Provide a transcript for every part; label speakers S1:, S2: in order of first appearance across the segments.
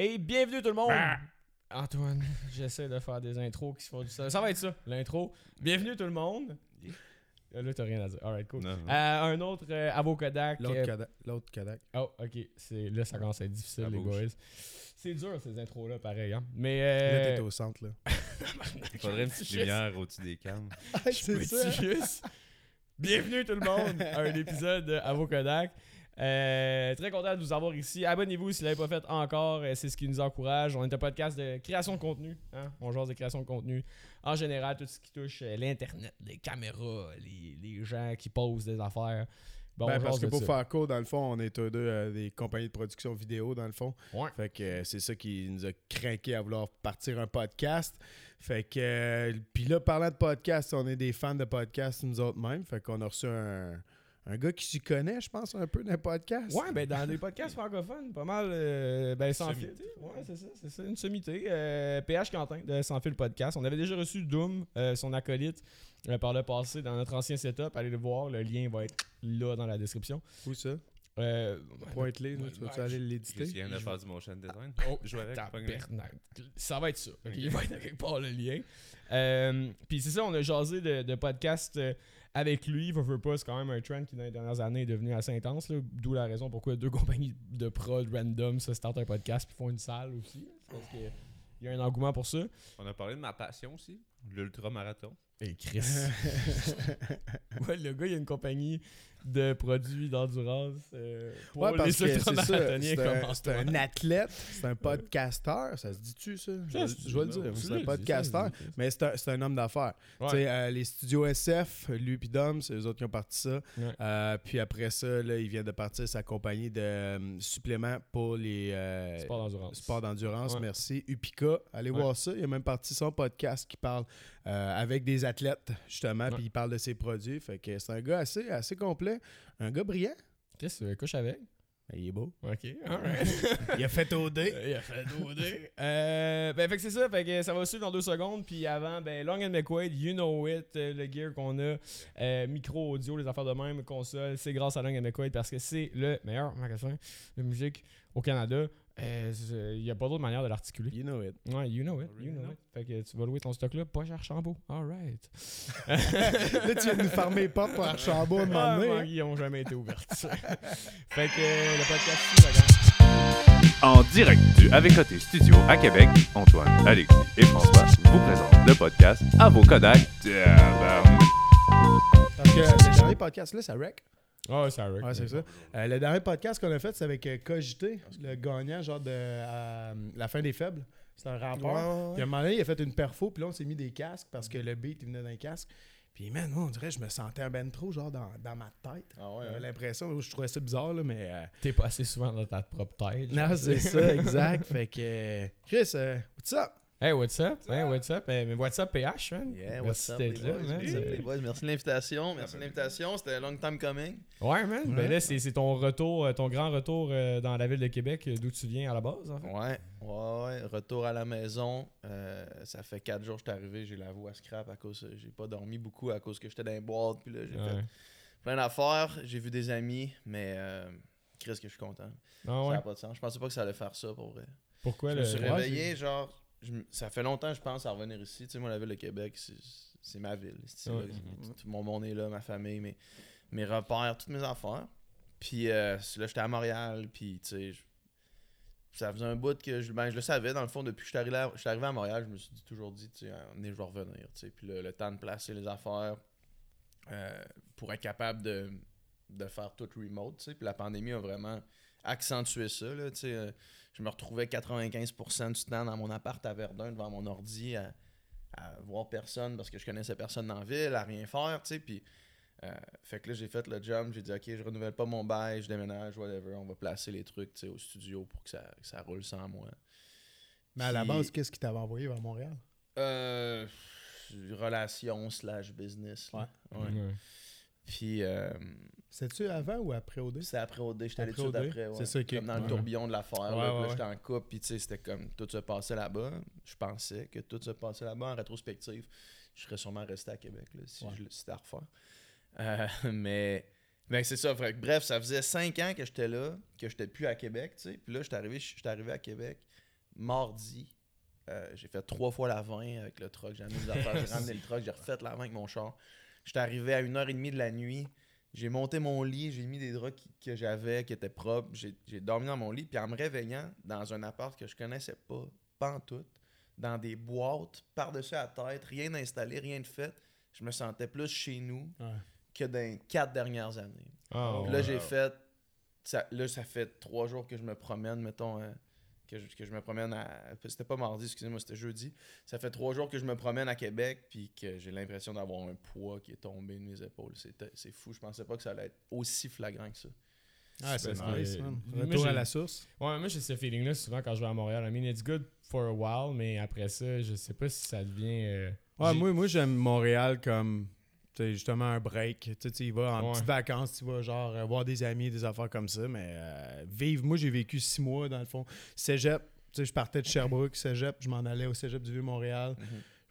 S1: Et bienvenue tout le monde! Antoine, j'essaie de faire des intros qui se font du sens. Ça va être ça, l'intro. Bienvenue tout le monde! Euh, Là, t'as rien à dire. Alright, cool.
S2: Non, non.
S1: Euh, un autre euh, Avocodac.
S3: L'autre
S1: euh,
S3: Kodak. L'autre Kodak.
S1: Oh, ok. C'est, là, ça commence à être difficile,
S2: Ça
S1: les
S2: bouge.
S1: boys. C'est dur, ces intros-là, pareil. Hein? Mais.
S3: Là,
S1: Euh,
S3: t'es au centre, là.
S2: Il faudrait une petite lumière au-dessus des cannes.
S3: c'est
S1: Peux-tu juste- Bienvenue tout le monde à un épisode de Avocodac. Euh, très content de vous avoir ici. Abonnez-vous si vous ne l'avez pas fait encore. euh, C'est ce qui nous encourage. On est un podcast de création de contenu. Hein? On jase de création de contenu. En général, tout ce qui touche euh, l'Internet, les caméras, les, les gens qui posent des affaires. Bon,
S3: Ben, parce que pour
S1: ça.
S3: faire court, dans le fond, on est tous deux euh, des compagnies de production vidéo, dans le fond.
S1: Ouais.
S3: Fait que euh, c'est ça qui nous a craqué à vouloir partir un podcast. Fait que, puis là, parlant de podcast, on est des fans de podcast nous autres mêmes. Fait qu'on a reçu un, un gars qui s'y connaît, je pense, un peu dans les podcasts.
S1: Ouais, ben dans des podcasts francophones, pas mal, euh, ben sans fil. Ouais, c'est ça, c'est ça, une sommité. Euh, PH Quentin de Sans fil podcast. On avait déjà reçu Doom, euh, son acolyte, euh, par le passé dans notre ancien setup. Allez le voir, le lien va être là dans la description.
S3: Où ça?
S1: Euh, Ouais,
S3: tu vas-tu
S1: ouais,
S3: aller
S1: je-
S3: l'éditer?
S2: Juste vient de
S1: Je-
S2: faire du motion design.
S1: Oh,
S2: Je jouais avec.
S1: Ça va être ça. Il va être quelque part le lien. Euh, Puis c'est ça, on a jasé de, de podcast euh, avec lui. Veut, veut pas, c'est quand même un trend qui dans les dernières années est devenu assez intense. D'où la raison pourquoi deux compagnies de prod random se startent un podcast puis font une salle aussi. parce que il y a un engouement pour ça.
S2: On a parlé de ma passion aussi, l'ultramarathon.
S1: Et Chris. ouais, le gars, il y a une compagnie de produits d'endurance euh, pour
S3: Ouais,
S1: les
S3: parce que c'est ça.
S1: ultramarathoniens
S3: C'est
S1: comme
S3: un, c'est un
S1: Antoine.
S3: athlète, c'est un podcasteur. Ça se dit-tu, ça? Je,
S1: Ça,
S3: vais-
S1: c'est-
S3: je vais le dire. C'est un
S1: dit,
S3: podcasteur. Mais c'est un, c'est un homme d'affaires.
S1: Ouais.
S3: Tu sais, euh, les studios SF, lui Dom, c'est eux autres qui ont parti ça.
S1: Ouais.
S3: Euh, puis après ça, là, il vient de partir sa compagnie de euh, suppléments pour les euh,
S1: Sport d'endurance.
S3: sports d'endurance.
S1: Ouais.
S3: Merci. Upica, allez
S1: Ouais.
S3: voir ça. Il a même parti son podcast qui parle euh, avec des athlètes, justement, puis il parle de ses produits. Fait que c'est un gars assez, assez complet. Un gars brillant.
S1: Chris, euh, couche avec.
S3: Ben, il est beau.
S1: Ok, alright.
S3: il a fait OD.
S1: Il a fait OD. euh, ben, fait que c'est ça. Fait que ça va suivre dans deux secondes. Puis avant, ben, Long and McQuaid, you know it, le gear qu'on a, euh, micro, audio, les affaires de même, console, c'est grâce à Long and McQuaid parce que c'est le meilleur magasin de musique au Canada. Euh, Il n'y a pas d'autre manière de l'articuler.
S3: You know it.
S1: Ouais, you know it,
S2: Really
S1: you know
S2: know?
S1: it. Fait que tu vas louer ton stock là, pas cher Chambaud. Alright.
S3: là, tu viens de nous farmer les portes pour Archambault un moment donné,
S1: man,
S3: hein?
S1: ils ont jamais été ouvertes. fait que euh, le podcast ici, la gang.
S2: En direct du Avec Côté Studio à Québec, Antoine, Alexis et François vous présentent le podcast à vos Kodak. Tabarnak.
S3: Parce que le dernier podcast, là, ça wreck.
S1: Ah, ouais, c'est Eric.
S3: Ouais, c'est ça. Euh, le dernier podcast qu'on a fait, c'est avec euh, Cogité, le gagnant, genre de euh, La fin des faibles. C'est un rappeur. Puis à un moment donné, il a fait une perfo, puis là, on s'est mis des casques parce que le beat, il venait d'un casque. Puis, man, moi, on dirait que je me sentais un ben trop, genre, dans, dans ma tête.
S2: Ah ouais,
S3: J'avais l'impression, je trouvais ça bizarre, là, mais. euh,
S1: T'es pas assez souvent dans ta propre tête.
S3: Non, c'est ça, exact. fait que. Chris, euh, what's up?
S1: Hey, what's up? Hey, what's up? Mais what's up, PH, man?
S4: Yeah,
S1: Merci
S4: what's up, les
S1: là,
S4: boys?
S1: man.
S4: What's up, les boys? Merci de l'invitation. Merci de l'invitation. C'était long time coming.
S1: Ouais, man. Ben là, c'est ton retour, euh, ton grand retour euh, dans la ville de Québec, euh, d'où tu viens à la base, en fait.
S4: Ouais, ouais, ouais. Retour à la maison. Euh, ça fait quatre jours que je suis arrivé. J'ai la voix scrap à cause. J'ai pas dormi beaucoup à cause que j'étais dans les boîtes. Puis là, j'ai
S1: Ouais.
S4: fait plein d'affaires. J'ai vu des amis, mais euh, Chris, que je suis content.
S1: Ah
S4: Ça
S1: ouais?
S4: n'a pas de sens. Je pensais pas que ça allait faire ça pour vrai.
S1: Pourquoi
S4: Je
S1: le.
S4: me suis réveillé, genre. Je ça fait longtemps, je pense, à revenir ici. Tu sais, moi, la ville de Québec, c'est ma ville.
S1: Ouais.
S4: là, tout- mon monde est là, ma famille, mes, mes repères, toutes mes affaires. Puis euh, là, j'étais à Montréal, puis tu sais, je- ça faisait un bout que je, ben, je le savais, dans le fond, depuis que je suis arrivé arrivé à Montréal, je me suis dit- toujours dit, tu sais, moment donné, je vais revenir. tu sais. Puis le, le temps de placer les affaires euh, pour être capable de, de faire tout remote. tu sais. Puis la pandémie a vraiment accentué ça. Là, tu sais, euh, je me retrouvais 95% du temps dans mon appart à Verdun devant mon ordi à, à voir personne parce que je connaissais personne dans la ville, à rien faire. tu sais. Puis, euh, fait que là, j'ai fait le job. J'ai dit, OK, je renouvelle pas mon bail, je déménage, whatever. On va placer les trucs tu sais, au studio pour que ça, que ça roule sans moi.
S3: Mais à la base, qu'est-ce qui t'avait envoyé vers Montréal?
S4: Euh, relation slash business. là. Ouais.
S1: Ouais.
S4: Puis, euh,
S3: C'était-tu avant ou après OD?
S4: c'est après OD, j'étais allé tout de suite
S3: OD?
S4: après. ouais.
S3: C'est ça qui-
S4: Comme dans
S3: ouais.
S4: le tourbillon de l'affaire.
S3: Ouais,
S4: là, j'étais en couple, puis tu sais, c'était comme tout se passait là-bas. Je pensais que tout se passait là-bas en rétrospective. Je serais sûrement resté à Québec là, si
S3: Ouais.
S4: je le c'était à refaire. Euh, mais mais c'est ça. Fait bref, ça faisait cinq ans que j'étais là, que j'étais plus à Québec, tu sais. Puis là, j'étais arrivé, j'étais arrivé à Québec mardi. Euh, j'ai fait trois fois la 20 avec le truck. J'ai amené affaires, j'ai ramené le truck, j'ai refait la 20 avec mon char. J'étais arrivé à 1h30 de la nuit. J'ai monté mon lit, j'ai mis des draps qui- que j'avais, qui étaient propres. J'ai dormi dans mon lit. Puis en me réveillant dans un appart que je connaissais pas, pas en tout, dans des boîtes, par-dessus la tête, rien d'installé, rien de fait, je me sentais plus chez nous
S3: Ouais.
S4: que dans les quatre dernières années.
S1: Ah,
S4: là,
S1: ouais.
S4: j'ai fait. Ça, là, ça fait trois jours que je me promène, mettons. euh, que, je, que je me promène à. C'était pas mardi, excusez-moi, c'était jeudi. Ça fait trois jours que je me promène à Québec, puis que j'ai l'impression d'avoir un poids qui est tombé de mes épaules. C'est c'est fou, je pensais pas que ça allait être aussi flagrant que ça.
S3: Ah, c'est nice, man.
S1: moi,
S3: Retour
S1: j'ai-
S3: à la source?
S1: Ouais, moi j'ai ce feeling-là souvent quand je vais à Montréal. I mean, it's good for a while, mais après ça, je sais pas si ça devient. euh,
S3: Ouais, moi, moi j'aime Montréal comme justement un break. Tu sais, tu y vas en
S1: Ouais.
S3: petites vacances, tu vas genre euh, voir des amis, des affaires comme ça. Mais euh, vivre, moi j'ai vécu six mois dans le fond. Cégep, tu sais, je partais de Sherbrooke, Cégep, je m'en allais au Cégep du Vieux-Montréal. J'ai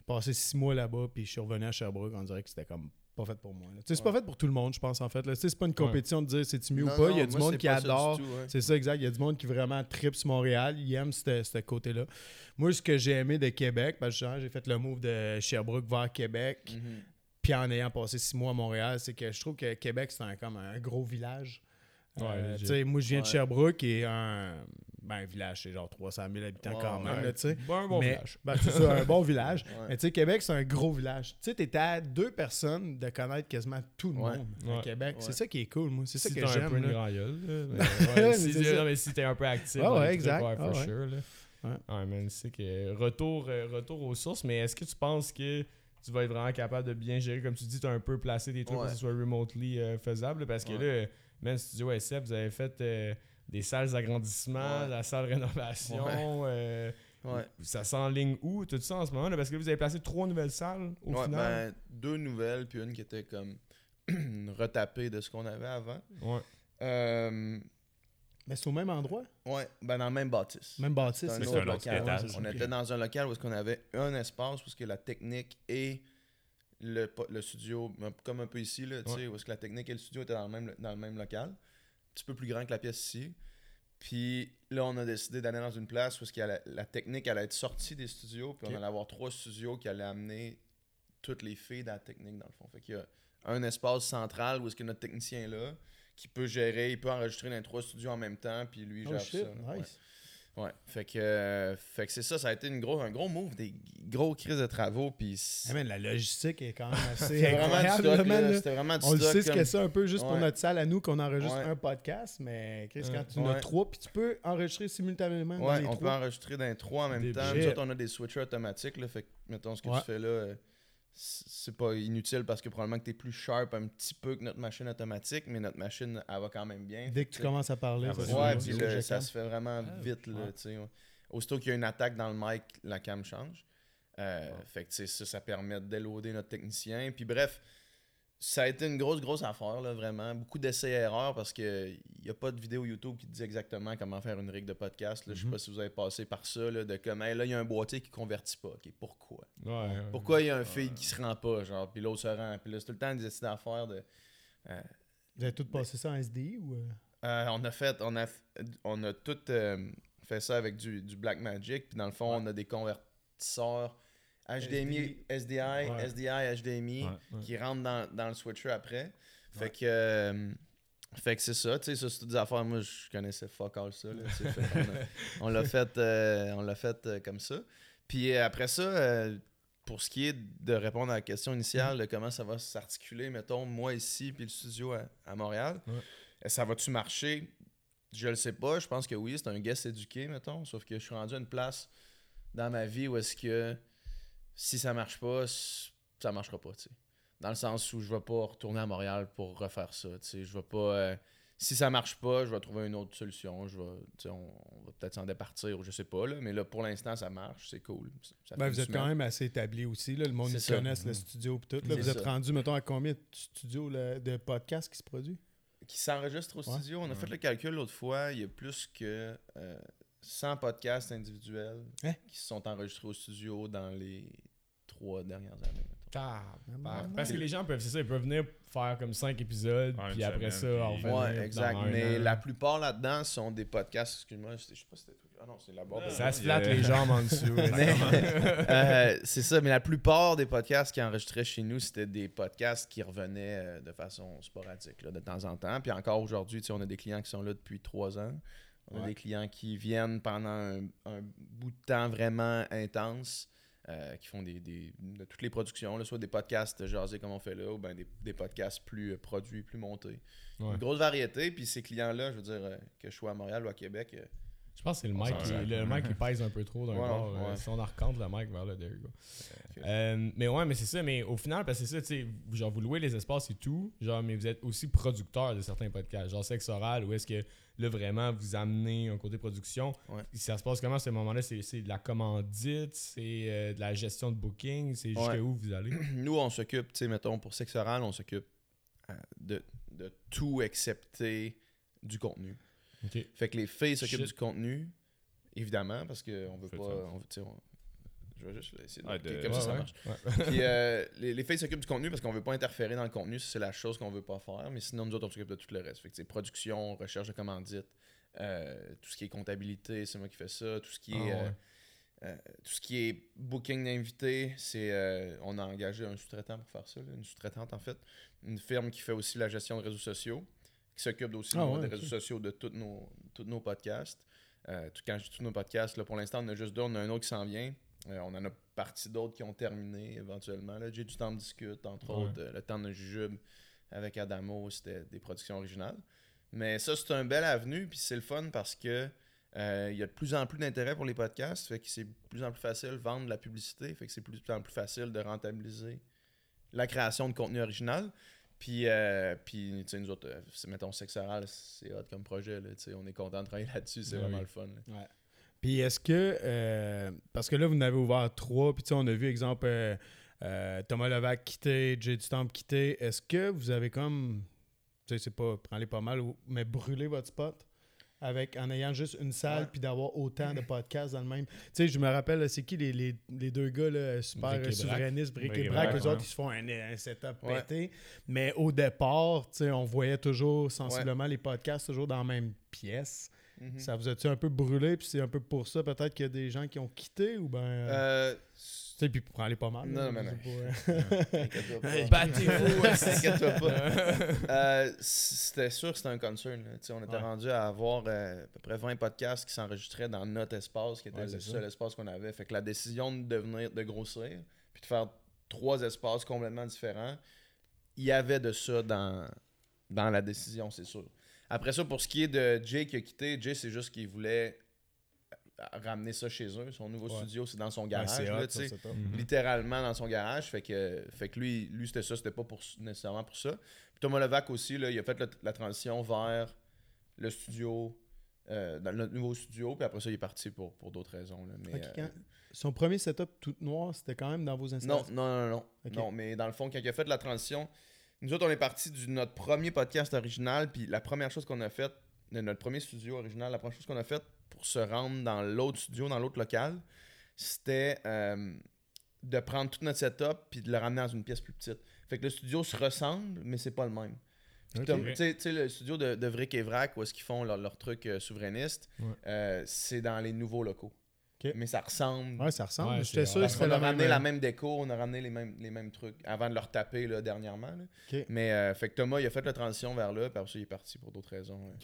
S3: passé six mois là-bas, puis je suis revenu à Sherbrooke. On dirait que c'était comme pas fait pour moi. là. Tu sais, C'est pas fait pour tout le monde, je pense, en fait. là. Tu sais, C'est pas une compétition de dire c'est-tu mieux
S4: Non,
S3: ou pas. Il y a
S4: non,
S3: du
S4: moi,
S3: monde qui adore.
S4: tout, ouais.
S3: C'est ça, exact. Il y a du monde qui vraiment tripe sur Montréal. Ils aiment ce ce côté-là. Moi, ce que j'ai aimé de Québec, parce que genre, j'ai fait le move de Sherbrooke vers Québec,
S4: Mhm.
S3: Puis en ayant passé six mois à Montréal, c'est que je trouve que Québec, c'est un- comme un gros village.
S1: Ouais,
S3: Euh, moi, je viens de. Sherbrooke et un, ben, un village, c'est genre 300 000 habitants
S4: Ouais,
S3: quand même.
S4: ouais.
S3: là.
S1: Bon, un bon
S3: Mais-
S1: village.
S3: Ben, c'est ça, un bon village.
S4: Ouais.
S3: Mais tu sais, Québec, c'est un gros village. Tu sais, t'étais à deux personnes de connaître quasiment tout le
S4: Ouais.
S3: monde
S1: Ouais.
S3: à Québec.
S4: Ouais.
S3: C'est ça qui est cool, moi. C'est ça
S1: si
S3: que
S1: t'es un peu
S3: j'aime.
S1: une
S3: là.
S1: grand gueule, là, mais
S3: Ouais,
S1: ouais,
S3: mais
S1: si,
S3: ça.
S1: non, mais si t'es un peu actif,
S3: Ouais,
S1: dans
S3: ouais,
S1: trucs,
S3: exact.
S1: ouais, for
S3: Ouais, ouais.
S1: sure, là.
S3: Ouais.
S1: Ouais, man, c'est que retour, euh, retour aux sources, mais est-ce que tu penses que tu vas être vraiment capable de bien gérer, comme tu dis, tu as un peu placé des trucs pour que ce soit remotely euh, faisable, parce que
S4: Ouais.
S1: là, même Studio SF, vous avez fait euh, des salles d'agrandissement,
S4: Ouais.
S1: la salle de rénovation, euh, ça s'enligne où, tout ça en ce moment, là, parce que là, vous avez placé trois nouvelles salles au final.
S4: ben, deux nouvelles, puis une qui était comme retapée de ce qu'on avait avant.
S3: Mais c'est au même endroit,
S4: ouais, ben dans le même bâtisse.
S3: même bâtisse.
S4: C'est un autre
S2: un
S4: local. On était dans un local où est-ce qu'on avait un espace où est-ce que la technique et le, le studio, comme un peu ici, là, où est-ce que la technique et le studio étaient dans le même, dans le même local. Un petit peu plus grand que la pièce ici. Puis là, on a décidé d'aller dans une place où est-ce que la, la technique allait être sortie des studios, puis on allait avoir trois studios qui allaient amener toutes les filles de la technique, dans le fond. Fait qu'il y a un espace central où est-ce que notre technicien est là, qui peut gérer, il peut enregistrer dans les trois studios en même temps, puis lui
S3: Oh
S4: gère
S3: shit,
S4: ça. Ouais. Ouais, fait que, euh, fait que c'est ça, ça a été une gros, un gros move, des gros crises de travaux, puis
S3: Hey, man, la logistique est quand même assez
S4: c'était vraiment du stock,
S3: On le sait ce que c'est un peu juste pour notre salle à nous qu'on enregistre
S4: Ouais.
S3: un podcast, mais Chris, quand tu en as trois, puis tu peux enregistrer simultanément dans
S4: Ouais,
S3: les
S4: on peut enregistrer dans les trois en même
S1: Des
S4: temps. Nous autres, on a des switchers automatiques, là, fait que, mettons, ce que
S3: Ouais.
S4: tu fais là, euh, c'est pas inutile parce que probablement que t'es plus sharp un petit peu que notre machine automatique, mais notre machine, elle va quand même bien.
S3: Dès que tu commences à parler,
S2: Ah,
S3: ça,
S4: Ouais, puis
S3: le
S4: ça se fait vraiment
S1: Ah,
S4: vite,
S3: ouais.
S4: tu ouais. Aussitôt qu'il y a une attaque dans le mic, la cam change. Euh, Fait que, tu sais, ça, ça permet de déloader notre technicien. Puis bref, ça a été une grosse, grosse affaire, là, vraiment. Beaucoup d'essais-erreurs parce qu'il n'y a pas de vidéo YouTube qui dit exactement comment faire une rig de podcast. là. Je sais
S3: Mhm.
S4: pas si vous avez passé par ça, là, de comme, Hey, là, il y a un boîtier qui convertit pas. Pourquoi?
S1: Ouais, ouais.
S4: Pourquoi il y a un fil qui se rend pas, genre, puis l'autre se rend? Puis là, c'est tout le temps des essais d'affaires de...
S3: Vous avez tout passé ça en SDI ou. euh?
S4: Euh, on a fait, on a, on a tout euh, fait ça avec du, du Blackmagic. Puis dans le fond, on a des convertisseurs HDMI, SDI,
S1: Ouais.
S4: SDI, HDMI
S2: Ouais.
S4: Qui rentrent dans, dans le switcher après. Fait que, euh, fait que c'est ça. Tu sais, ça, c'est toutes des affaires. Moi, je connaissais fuck all ça. là, fait on l'a fait, euh, on l'a fait euh, comme ça. Puis après ça, pour ce qui est de répondre à la question initiale de comment ça va s'articuler, mettons, moi ici, puis le studio à, à Montréal,
S1: Ouais.
S4: ça va-tu marcher? Je le sais pas. Je pense que oui. C'est un guest éduqué, mettons. Sauf que je suis rendu à une place dans ma vie où est-ce que si ça marche pas, ça marchera pas, tu sais. Dans le sens où je vais pas retourner à Montréal pour refaire ça, tu sais. Je vais pas... euh, si ça marche pas, je vais trouver une autre solution. Je vais, on, on va peut-être s'en départir ou je sais pas, là. Mais là, pour l'instant, ça marche. C'est cool. Ça- ça
S3: Ben, vous êtes quand même assez établi aussi. Là. Le monde ils connaissent le studio et tout. Là. Vous êtes rendu, mettons, à combien de studios là, de podcasts qui se produisent?
S4: qui s'enregistre au
S3: Ouais.
S4: studio. On a
S2: Ouais.
S4: fait le calcul l'autre fois. Il y a plus que euh, 100 podcasts individuels
S3: Hein?
S4: qui se sont enregistrés au studio dans les trois dernières années.
S1: Parce que les gens peuvent, c'est ça, ils peuvent venir faire comme 5 épisodes,
S2: Ouais,
S1: puis après ça, en
S2: puis-
S1: revenir
S4: Ouais,
S1: dans
S4: exact. Mais
S1: an.
S4: la plupart là-dedans sont des podcasts. Excuse-moi, je sais pas si c'était toi qui Ah non, c'est la barre de-
S1: Ça se flatte les jambes en dessous.
S4: Euh, c'est ça, mais la plupart des podcasts qui enregistraient chez nous, c'était des podcasts qui revenaient euh, de façon sporadique, là, de temps en temps. Puis encore aujourd'hui, tu sais, on a des clients qui sont là depuis trois ans. On a des clients qui viennent pendant un, un bout de temps vraiment intense, euh, qui font des, des- de toutes les productions, là, soit des podcasts jasés comme on fait là, ou ben des, des podcasts plus euh, produits, plus montés.
S1: Ouais.
S4: Une grosse variété, puis ces clients-là, je veux dire, euh, que je sois à Montréal ou à Québec, euh,
S1: Je pense que c'est le mic, qui, le, mic qui pèse un peu trop d'un
S4: Ouais,
S1: bord. euh, si on en recante le mic vers. Euh, mais ouais, mais c'est ça. Mais au final, parce que c'est ça, tu sais, genre, vous louez les espaces et tout, genre, mais vous êtes aussi producteur de certains podcasts, genre Sexe Oral, où est-ce que là, vraiment, vous amenez un côté production.
S4: Ouais.
S1: Ça se passe comment à ce moment-là? C'est de la commandite, c'est euh, de la gestion de booking, c'est jusqu'à où vous allez?
S4: Nous, on s'occupe, tu sais, mettons, pour sexe oral, on s'occupe de, de tout excepté du contenu. Fait que les filles s'occupent du contenu, évidemment, parce qu'on veut pas. On, veut- on- je vais juste essayer de comme
S1: Ouais,
S4: ça, ça
S1: ouais.
S4: marche.
S1: Ouais.
S4: Puis euh, les, les filles s'occupent du contenu parce qu'on veut pas interférer dans le contenu, ça, c'est la chose qu'on veut pas faire. Mais sinon, nous autres, on s'occupe de tout le reste. Fait que c'est production, recherche de commandite, euh, tout ce qui est comptabilité, c'est moi qui fais ça. Tout ce qui est,
S1: Ah, ouais.
S4: euh, tout ce qui est booking d'invités, c'est on a engagé un sous-traitant pour faire ça, là, une sous-traitante en fait. Une firme qui fait aussi la gestion de réseaux sociaux, qui s'occupe aussi
S3: Ah,
S4: de-
S3: ouais,
S4: des réseaux sociaux de tous nos, tous nos podcasts. Euh, tout, quand je dis tous nos podcasts, là, pour l'instant, on a juste deux, on a un autre qui s'en vient. Euh, on en a parti d'autres qui ont terminé éventuellement. J'ai du temps de discute, entre
S1: Ouais.
S4: autres. euh, le temps de jujube avec Adamo, c'était des productions originales. Mais ça, c'est un bel avenue, puis c'est le fun parce que euh, il y a de plus en plus d'intérêt pour les podcasts, fait que c'est de plus en plus facile de vendre de la publicité, fait que c'est de plus en plus facile de rentabiliser la création de contenu original. Puis, euh, puis tu sais, nous autres, euh, mettons, Sexe Oral, c'est hot comme projet, là, tu sais, on est content de travailler là-dessus, c'est
S1: Ben
S4: vraiment le fun. là.
S3: Puis est-ce que, euh, parce que là, vous en avez ouvert trois, puis tu sais, on a vu, exemple, euh, euh, Thomas Levac quitter, Jay Dutombe quitter. Est-ce que vous avez comme, tu sais, c'est pas, prends-les pas mal, mais brûler votre spot? Avec, en ayant juste une salle,
S4: Ouais.
S3: puis d'avoir autant de podcasts dans le même. Tu sais, je me rappelle, c'est qui les, les, les deux gars, là, super souverainistes, Brick et Brac, eux
S2: ouais.
S3: autres, ils se font un, un setup
S4: Ouais.
S3: pété. Mais au départ, tu sais, on voyait toujours sensiblement les podcasts toujours dans la même pièce.
S4: Mhm.
S3: Ça vous a-tu un peu brûlé, puis c'est un peu pour ça peut-être qu'il y a des gens qui ont quitté ou ben. euh,
S4: Euh,
S3: sais, puis prends-les pas mal.
S4: non,
S3: là,
S4: mais
S3: je
S4: non.
S3: sais pas.
S4: Inquiète-toi pas.
S1: Battez-vous,
S4: Inquiète-toi pas. Euh, c'était sûr que c'était un concern. là. Tu sais, On était
S3: Ouais.
S4: rendu à avoir euh, à peu près 20 podcasts qui s'enregistraient dans notre espace, qui était
S3: Ouais,
S4: le seul espace qu'on avait. Fait que la décision de devenir, de grossir, puis de faire trois espaces complètement différents, il y avait de ça dans, dans la décision, c'est sûr. Après ça, pour ce qui est de Jay qui a quitté, Jay, c'est juste qu'il voulait ramener ça chez eux. Son nouveau
S3: Ouais.
S4: studio, c'est dans son garage.
S3: hot, ça.
S1: Mhm.
S4: littéralement dans son garage. Fait que, fait que lui, lui c'était ça, c'était pas pour, nécessairement pour ça. Puis Thomas Levac aussi, là, il a fait le- la transition vers le studio, euh, dans notre nouveau studio, puis après ça, il est parti pour, pour d'autres raisons. là. Mais,
S3: Ok,
S4: euh,
S3: quand- Son premier setup tout noir, c'était quand même dans vos
S4: non,
S3: installations?
S4: non, non, non. Non, mais dans le fond, quand il a fait la transition, nous autres, on est parti de notre premier podcast original, puis la première chose qu'on a faite, de notre premier studio original, la première chose qu'on a faite pour se rendre dans l'autre studio, dans l'autre local, c'était euh, de prendre tout notre setup puis de le ramener dans une pièce plus petite. Fait que le studio se ressemble, mais c'est pas le même. Tu sais- le studio de, de Vrick et Vrac, où est-ce qu'ils font leur, leur truc euh, souverainiste,
S1: Ouais.
S4: euh, c'est dans les nouveaux locaux. Mais ça ressemble.
S3: Ouais, ça ressemble.
S1: Ouais,
S3: J'étais sûr
S4: qu'on a
S3: même.
S4: ramené la même déco, on a ramené les mêmes, les mêmes trucs avant de leur taper là, dernièrement. là. Mais euh, fait que Thomas, il a fait la transition vers là, puis après ça, il est parti pour d'autres raisons. là.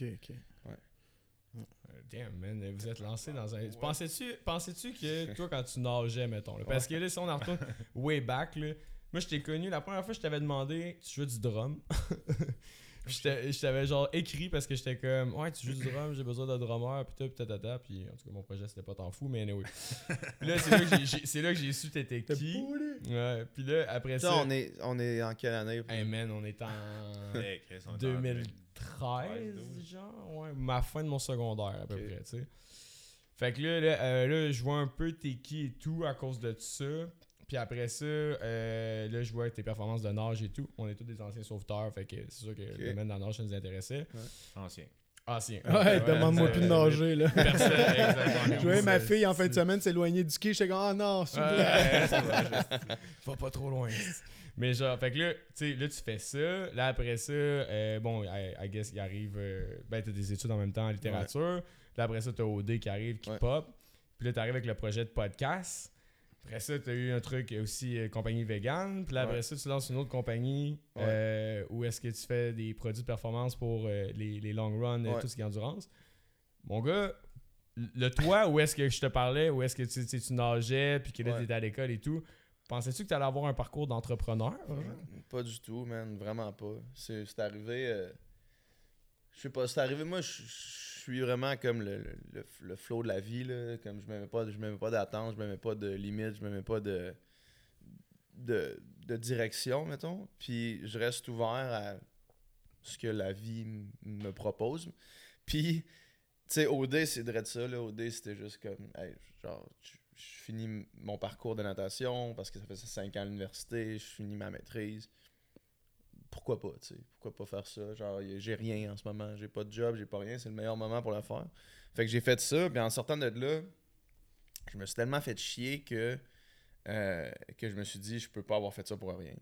S3: Ok.
S1: Damn, man, vous êtes lancé dans un. Pensais-tu pensais-tu que toi, quand tu nageais, mettons, là, parce que là, si on en retourne way back, là, moi, je t'ai connu, la première fois, je t'avais demandé, tu joues du drum? Puis je t'avais genre écrit parce que j'étais comme, ouais, tu joues du drum, j'ai besoin d'un drummer, puis tout, puis tatata. Puis en tout cas, mon projet, c'était pas tant fou, mais anyway. Puis là, c'est là que j'ai- c'est là que j'ai su t'étais
S3: T'es
S1: qui. Ouais, puis là, après
S4: Ça,
S1: ça.
S4: on est, on est en quelle année
S1: Hey man, on est en.
S2: Hey, Chris, on est en
S1: 2013,
S2: 12.
S1: genre, ouais, ma fin de mon secondaire à peu près, tu sais. Fait que là, là, euh, là, je vois un peu t'es qui et tout à cause de ça. Puis après ça, euh, là, je vois tes performances de nage et tout. On est tous des anciens sauveteurs, fait que c'est sûr que le domaine de la nage, ça nous intéressait.
S2: Ancien.
S1: Ancien.
S3: Ouais, demande-moi plus de nager, là.
S1: Personne, exactement.
S3: Je voyais ma fille en fin de semaine s'éloigner du quai. J'étais comme, ah non, s'il.
S1: Ouais, va, pas trop loin. Mais genre, fait que là, tu sais, là, tu fais ça. Là, après ça, euh, bon, I, I guess, il arrive. euh, ben, t'as des études en même temps en littérature. Là, après ça, t'as OD qui arrive, qui
S4: Ouais.
S1: pop. Puis là, t'arrives avec le projet de podcast. Après ça, t'as eu un truc aussi, euh, compagnie vegan. Puis là, après
S4: Ouais.
S1: ça, tu lances une autre compagnie
S4: Ouais.
S1: euh, où est-ce que tu fais des produits de performance pour euh, les, les long runs, et
S4: Ouais.
S1: tout ce qui est endurance. Mon gars, le toi, où est-ce que je te parlais, où est-ce que tu, tu, tu nageais, puis que là,
S4: Ouais.
S1: t'étais à l'école et tout, pensais-tu que t'allais avoir un parcours d'entrepreneur?
S4: Pas du tout, man. Vraiment pas. C'est c'est arrivé. Je sais pas, c'est arrivé. Moi, je suis vraiment comme le, le, le- flow de la vie. Là. Comme je m'aimais pas, je m'aimais pas d'attente, je m'aimais pas de limite, je m'aimais pas de, de, de direction, mettons. Puis je reste ouvert à ce que la vie me propose. Puis, tu sais, OD, c'est de ça. Là. OD, c'était juste comme, hey, genre, je finis mon parcours de natation parce que ça faisait 5 ans à l'université, je finis ma maîtrise. Pourquoi pas, tu sais? Pourquoi pas faire ça? Genre, j'ai rien en ce moment, j'ai pas de job, j'ai pas rien, c'est le meilleur moment pour le faire. Fait que j'ai fait ça, puis en sortant de là, je me suis tellement fait chier que, euh, que je me suis dit, je peux pas avoir fait ça pour rien.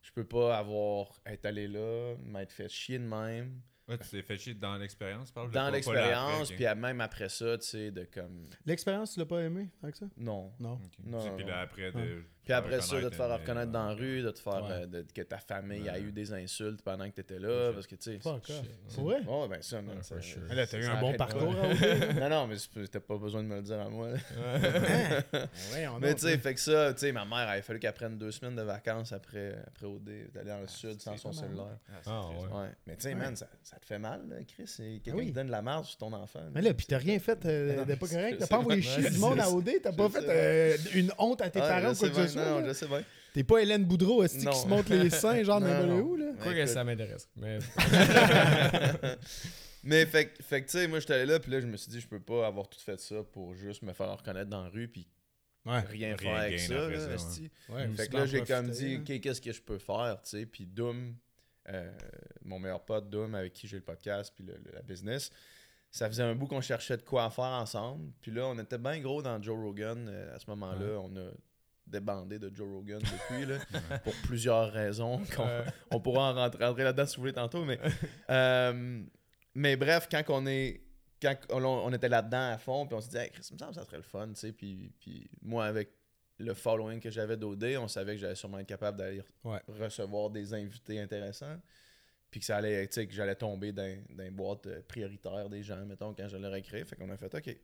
S4: Je peux pas avoir être allé là, m'être fait chier de même.
S2: Ouais, tu t'es fait chier dans l'expérience, par exemple,
S4: Dans l'expérience, puis même après ça, tu sais, de comme.
S3: L'expérience, tu l'as pas aimé avec ça?
S4: Non.
S3: Non.
S4: Non,
S2: Puis là, après, de.
S4: Puis après ça, de te faire reconnaître dans la
S2: euh,
S4: rue, de te faire
S3: Ouais.
S4: euh, de- que ta famille a eu des insultes pendant que t'étais là, parce que tu sais.
S1: Ouais.
S3: Pour vrai?
S4: Ouais, ben ça, man.
S1: Ouais,
S4: ça-
S1: for sure.
S3: Là, t'as eu un bon
S4: pas.
S3: parcours. hein?
S4: non, non, mais c'est- t'as pas besoin de me le dire à moi.
S3: Ouais, on a-
S4: Mais tu sais, fait que ça, tu sais, ma mère, il a fallu qu'elle prenne deux semaines de vacances après, après OD, d'aller dans le sud sans
S2: c'est
S4: son
S3: pas mal,
S4: cellulaire.
S2: Ah, c'est
S1: Ah, ouais.
S4: Mais tu sais, man, ça, ça te fait mal, là, Chris? C'est quelqu'un
S3: Ah oui.
S4: qui te donne de la marge sur ton enfant.
S3: Mais là, puis t'as rien fait euh, de pas
S4: c'est-
S3: correct? T'as
S4: c'est
S3: pas envoyé chier du monde
S4: c'est-
S3: à OD. T'as pas fait une honte à tes
S4: Ah,
S3: parents quoi que
S4: non,
S3: là.
S4: je sais bien.
S3: T'es pas Hélène Boudreau, est-ce qui se montre les seins, genre
S4: Non,
S3: n'importe où, là?
S1: Quoi que ça m'intéresse. Mais
S4: Mais fait, que- fait que, tu sais, moi, j'étais allé là, puis là, je me suis dit, je peux pas avoir tout fait ça pour juste me faire reconnaître dans la rue, puis
S3: Ouais.
S4: rien
S2: Rien
S4: faire avec ça, là,
S2: ouais.
S3: ouais
S4: Fait que là, j'ai comme dit, OK, qu'est-ce que je peux faire, tu sais, puis Doom, euh, mon meilleur pote Doom, avec qui j'ai le podcast, puis le- le- la business, ça faisait un bout qu'on cherchait de quoi faire ensemble, puis là, on était bien gros dans Joe Rogan euh, à ce moment-là, on a débandé de Joe Rogan depuis, là, pour plusieurs raisons, qu'on- on pourra en rentrer, rentrer là-dedans si vous voulez tantôt, mais... euh, mais bref, quand on est... Quand on, on était là-dedans à fond, puis on s'est dit, hey, Chris, me semble que ça serait le fun, tu sais, puis, puis moi, avec le following que j'avais d'OD, on savait que j'allais sûrement être capable d'aller
S3: Ouais.
S4: recevoir des invités intéressants. Puis que ça allait, tu sais, que j'allais tomber dans, dans les boîtes prioritaires des gens, mettons, quand je l'aurais créé. Fait qu'on a fait, OK,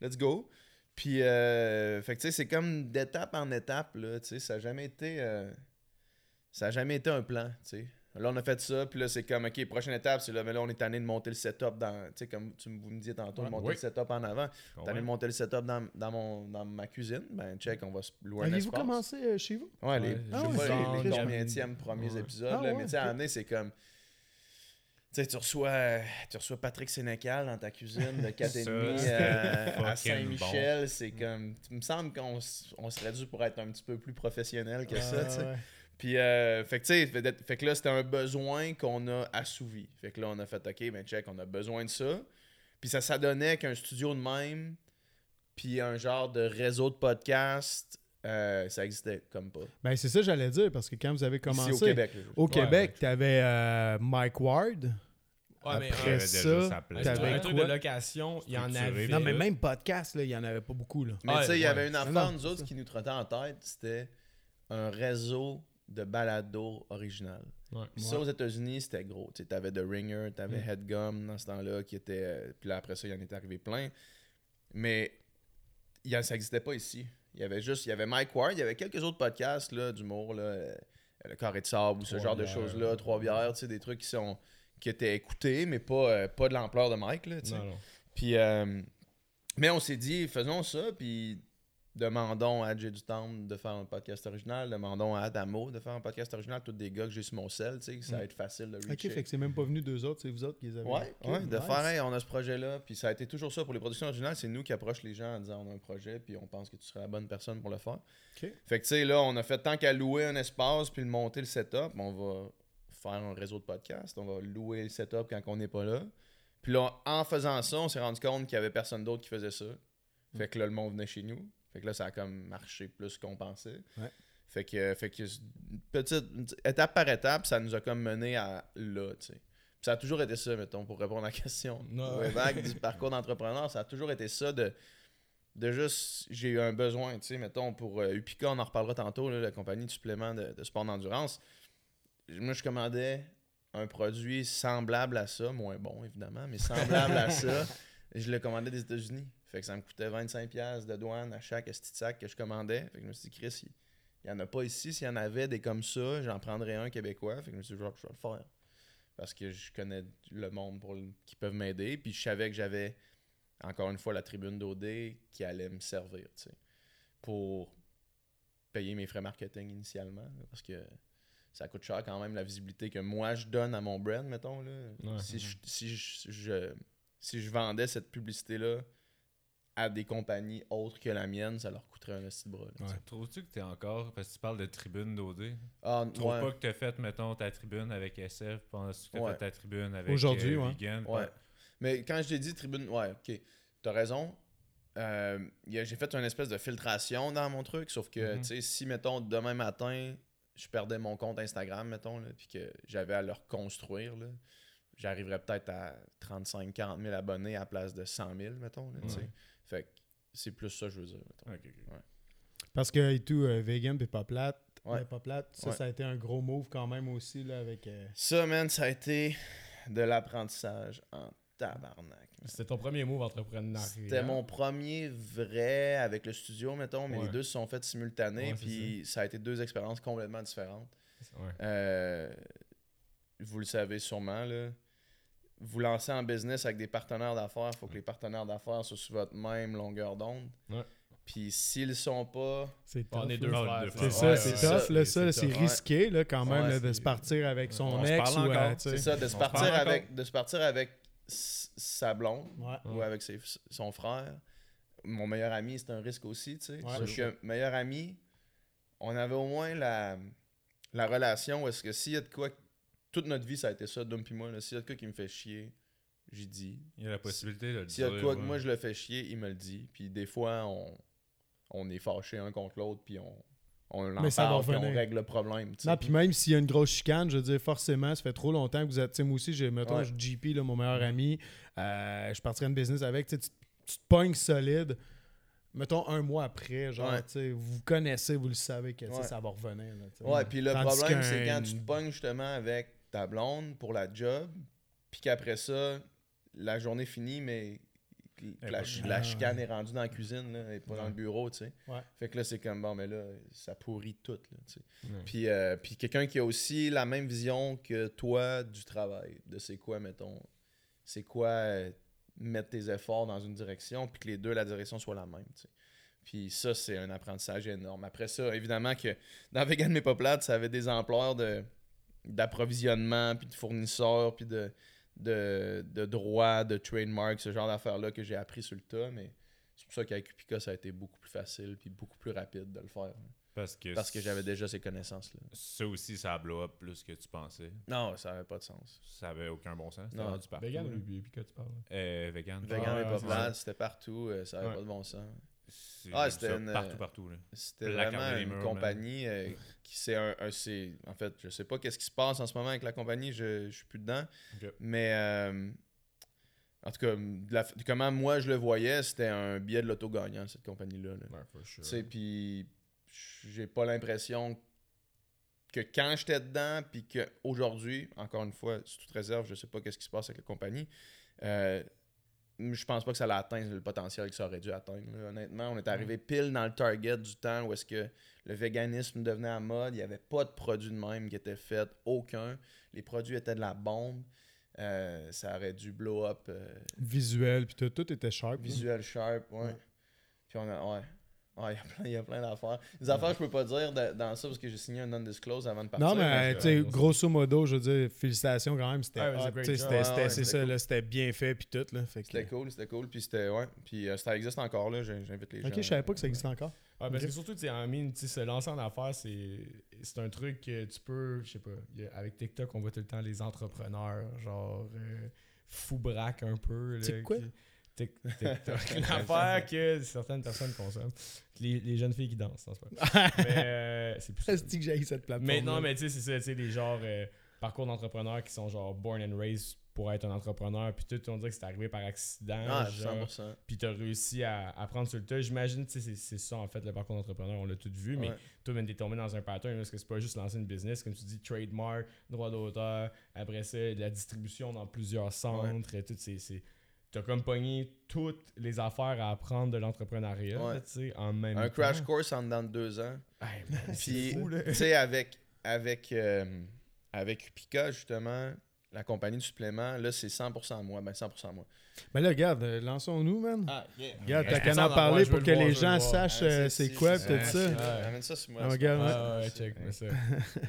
S4: let's go. Puis, euh, fait que, tu sais, c'est comme d'étape en étape, là, tu sais, ça n'a jamais été... euh, ça a jamais été un plan, tu sais. Là, on a fait ça, puis là, c'est comme, OK, prochaine étape, c'est là, mais là, on est tanné de monter le setup dans, tu sais, comme tu vous me disiez tantôt, de monter
S1: Oui.
S4: le setup en avant.
S2: Bon,
S4: Tanné
S2: ouais.
S4: de monter le setup dans, dans, mon, dans ma cuisine, ben, check, on va se louer un
S3: commencé euh, chez vous?
S4: Ouais, les, je sais
S3: ouais,
S4: pas, les, les combienièmes premiers
S1: Ouais.
S4: épisodes,
S3: Ah
S4: là,
S3: ouais,
S4: mais tu sais, c'est comme. Tu sais, tu reçois, tu reçois Patrick Sénécal dans ta cuisine de 4,5
S2: Ça,
S4: euh, à Saint-Michel. C'est comme. Il me semble qu'on on serait dû pour être un petit peu plus professionnel que ça,
S3: ouais.
S4: Puis, euh, fait que, fait que là, c'était un besoin qu'on a assouvi. Fait que là, on a fait, OK, ben check, on a besoin de ça. Puis ça s'adonnait qu'un studio de même, puis un genre de réseau de podcast, euh, ça existait comme pas.
S3: Ben, c'est ça que j'allais dire, parce que quand vous avez
S4: Ici
S3: commencé
S4: au Québec.
S3: au
S1: Ouais,
S3: Québec,
S1: ouais.
S3: t'avais euh, Mike Ward.
S1: Ouais, mais
S3: Après ça, t'avais
S1: un truc
S3: quoi?
S1: de location, il y en avait.
S3: Non, mais même podcast, là, il n'y en avait pas beaucoup. Là.
S4: Mais
S1: Ouais,
S4: tu sais, il y avait une affaire,
S3: non,
S4: nous autres, qui nous trottait en tête, c'était un réseau de balado original.
S1: Ouais.
S4: Ça, aux États-Unis, c'était gros. Tu avais The Ringer, tu avais
S1: Mm.
S4: Headgum dans ce temps-là, qui était. euh, Puis là, après ça, il y en est arrivé plein. Mais il y a- ça n'existait pas ici. Il y avait juste. Il y avait Mike Ward, il y avait quelques autres podcasts là, d'humour, là, euh, Le Carré de Sable ou ce genre de choses-là, Trois bières, tu sais, des trucs qui sont qui étaient écoutés, mais pas, euh, pas de l'ampleur de Mike. Là, tu sais.
S1: Non, non.
S4: Puis, euh, mais on s'est dit, faisons ça, puis demandons à Jay du Temple de faire un podcast original, demandons à Adamo de faire un podcast original, tous des gars que j'ai sur mon sel, tu sais, que ça va être facile de
S3: Ok,
S4: reacher.
S3: fait que c'est même pas venu deux autres, c'est vous autres qui les avez.
S4: Ouais,
S3: Ok,
S4: ouais, de faire, hey, on a ce projet-là, puis ça a été toujours ça pour les productions originales, c'est nous qui approchons les gens en disant on a un projet, puis on pense que tu serais la bonne personne pour le faire.
S3: Ok.
S4: Fait que tu sais, là, on a fait tant qu'à louer un espace, puis le monter le setup, on va faire un réseau de podcasts, on va louer le setup quand on n'est pas là. Puis là, en faisant ça, on s'est rendu compte qu'il y avait personne d'autre qui faisait ça. Fait que là, le monde venait chez nous. Fait que là, ça a comme marché plus qu'on pensait.
S3: Ouais.
S4: Fait que, fait que petite, étape par étape, ça nous a comme mené à là, tu sais. ça a toujours été ça, mettons, pour répondre à la question.
S1: Ouais.
S4: Ouais, vague du parcours d'entrepreneur, ça a toujours été ça de, de juste, j'ai eu un besoin, tu sais, mettons, pour euh, Upica, on en reparlera tantôt, là, la compagnie de suppléments de, de sport d'endurance. Moi, je commandais un produit semblable à ça, moins bon, évidemment, mais semblable à ça. Je le commandais des États-Unis. Fait que ça me coûtait 25$ de douane à chaque de sac que je commandais. Fait que je me suis dit, Chris, il n'y en a pas ici. S'il y en avait des comme ça, j'en prendrais un québécois. Fait que je me suis dit, je vais je vais le faire parce que je connais le monde pour le- qui peuvent m'aider. Puis je savais que j'avais, encore une fois, la tribune d'OD qui allait me servir, tu sais, pour payer mes frais marketing initialement. parce que ça coûte cher quand même la visibilité que moi je donne à mon brand, mettons. Là.
S1: Ouais.
S4: Si, je, si, je, je- si je vendais cette publicité-là à des compagnies autres que la mienne, ça leur coûterait un esti de bras. là, tu sais.
S3: Ouais.
S2: Trouves-tu que t'es encore, parce que tu parles de tribune d'OD,
S4: Ah,
S2: trouves
S4: ouais.
S2: pas que t'as fait, mettons, ta tribune avec SF pendant que t'as
S4: Ouais.
S2: fait ta tribune avec
S3: Aujourd'hui,
S2: euh,
S3: ouais.
S2: Vegan?
S4: Ouais. Mais quand je t'ai dit tribune, ouais, ok, t'as raison. Euh, il y a- j'ai fait une espèce de filtration dans mon truc, sauf que,
S2: Mhm.
S4: tu sais, si, mettons, demain matin, je perdais mon compte Instagram, mettons, puis que j'avais à le reconstruire, là, j'arriverais peut-être à 35-40 000 abonnés à la place de 100 000, mettons, là, tu. Fait que c'est plus ça, je veux dire, mettons.
S2: Ok, ok.
S3: Parce que et tout, euh, vegan puis pas plate.
S4: Ouais.
S3: euh, pas plate. Ça,
S4: Ouais.
S3: ça a été un gros move quand même aussi là, avec. euh,
S4: Ça, man, ça a été de l'apprentissage en tabarnak.
S1: C'était ton premier move entrepreneurial.
S4: C'était mon premier vrai avec le studio, mettons, mais
S1: Ouais.
S4: les deux se sont faits simultanés, puis ça. a été deux expériences complètement différentes.
S1: Ouais.
S4: Euh, vous le savez sûrement, là. Vous lancez en business avec des partenaires d'affaires, il faut que les partenaires d'affaires soient sur votre même longueur d'onde.
S1: Ouais.
S4: Puis s'ils sont pas,
S3: C'est
S1: On
S3: tough,
S1: est deux frères.
S3: C'est ça, c'est tough,
S1: ça.
S3: là,
S1: C'est-
S3: ça,
S1: c'est
S3: risqué, là, quand même, là, de se partir avec son
S2: On se
S3: ex
S2: parle
S3: ou, euh,
S4: c'est ça, de
S2: On
S4: se partir
S2: parle encore.
S4: avec, de se partir avec sa blonde,
S3: Ouais.
S4: ou avec ses- son frère. Mon meilleur ami, c'est un risque aussi, tu sais.
S3: Ouais.
S4: Parce que meilleur ami, on avait au moins la, la relation où est-ce que s'il y a de quoi, toute notre vie, ça a été ça, Dom puis moi, s'il y a de quoi qui me fait chier, j'y dis.
S2: Il y a la possibilité de le
S4: S'il y a de quoi que
S2: ouais.
S4: moi je le fais chier, il me le dit. Puis des fois, on, on est fâchés un contre l'autre, puis on, on en
S3: Mais ça va
S4: parle, puis on
S3: revenir.
S4: règle le problème.
S3: Non, puis même s'il y a une grosse chicane, je veux dire, forcément, ça fait trop longtemps que vous êtes. Tu sais, moi aussi, j'ai, mettons,
S4: Ouais.
S3: je- JP, là, mon meilleur ami, euh, je partirais une business avec. Tu, sais, tu tu te pognes solide, mettons un mois après, genre,
S4: Ouais.
S3: tu sais, vous connaissez, vous le savez que ça va revenir. là.
S4: Ouais, puis le
S3: Tandis
S4: problème,
S3: qu'un-
S4: c'est quand tu te pognes justement avec ta blonde pour la job, puis qu'après ça, la journée finit, mais la, la
S3: Ah,
S4: chicane est rendue dans la cuisine, là, et pas dans le bureau, tu sais.
S3: Ouais.
S4: Fait que là, c'est comme, bon, mais là, ça pourrit tout, là, tu sais.
S1: Ouais.
S4: Puis, euh, puis quelqu'un qui a aussi la même vision que toi du travail, de c'est quoi, mettons, c'est quoi euh, mettre tes efforts dans une direction, puis que les deux, la direction soit la même, tu sais. Puis ça, c'est un apprentissage énorme. Après ça, évidemment que dans Vegan Mais Pas Plate, ça avait des ampleurs de d'approvisionnement, puis de fournisseurs, puis de, de, de droits, de trademark, ce genre d'affaires-là que j'ai appris sur le tas, mais c'est pour ça qu'avec Upica, ça a été beaucoup plus facile, puis beaucoup plus rapide de le faire.
S2: Parce que,
S4: Parce que j'avais déjà ces connaissances-là.
S2: Ça aussi, ça a blow up plus que tu pensais.
S4: Non, ça n'avait pas de sens.
S2: Ça avait aucun bon sens. C'était
S4: Non.
S2: rendu partout.
S1: Vegan ou puis que tu parles?
S2: Euh, vegan.
S4: Vegan
S1: ouais,
S4: et pas c'était partout, euh, ça n'avait
S1: Ouais.
S4: pas de bon sens. Ah, c'était une,
S2: Partout,
S4: euh,
S2: partout. Là.
S4: C'était vraiment une
S2: murs,
S4: compagnie euh, qui c'est un, un- en fait je sais pas qu'est-ce qui se passe en ce moment avec la compagnie je, je suis plus dedans mais euh, en tout cas de la- comment moi je le voyais c'était un billet de l'auto gagnant cette compagnie là,
S1: Ouais, sure.
S4: puis j'ai pas l'impression que quand j'étais dedans puis que aujourd'hui encore une fois sous toute réserve je sais pas qu'est-ce qui se passe avec la compagnie euh, je pense pas que ça l'a atteint le potentiel que ça aurait dû atteindre. là. Honnêtement, on est arrivé pile dans le target du temps où est-ce que le véganisme devenait à mode. Il n'y avait pas de produit de même qui était fait, aucun. Les produits étaient de la bombe. Euh, ça aurait dû blow up euh,
S3: Visuel, puis tout, tout était sharp.
S4: visuel sharp. Ouais. Puis on a, ouais. Ouais, il y a plein, d'affaires. Des affaires que je peux pas dire de- dans ça parce que j'ai signé un non-disclose avant de partir.
S3: Non, mais
S1: que-
S3: tu sais,
S1: ouais,
S3: grosso modo, je veux dire, félicitations quand même. C'était
S1: Ouais,
S3: c'était-
S4: Ouais, ouais,
S3: c'est
S4: cool.
S3: bien fait, puis tout.
S4: C'était cool, c'était cool. Puis c'était, ouais. Puis euh, ça existe encore, là. J'invite les gens.
S3: Ok, je savais pas que ça existait encore.
S1: Ouais, parce que surtout, tu sais, en mine, tu sais, se lancer en affaires, c'est c'est un truc que tu peux, je sais pas, avec TikTok, on voit tout le temps les entrepreneurs, genre, euh, fou braque un peu.
S3: Tic quoi?
S1: qui- TikTok. Une affaire que certaines personnes consomment. Les, les jeunes filles qui dansent, non, c'est pas. Mais euh, c'est plus
S3: que j'ai cette plateforme
S1: Mais non, mais tu sais, c'est ça, tu sais, les genres. euh, parcours d'entrepreneurs qui sont genre born and raised pour être un entrepreneur, puis tout, on dirait que c'est arrivé par accident.
S4: Ah,
S1: genre,
S4: 100%.
S1: puis tu as réussi à, à prendre sur le tas. J'imagine, tu sais, c'est- c'est ça en fait le parcours d'entrepreneur, on l'a tout vu, mais toi, ben, t'es tombé dans un pattern parce que c'est pas juste lancer une business, comme tu dis, trademark, droit d'auteur, après ça, de la distribution dans plusieurs centres, et tout, c'est. c'est- T'as comme pogné toutes les affaires à apprendre de l'entrepreneuriat,
S4: Ouais.
S1: tu sais, en même
S4: Un
S1: temps.
S4: crash course en dedans de deux ans.
S1: Hey, man, c'est
S4: Puis,
S1: fou, là.
S4: tu sais, avec, avec, euh, avec Upica, justement, la compagnie de suppléments, là, c'est 100% moi. Ben, 100% moi.
S3: Mais là, regarde, euh, lançons-nous, man.
S4: Ah, yeah.
S3: Regarde, t'as qu'à en parler pour que
S1: voir,
S3: les gens sachent euh, c'est quoi, pis tout ça.
S1: ça. Ouais.
S4: Amène ça sur moi.
S3: Ah, regarde, ouais.
S1: check, mais ça.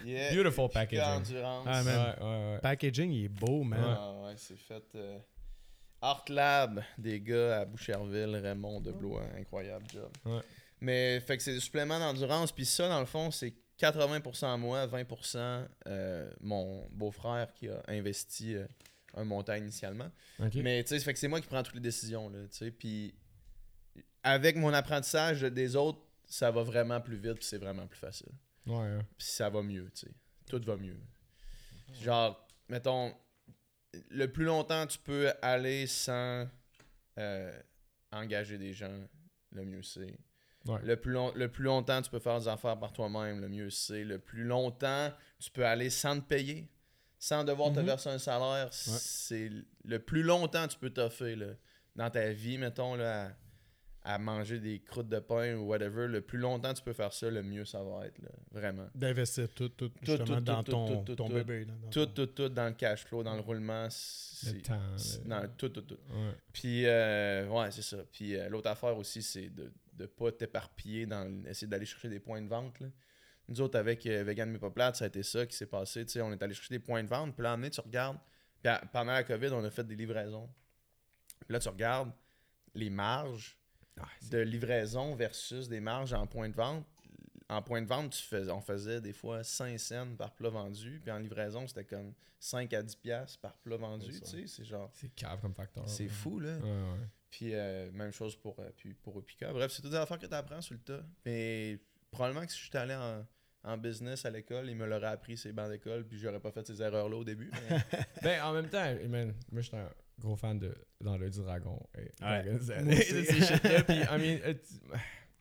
S4: Yeah.
S1: Beautiful packaging.
S3: Ah,
S1: Ouais,
S3: man.
S1: ouais, ouais.
S3: Packaging, il est beau, man.
S4: Ah, ouais, c'est fait. euh, Art Lab, des gars à Boucherville, Raymond de Blois, incroyable job.
S1: Ouais.
S4: Mais fait que c'est des suppléments d'endurance, puis ça, dans le fond, c'est 80% moi, 20% euh, mon beau-frère qui a investi euh, un montant initialement. Mais tu sais, fait que c'est moi qui prends toutes les décisions, là, tu sais, puis avec mon apprentissage des autres, ça va vraiment plus vite, puis c'est vraiment plus facile.
S1: Ouais, ouais.
S4: Puis ça va mieux, tu sais. Tout va mieux. Genre, mettons, le plus longtemps tu peux aller sans euh, engager des gens, le mieux c'est.
S1: Ouais.
S4: Le, plus long- le plus longtemps tu peux faire des affaires par toi-même, le mieux c'est. Le plus longtemps tu peux aller sans te payer, sans devoir te
S3: Mhm.
S4: verser un salaire, c'est le plus longtemps tu peux t'offrir dans ta vie, mettons, là, à, manger des croûtes de pain ou whatever. Le plus longtemps tu peux faire ça, le mieux ça va être, là, vraiment.
S3: D'investir tout, tout, justement,
S4: tout,
S3: dans
S4: tout,
S3: ton,
S4: tout, tout,
S3: ton
S4: tout.
S3: bébé. là, dans
S4: Tout,
S3: ton-
S4: tout, tout dans le cash flow, dans le roulement.
S1: Le temps. le-
S4: dans tout, tout, tout.
S1: Ouais.
S4: Puis, euh, ouais, c'est ça. Puis, euh, l'autre affaire aussi, c'est de ne pas t'éparpiller dans essayer d'aller chercher des points de vente. là. Nous autres, avec euh, Vegan Mais Pas Plate, ça a été ça qui s'est passé. Tu sais, on est allé chercher des points de vente. Puis là, emmené, tu regardes. Puis, à- pendant la COVID, on a fait des livraisons. Puis là, tu regardes les marges
S1: Ah,
S4: de livraison versus des marges en point de vente. En point de vente, tu fais, on faisait des fois 5 cents par plat vendu. Puis en livraison, c'était comme 5 à 10 piastres par plat vendu.
S3: C'est
S4: Tu sais, c'est genre...
S1: C'est cave comme facteur.
S4: C'est
S1: ouais.
S4: fou, là.
S1: Ouais, ouais.
S4: Puis euh, même chose pour, euh, puis pour Upica. Bref, c'est toutes des affaires que tu apprends sur le tas. Mais probablement que si j'étais allé en, en business à l'école, il me l'aurait appris ses bancs d'école, puis j'aurais pas fait ces erreurs-là au début. mais-
S1: Ben, en même temps, man, moi, j'étais un gros fan de Dans du dragon. Et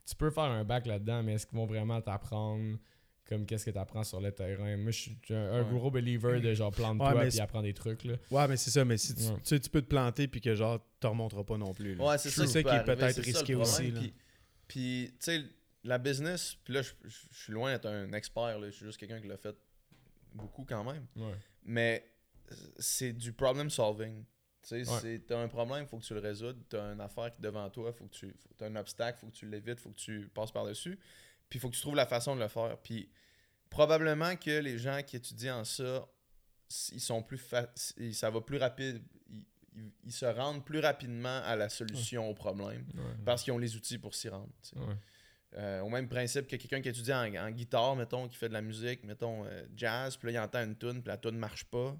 S1: tu, peux faire un bac là-dedans, mais est-ce qu'ils vont vraiment t'apprendre comme qu'est-ce que tu apprends sur le terrain? Moi, je suis un, un
S4: Ouais.
S1: gros believer de genre plante-toi
S3: Ouais, mais
S1: puis apprends des trucs. Là.
S3: Ouais, mais c'est ça, mais si tu,
S1: Ouais.
S3: tu sais, tu peux te planter puis que genre, tu remonteras pas non plus. là.
S4: Ouais, c'est ça,
S3: C'est ça
S4: peut
S3: qui est peut-être
S4: le
S3: risqué
S4: problème.
S3: aussi. là.
S4: Puis, puis, tu sais, la business, puis là, je, je- je suis loin d'être un expert, là, je suis juste quelqu'un qui l'a fait beaucoup quand même.
S1: Ouais.
S4: Mais c'est du problem solving. Tu sais,
S1: Ouais.
S4: c'est- t'as un problème, faut que tu le résoudes. T'as une affaire qui est devant toi, faut que tu. T'as un obstacle, faut que tu l'évites, faut que tu passes par-dessus. Puis faut que tu trouves la façon de le faire. Puis probablement que les gens qui étudient en ça, ils sont plus fa- ça va plus rapide. Ils, ils- ils se rendent plus rapidement à la solution au problème
S1: Ouais.
S4: parce qu'ils ont les outils pour s'y rendre. tu sais.
S1: Ouais.
S4: Euh, au même principe que quelqu'un qui étudie en, en guitare, mettons, qui fait de la musique, mettons, euh, jazz, puis là, il entend une tune, puis la tune marche pas.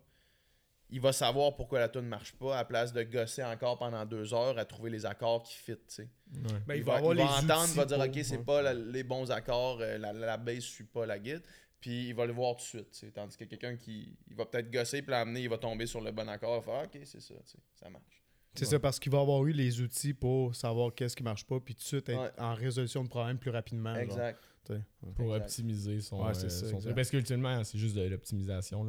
S4: Il va savoir pourquoi la tune marche pas, à place de gosser encore pendant deux heures à trouver les accords qui fit, tu sais.
S1: Ouais.
S3: Ben,
S4: il, va, il va entendre, il va dire,
S3: pour-
S4: OK, c'est
S3: ouais.
S4: pas la- les bons accords, euh, la, la, la bass suit pas la guitare, puis il va le voir tout de suite. Tandis que quelqu'un qui il va peut-être gosser, puis l'amener, il va tomber sur le bon accord, il va faire, OK, c'est ça, tu sais, ça marche.
S3: C'est
S1: Ouais.
S3: ça, parce qu'il va avoir eu les outils pour savoir qu'est-ce qui marche pas, puis tout de suite être
S4: Ouais.
S3: en résolution de problème plus rapidement.
S4: Exact.
S1: Pour
S4: Exact.
S1: optimiser son,
S3: Ouais,
S1: euh,
S3: ça,
S1: son
S3: exact.
S1: truc. Parce qu'ultimement, c'est juste de l'optimisation.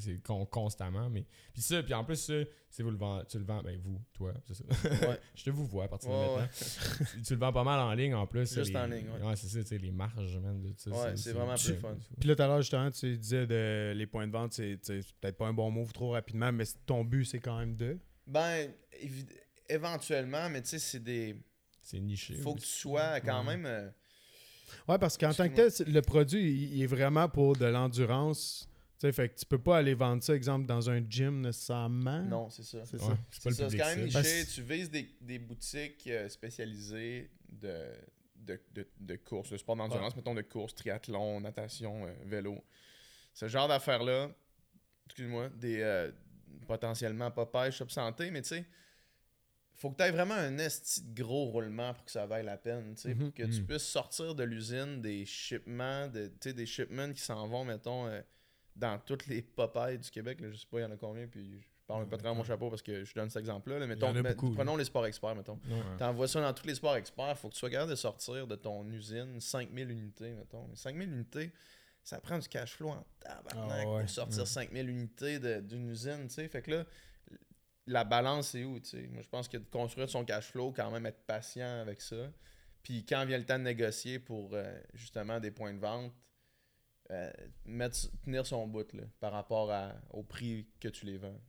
S1: C'est con- constamment. Mais... Puis ça, puis en plus, ça, c'est vous le vend, tu le vends, ben vous, toi, c'est ça.
S4: Ouais.
S1: Je te vous vois à partir de
S4: Ouais,
S1: maintenant.
S4: ouais.
S1: tu, tu le vends pas mal en ligne en plus.
S4: Juste
S1: les-
S4: en ligne, ouais.
S1: c'est ça, tu sais, les marges, man. de ça,
S4: Ouais, c'est vraiment plus fun.
S3: Puis là, tout à l'heure, justement, tu disais de les points de vente, c'est peut-être pas un bon move trop rapidement, mais ton but, c'est quand même de?
S4: Ben, éventuellement, mais tu sais, c'est des.
S1: C'est niché.
S4: Faut que tu sois quand
S1: Ouais.
S4: même.
S3: Ouais, parce qu'en tant que tel, le produit, il, est vraiment pour de l'endurance. Tu sais, fait que tu peux pas aller vendre ça, exemple, dans un gym nécessairement.
S4: Non, c'est ça.
S3: C'est
S1: Ouais,
S3: ça.
S1: c'est pas
S4: ça, quand même niché.
S3: Parce-
S4: Tu vises des, des boutiques euh, spécialisées de, de, de, de courses, de sport d'endurance, mettons de courses, triathlon, natation, euh, vélo. Ce genre d'affaires-là, excuse-moi, des euh, potentiellement pas pêche, shop santé, mais tu sais, faut que tu aies vraiment un esti de gros roulement pour que ça vaille la peine, tu sais,
S3: Mhm.
S4: pour que tu
S1: Mhm.
S4: puisses sortir de l'usine des shipments, de, tu sais, des shipments qui s'en vont, mettons, euh, dans toutes les Popeyes du Québec, là, je sais pas, il y en a combien, puis je parle pas très mon chapeau parce que je donne cet exemple-là. là, mettons,
S3: beaucoup,
S4: prenons les sports experts, mettons.
S1: Ouais.
S4: T'envoies ça dans tous les sports experts, faut que tu sois capable de sortir de ton usine 5000 unités, mettons. Mais 5000 unités, ça prend du cash flow en tabarnak
S3: Ah ouais.
S4: pour sortir 5000 unités d'une usine, tu sais. Fait que là, la balance est où, tu sais? Moi, je pense que de construire son cash flow, quand même être patient avec ça. Puis quand vient le temps de négocier pour euh, justement des points de vente, euh, tenir son bout là, par rapport au prix que tu les vends.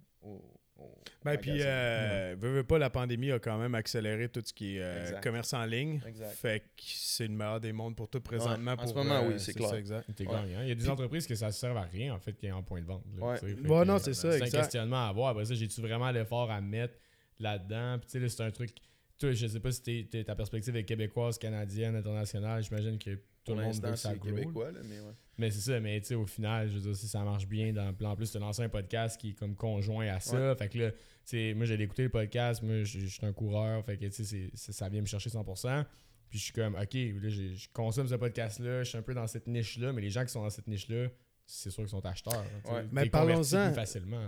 S3: Ben, puis, euh, veux, veux pas, la pandémie a quand même accéléré tout ce qui est euh, commerce en ligne.
S4: Exact.
S3: Fait que c'est le meilleur des mondes pour tout présentement.
S4: en
S3: pour,
S4: ce moment,
S3: euh,
S4: oui, c'est clair.
S3: ça, exact.
S4: Ouais.
S1: gagnant. Il y a des entreprises que ça ne sert à rien, en fait, qui est en point de vente. là,
S4: Ouais.
S3: Ouais,
S1: que,
S3: non,
S1: euh,
S3: c'est ça,
S1: C'est un questionnement à avoir. Après ça, j'ai-tu vraiment l'effort à mettre là-dedans? Puis, tu sais, c'est un truc. Toi, je sais pas si t'es- t'es- ta perspective est québécoise, canadienne, internationale. J'imagine que tout
S4: Pour
S1: le monde veut que ça
S4: québécois, là, mais ouais.
S1: Mais c'est ça, mais tu sais, au final, je veux dire, si ça marche bien, dans, en plus, tu as lancé un podcast qui est comme conjoint à ça. Fait que là, tu sais, moi, j'ai écouté le podcast, moi, je suis un coureur, fait que, tu sais, ça vient me chercher 100%. Puis je suis comme, OK, là, je consomme ce podcast-là, je suis un peu dans cette niche-là, mais les gens qui sont dans cette niche-là, c'est sûr qu'ils sont acheteurs. hein.
S4: Ouais.
S3: Mais parlons-en-.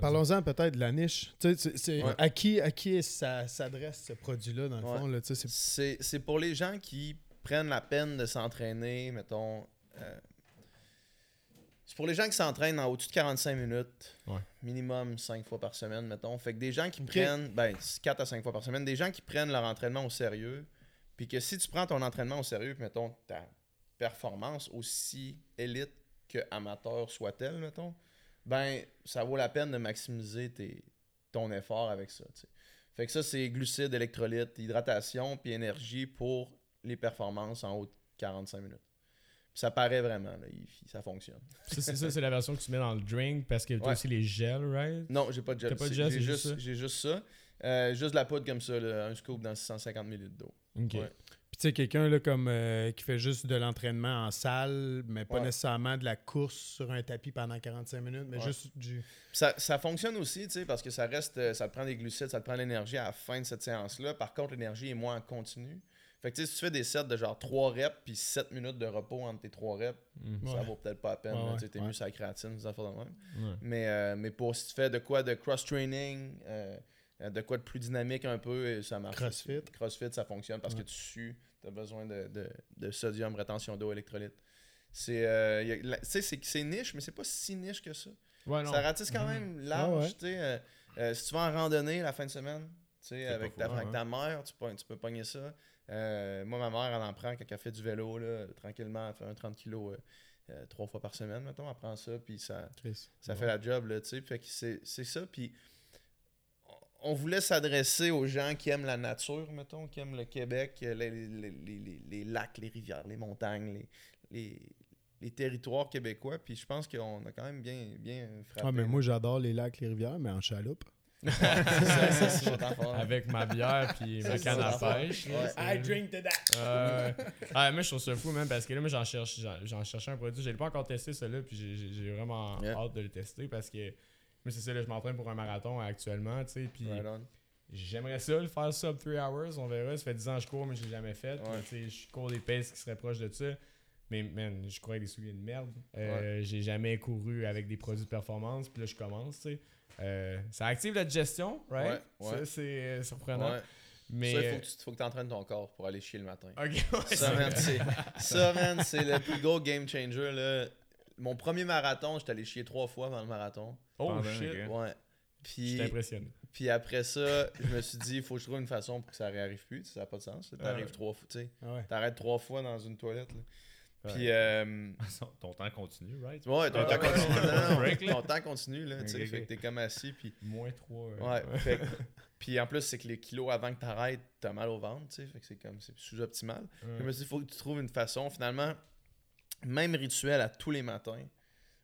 S3: Parlons-en peut-être de la niche. Tu sais, c'est- c'est-
S4: Ouais.
S3: À qui, à qui ça s'adresse ce produit-là, dans le
S4: Ouais.
S3: fond? Là, tu sais, c'est-
S4: C'est c'est pour les gens qui prennent la peine de s'entraîner, mettons. euh, c'est pour les gens qui s'entraînent en au-dessus de 45 minutes,
S1: Ouais.
S4: minimum 5 fois par semaine, mettons. Fait que des gens qui prennent, ben, 4 à 5 fois par semaine, des gens qui prennent leur entraînement au sérieux, puis que si tu prends ton entraînement au sérieux, puis mettons ta performance aussi élite que amateur soit-elle, mettons, ben, ça vaut la peine de maximiser tes- ton effort avec ça. Fait que ça, c'est glucides, électrolytes, hydratation, puis énergie pour les performances en haut de 45 minutes. Ça paraît vraiment, là, il- ça fonctionne.
S1: Ça, c'est ça, c'est la version que tu mets dans le drink parce que tu as
S4: Ouais.
S1: aussi les gels, right?
S4: Non, j'ai pas de gel.
S1: T'as pas de
S4: C'est-
S1: gel,
S4: j'ai
S1: juste
S4: juste,
S1: ça?
S4: j'ai juste ça. Euh, juste de la poudre comme ça, là, un scoop dans 650 ml d'eau.
S1: Ok.
S4: Ouais.
S3: Puis tu sais, quelqu'un là, comme euh, qui fait juste de l'entraînement en salle, mais pas
S4: Ouais.
S3: nécessairement de la course sur un tapis pendant 45 minutes, mais
S4: Ouais.
S3: juste du.
S4: Ça, ça fonctionne aussi, tu sais, parce que ça reste, euh, ça te prend des glucides, ça te prend de l'énergie à la fin de cette séance-là. Par contre, l'énergie est moins en continu. Fait que tu sais, si tu fais des sets de genre 3 reps puis 7 minutes de repos entre tes 3 reps,
S1: Mhm.
S4: ça
S3: Ouais.
S4: vaut peut-être pas la peine.
S3: Ouais,
S4: là,
S3: ouais,
S4: tu
S3: ouais.
S4: mieux sur la créatine, des affaires de même.
S1: Ouais.
S4: Mais, euh, mais pour si tu fais de quoi de cross-training, euh, euh, de quoi de plus dynamique un peu, et ça marche.
S3: Crossfit.
S4: aussi. Crossfit, ça fonctionne parce
S3: Ouais.
S4: que tu sues, tu as besoin de, de, de sodium, rétention d'eau, électrolyte. C'est euh, c'est c'est niche, mais c'est pas si niche que ça.
S1: Ouais, non.
S4: Ça ratisse quand
S1: Mhm.
S4: même large.
S3: Ah ouais.
S4: tu sais, euh, euh, si tu vas en randonnée la fin de semaine, tu sais, avec, ta, avec ta mère, tu peux, tu peux pogner ça. Euh, moi, ma mère, elle en prend quand elle fait du vélo, là, tranquillement, elle fait un 30 kg euh, euh, trois fois par semaine, mettons, elle prend ça, puis ça, ça
S1: Ouais.
S4: fait la job, là, tu sais. Fait que c'est ça. Puis on voulait s'adresser aux gens qui aiment la nature, mettons, qui aiment le Québec, les, les- les- les- lacs, les rivières, les montagnes, les, les, les territoires québécois. Puis je pense qu'on a quand même bien, bien frappé.
S3: Ah, mais moi, j'adore les lacs, les rivières, mais en chaloupe.
S4: Ça, ça.
S1: Avec ma bière puis ma canne à pêche.
S4: Ouais.
S1: c'est-
S3: drink to that.
S1: Euh, ah, moi, je trouve ça fou, même, parce que là, moi, j'en cherche, j'en, cherchais un produit. Je l'ai pas encore testé, celui-là, puis j'ai, vraiment
S4: Yeah.
S1: hâte de le tester parce que, moi, c'est ça, là, je m'entraîne pour un marathon actuellement, tu sais, puis
S4: Right
S1: j'aimerais ça, le faire sub 3 hours, on verra. Ça fait 10 ans que je cours, mais je l'ai jamais fait.
S4: Ouais.
S1: Puis, tu sais, je cours des paces qui seraient proches de ça. Mais, man, je cours avec des souliers de merde. Euh, J'ai jamais couru avec des produits de performance, puis là, je commence, tu sais. Euh, ça active la digestion, right?
S4: Ouais, ouais.
S1: Ça, c'est euh, surprenant.
S4: Ouais.
S1: Mais.
S4: Ça, il faut que tu faut que entraînes ton corps pour aller chier le matin.
S1: Ok, ouais,
S4: Ça,
S1: c'est-
S4: man, c'est, ça, man, c'est le plus gros game changer. Là. Mon premier marathon, j'étais allé chier trois fois avant le marathon.
S1: Oh
S2: Pendant,
S1: shit.
S4: Ouais. Puis,
S1: impressionné.
S4: puis après ça, je me suis dit, il faut que je trouve une façon pour que ça réarrive plus. Ça n'a pas de sens. T'arrives
S1: Ouais.
S4: trois fois, tu sais.
S3: Ah ouais.
S4: T'arrêtes trois fois dans une toilette. Là. Puis, euh,
S2: Ton temps continue, right?
S4: ouais, ton
S1: Ah,
S4: temps
S1: ouais,
S4: continue. non, non,
S1: break, là.
S4: ton temps continue, là. tu sais,
S2: Ok,
S4: Fait que t'es comme assis. Puis,
S1: Moins 3.
S4: ouais. fait que- puis en plus, c'est que les kilos avant que t'arrêtes, t'as mal au ventre, tu sais. Fait que c'est comme, c'est sous-optimal. Je me suis dit, il faut que tu trouves une façon. Finalement, même rituel à tous les matins.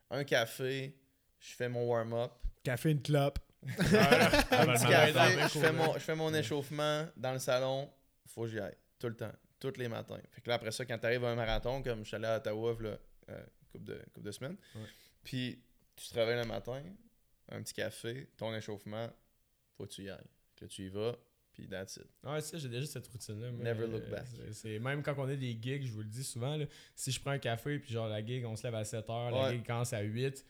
S4: Un café, je fais mon warm-up.
S3: Café, une clope.
S4: Un petit café, je fais, mon, je fais mon échauffement dans le salon. Faut que j'y aille. Tout le temps. Tous les matins. Fait que là, après ça, quand tu arrives à un marathon, comme je suis allé à Ottawa, là, euh, couple, de, couple de semaines,
S1: Ouais.
S4: puis tu te réveilles le matin, un petit café, ton échauffement, faut que tu y ailles. Que tu y vas, puis that's it.
S1: Ouais, ça, j'ai déjà cette routine-là.
S4: Never look
S1: Euh,
S4: back.
S1: c'est- même quand on a des gigs, je vous le dis souvent, là, si je prends un café, puis genre la gig, on se lève à 7h, la
S4: Ouais.
S1: gig commence à 8,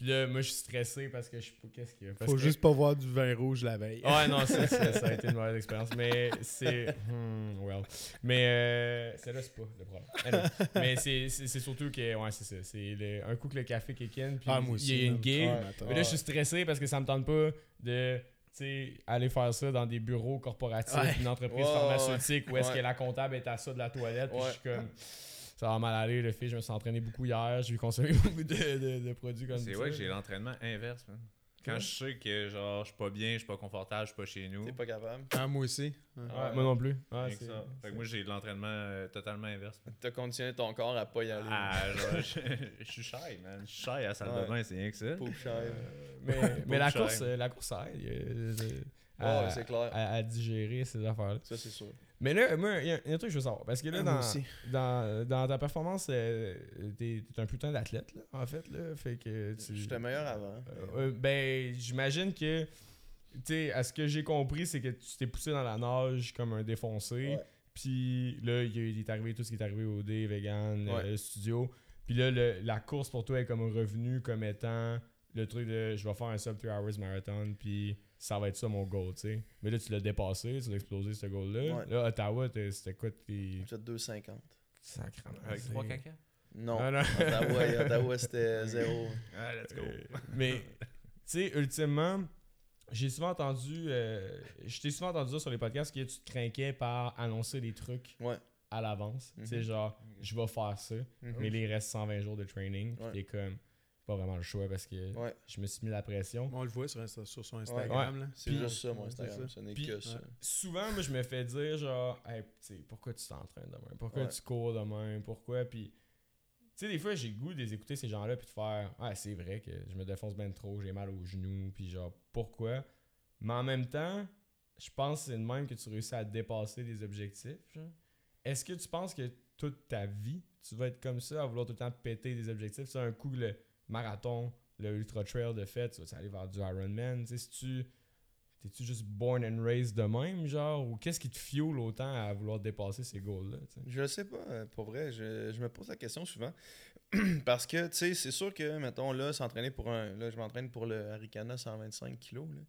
S1: Puis là, moi, je suis stressé parce que je sais pas qu'est-ce qu'il y a. Parce
S3: Faut
S1: que-
S3: juste pas voir du vin rouge la veille.
S1: Ouais, non, ça, ça, ça a été une mauvaise expérience. Mais c'est. Hmm, well. Mais euh, celle-là, c'est pas le problème. Anyway. mais c'est c'est- c'est surtout que. Ouais, c'est ça. C'est le- un coup que le café kick in, puis
S3: Ah, moi aussi,
S1: il y a une gig.
S3: Ouais,
S1: Mais là, je suis stressé parce que ça me tente pas de. tu sais, aller faire ça dans des bureaux corporatifs,
S3: Ouais.
S1: une entreprise pharmaceutique où est-ce
S4: ouais.
S1: que la comptable est à ça de la toilette. Puis je suis comme. Ça va mal aller, le fait. Je me suis entraîné beaucoup hier. J'ai consommé beaucoup de, de- de produits comme ça.
S2: C'est vrai que j'ai l'entraînement inverse, man. Quand
S1: Ouais.
S2: je sais que genre je suis pas bien, je suis pas confortable, je suis pas chez nous.
S4: T'es pas capable.
S3: Ah, moi aussi. Ouais.
S1: Ouais, moi non plus. Ouais,
S2: rien que
S1: c'est-
S2: ça. Fait que moi j'ai de l'entraînement euh, totalement inverse.
S4: T'as conditionné ton corps à pas y aller.
S2: Ah, genre, je, je suis shy, man. Je suis shy à la salle
S4: Ouais.
S2: de bain, c'est rien que ça.
S1: Euh, mais, mais la
S2: cher.
S1: course, euh, la course, ça aide euh, euh,
S4: Ouais,
S1: à,
S4: c'est clair.
S1: à- à digérer ces affaires-là.
S4: Ça, c'est sûr.
S1: Mais là, moi, il y, a il y a un truc que je veux savoir. Parce que là,
S3: Ah,
S1: dans, dans, dans ta performance, euh, t'es t'es un putain d'athlète, là, en fait. Là, fait que tu...
S4: J'étais meilleur avant.
S1: Euh, ben, j'imagine que, tu sais, à ce que j'ai compris, c'est que tu t'es poussé dans la nage comme un défoncé.
S4: Ouais.
S1: Puis là, il, y a- il est arrivé tout ce qui est arrivé au D, vegan,
S4: Ouais.
S1: euh, studio. Puis là, le- la course pour toi est comme revenu comme étant le truc de je vais faire un sub 3 hours marathon, puis ça va être ça mon goal, tu sais. Mais là, tu l'as dépassé, tu l'as explosé ce goal-là.
S4: Ouais.
S1: Là, Ottawa, t'es- c'était quoi tes.
S4: Peut-être 2,50.
S1: Sacrément.
S2: Avec
S1: c'est-
S2: 3 caca?
S4: Non.
S1: Ah, non.
S4: Ottawa, Ottawa c'était zéro.
S2: Ah, let's go.
S1: Euh, mais, tu sais, ultimement, j'ai souvent entendu, euh, je t'ai souvent entendu dire sur les podcasts que tu te craquais par annoncer des trucs
S4: Ouais.
S1: à l'avance. Tu sais,
S4: Mhm.
S1: genre, je vais faire ça,
S4: Mhm.
S1: mais il reste 120 jours de training.
S4: Ouais.
S1: t'es comme, pas vraiment le choix parce que
S4: Ouais.
S1: je me suis mis la pression.
S3: On le voit sur, Insta- sur son Instagram. Là.
S4: C'est
S1: Puis-
S4: juste ça, mon Instagram.
S3: ça.
S4: Ce n'est
S1: Puis-
S4: que ça.
S3: Ouais.
S1: Souvent, moi, je me fais dire, genre, hey, pourquoi tu t'entraînes demain? Pourquoi
S4: Ouais.
S1: tu cours demain? Pourquoi? Puis, tu sais, des fois, j'ai le goût d'écouter ces gens-là puis de faire, ah, c'est vrai que je me défonce bien trop, j'ai mal aux genoux, puis genre, pourquoi? Mais en même temps, je pense que c'est de même que tu réussis à dépasser des objectifs. Est-ce que tu penses que toute ta vie, tu vas être comme ça, à vouloir tout le temps péter des objectifs? C'est un coup, le marathon, le ultra trail de fait, tu vas aller vers du Ironman. Tu sais, si tu. T'es-tu juste born and raised de même, genre? Ou qu'est-ce qui te fuel autant à vouloir dépasser ces goals-là?
S4: Je sais pas, euh, pour vrai. Je, je me pose la question souvent. Parce que, tu sais, c'est sûr que, mettons, là, s'entraîner pour un. Là, je m'entraîne pour le Aricana 125 kg. là.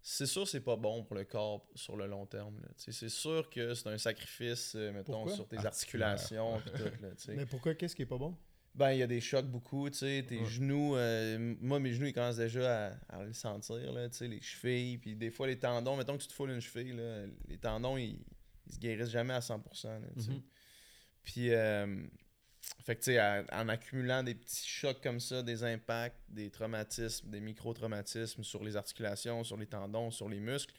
S4: C'est sûr que c'est pas bon pour le corps sur le long terme. là. Tu sais, C'est sûr que c'est un sacrifice, euh, mettons,
S3: Pourquoi?
S4: sur tes articulations. tout, là.
S3: Mais pourquoi Qu'est-ce qui est pas bon?
S4: Ben, il y a des chocs beaucoup, tu sais, tes
S1: Ouais.
S4: genoux, euh, moi, mes genoux, ils commencent déjà à, à le sentir, là, tu sais, les chevilles, puis des fois, les tendons, mettons que tu te foules une cheville, là, les tendons, ils, ils se guérissent jamais à 100%, là, tu sais.
S3: Mhm.
S4: Puis, euh, fait que, tu sais, en accumulant des petits chocs comme ça, des impacts, des traumatismes, des micro-traumatismes sur les articulations, sur les tendons, sur les muscles,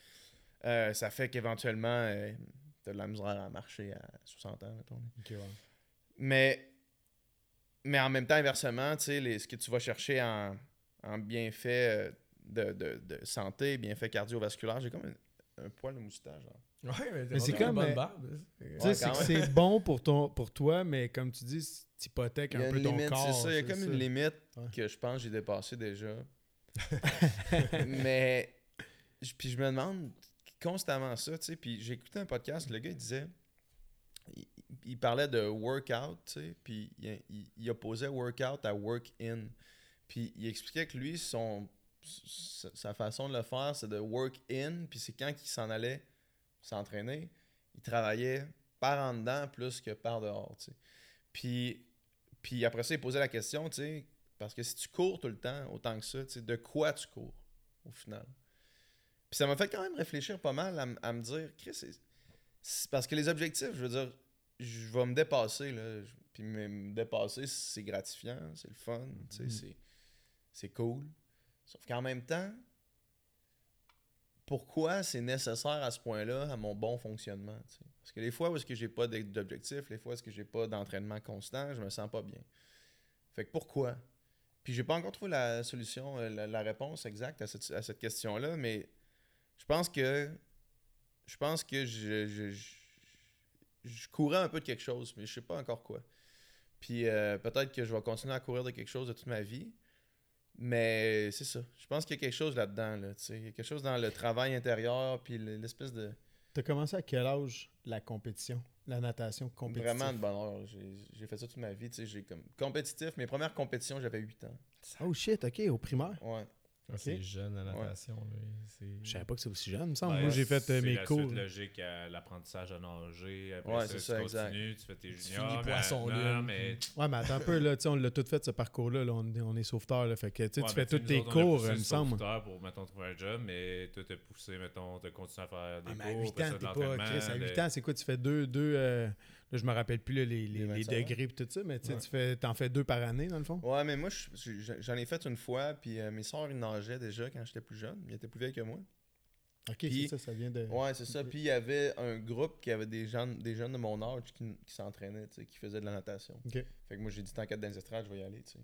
S4: euh, ça fait qu'éventuellement, euh, t'as de la misère à marcher à 60 ans, mettons. Mais, mais en même temps, inversement, tu sais, les- ce que tu vas chercher en, en bienfait euh, de, de, de santé, bienfait cardiovasculaire, j'ai comme un, un poil de moustache. genre.
S1: Ouais,
S3: Mais c'est comme,
S1: une bonne
S3: euh,
S1: barbe.
S3: Tu sais,
S4: Ouais,
S3: c'est bon pour, ton, pour toi, mais comme tu dis, tu hypothèques un peu ton
S4: limite,
S3: corps.
S4: c'est ça. Il y a comme
S3: ça.
S4: une limite
S3: Ouais.
S4: que je pense que j'ai dépassée déjà. mais, puis je me demande constamment ça, tu sais. Puis j'ai écouté un podcast, le gars, il disait, il, il parlait de workout, tu sais, puis il, il, il opposait workout à work-in. Puis il expliquait que lui, son, sa façon de le faire, c'est de work-in, puis c'est quand il s'en allait s'entraîner, il travaillait par en dedans plus que par dehors, tu sais. Puis, puis après ça, il posait la question, tu sais, parce que si tu cours tout le temps, autant que ça, tu sais, de quoi tu cours, au final? Puis ça m'a fait quand même réfléchir pas mal à, me dire, Chris, parce que les objectifs, je veux dire, je vais me dépasser, là. Puis me, me dépasser, c'est gratifiant, c'est le fun,
S3: Mhm.
S4: c'est- c'est cool. Sauf qu'en même temps, pourquoi c'est nécessaire à ce point-là à mon bon fonctionnement? Parce que les fois où est-ce que j'ai pas d'objectif, les fois où est-ce que j'ai pas d'entraînement constant, je me sens pas bien. Fait que pourquoi? Puis j'ai pas encore trouvé la solution, euh, la, la réponse exacte à cette, à cette question-là, mais je pense que je pense que je, je, je, je courais un peu de quelque chose, mais je sais pas encore quoi. Puis euh, peut-être que je vais continuer à courir de quelque chose de toute ma vie. Mais c'est ça. Je pense qu'il y a quelque chose là-dedans. Là, tu sais. il y a quelque chose dans le travail intérieur, puis le- l'espèce de.
S3: T'as commencé à quel âge la compétition, la natation compétitive?
S4: Vraiment de bonheur. J'ai j'ai fait ça toute ma vie. tu sais, J'ai comme compétitif. Mes premières compétitions, j'avais 8 ans.
S3: Oh shit, ok, au primaire?
S4: Ouais.
S1: Ah, C'est jeune la natation. là. C'est-
S3: Je savais pas que c'est aussi jeune, il me semble.
S2: Ben,
S3: Moi, j'ai fait euh,
S2: c'est
S3: mes
S2: la
S3: cours.
S2: suite logique à l'apprentissage à nager. Après
S4: Ouais,
S2: ça,
S4: c'est
S2: tu
S4: ça, exact.
S2: continues, tu fais tes
S1: Tu
S2: juniors.
S1: finis
S2: mais-
S1: poisson
S2: non,
S1: lune,
S2: mais
S3: Ouais, mais attends un peu, là, tu sais, on l'a tout fait ce parcours-là. là, on, est- on est sauveteur, là. Fait que tu sais,
S2: Ouais,
S3: tu fais tous
S2: nous
S3: tes cours, il me
S2: le
S3: semble.
S2: sauveteur pour, mettons, trouver un job, mais toi, t'as poussé, mettons, t'as continué à faire des
S3: Ah, mais à
S2: cours,
S3: 8
S2: après
S3: ans, t'es pas. à 8
S2: de-
S3: ans, c'est quoi Tu fais deux. deux euh, là, je me rappelle plus là, les, les,
S4: Les
S3: les
S4: 25 ans.
S3: degrés et tout ça, mais tu sais,
S1: Ouais.
S3: tu fais, t'en fais deux par année, dans le fond?
S4: Ouais, mais moi, je- je- j'en ai fait une fois. Puis euh, mes soeurs, ils nageaient déjà quand j'étais plus jeune. Ils étaient plus vieux que moi.
S3: Ok, c'est ça, ça vient de.
S4: Ouais, c'est ça. Puis il y avait un groupe qui avait des jeunes, des jeunes de mon âge qui, qui s'entraînaient, qui faisaient de la natation. Fait que moi, j'ai dit, tant qu'à dans les estrades, je vais y aller, tu sais.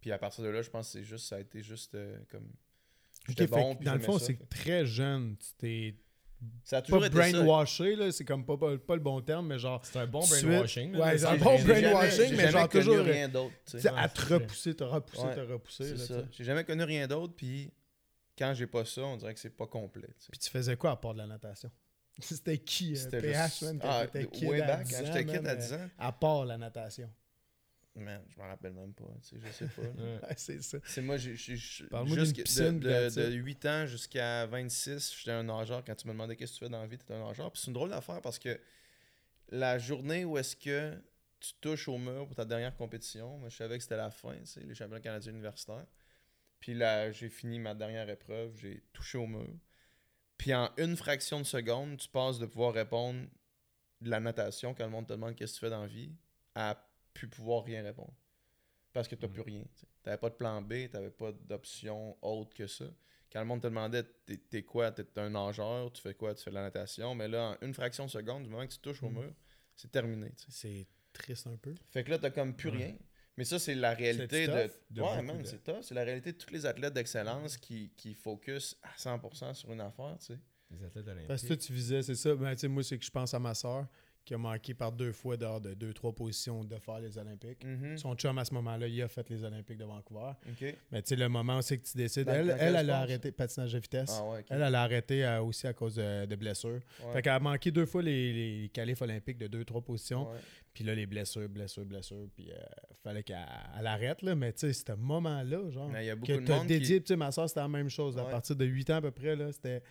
S4: Puis à partir de là, je pense que c'est juste, ça a été juste euh, comme. J'étais
S3: fait
S4: bon, puis
S3: dans le fond, c'est
S4: fait.
S3: très jeune. Tu t'es
S4: Ça a toujours
S3: pas
S4: été ça.
S3: là, c'est comme pas, pas, pas le bon terme, mais genre.
S1: C'est un bon brainwashing.
S3: Ouais, c'est un bon brainwashing,
S4: j'ai
S3: mais
S4: jamais
S3: genre
S4: connu
S3: toujours-
S4: rien d'autre, tu sais.
S3: à te repousser, te repousser,
S4: Ouais,
S3: te repousser.
S4: J'ai jamais connu rien d'autre, puis quand j'ai pas ça, on dirait que c'est pas complet. tu sais.
S3: Puis tu faisais quoi à part de la natation? C'était qui euh,
S4: C'était
S3: PH,
S4: juste-
S3: man, quand
S4: ah,
S3: t'étais kid
S4: way
S3: à
S4: back,
S3: 10
S4: quand j'étais kid à
S3: euh,
S4: 10 ans,
S3: À part la natation.
S4: Man, je m'en rappelle même pas, tu sais, je sais pas.
S1: Ouais.
S3: C'est ça.
S4: C'est moi, j'ai- de, de, de
S3: it.
S4: 8 ans jusqu'à 26, j'étais un nageur. Quand tu me demandais qu'est-ce que tu fais dans la vie, t'étais un nageur. Puis c'est une drôle d'affaire parce que la journée où est-ce que tu touches au mur pour ta dernière compétition, moi je savais que c'était la fin, tu sais, les championnats canadiens universitaires. Puis là, j'ai fini ma dernière épreuve, j'ai touché au mur. Puis en une fraction de seconde, tu passes de pouvoir répondre de la natation quand le monde te demande qu'est-ce que tu fais dans la vie à plus pouvoir rien répondre. Parce que tu n'as
S2: Mm.
S4: plus rien. Tu n'avais pas de plan B, tu n'avais pas d'option autre que ça. Quand le monde te demandait t'es quoi, t'es un nageur, tu fais quoi, tu fais de la natation, mais là, en une fraction de seconde, du moment que tu touches au
S3: Mm.
S4: mur, c'est terminé.
S3: C'est triste un peu.
S4: Fait que là, t'as comme plus rien. Mais ça, c'est la réalité de.
S3: tough de
S4: ouais,
S3: de-
S4: c'est tough. C'est la réalité de tous les athlètes d'excellence qui, qui focus à 100% sur une affaire, tu sais.
S1: Les athlètes olympiques.
S3: Parce que toi, tu visais, c'est ça. Ben, tu sais, moi, c'est que je pense à ma soeur qui a manqué par deux fois dehors de deux, trois positions de faire les Olympiques.
S4: Mhm.
S3: Son chum, à ce moment-là, il a fait les Olympiques de Vancouver. Mais tu sais, le moment où c'est que tu décides.
S4: Dans-
S3: elle, elle, a arrêté patinage de vitesse.
S4: Ah ouais.
S3: Elle, elle a arrêté euh, aussi à cause de, de blessures.
S4: Ouais.
S3: Fait qu'elle a manqué deux fois les, les qualifs olympiques de deux, trois positions. Puis là, les blessures, blessures, blessures. Puis euh, fallait qu'elle elle arrête, là. Mais tu sais, ce moment-là, genre,
S4: Mais il y a beaucoup
S3: que
S4: de monde
S3: dédié,
S4: qui...
S3: tu sais, ma soeur, c'était la même chose. À partir de 8 ans à peu près, là, c'était.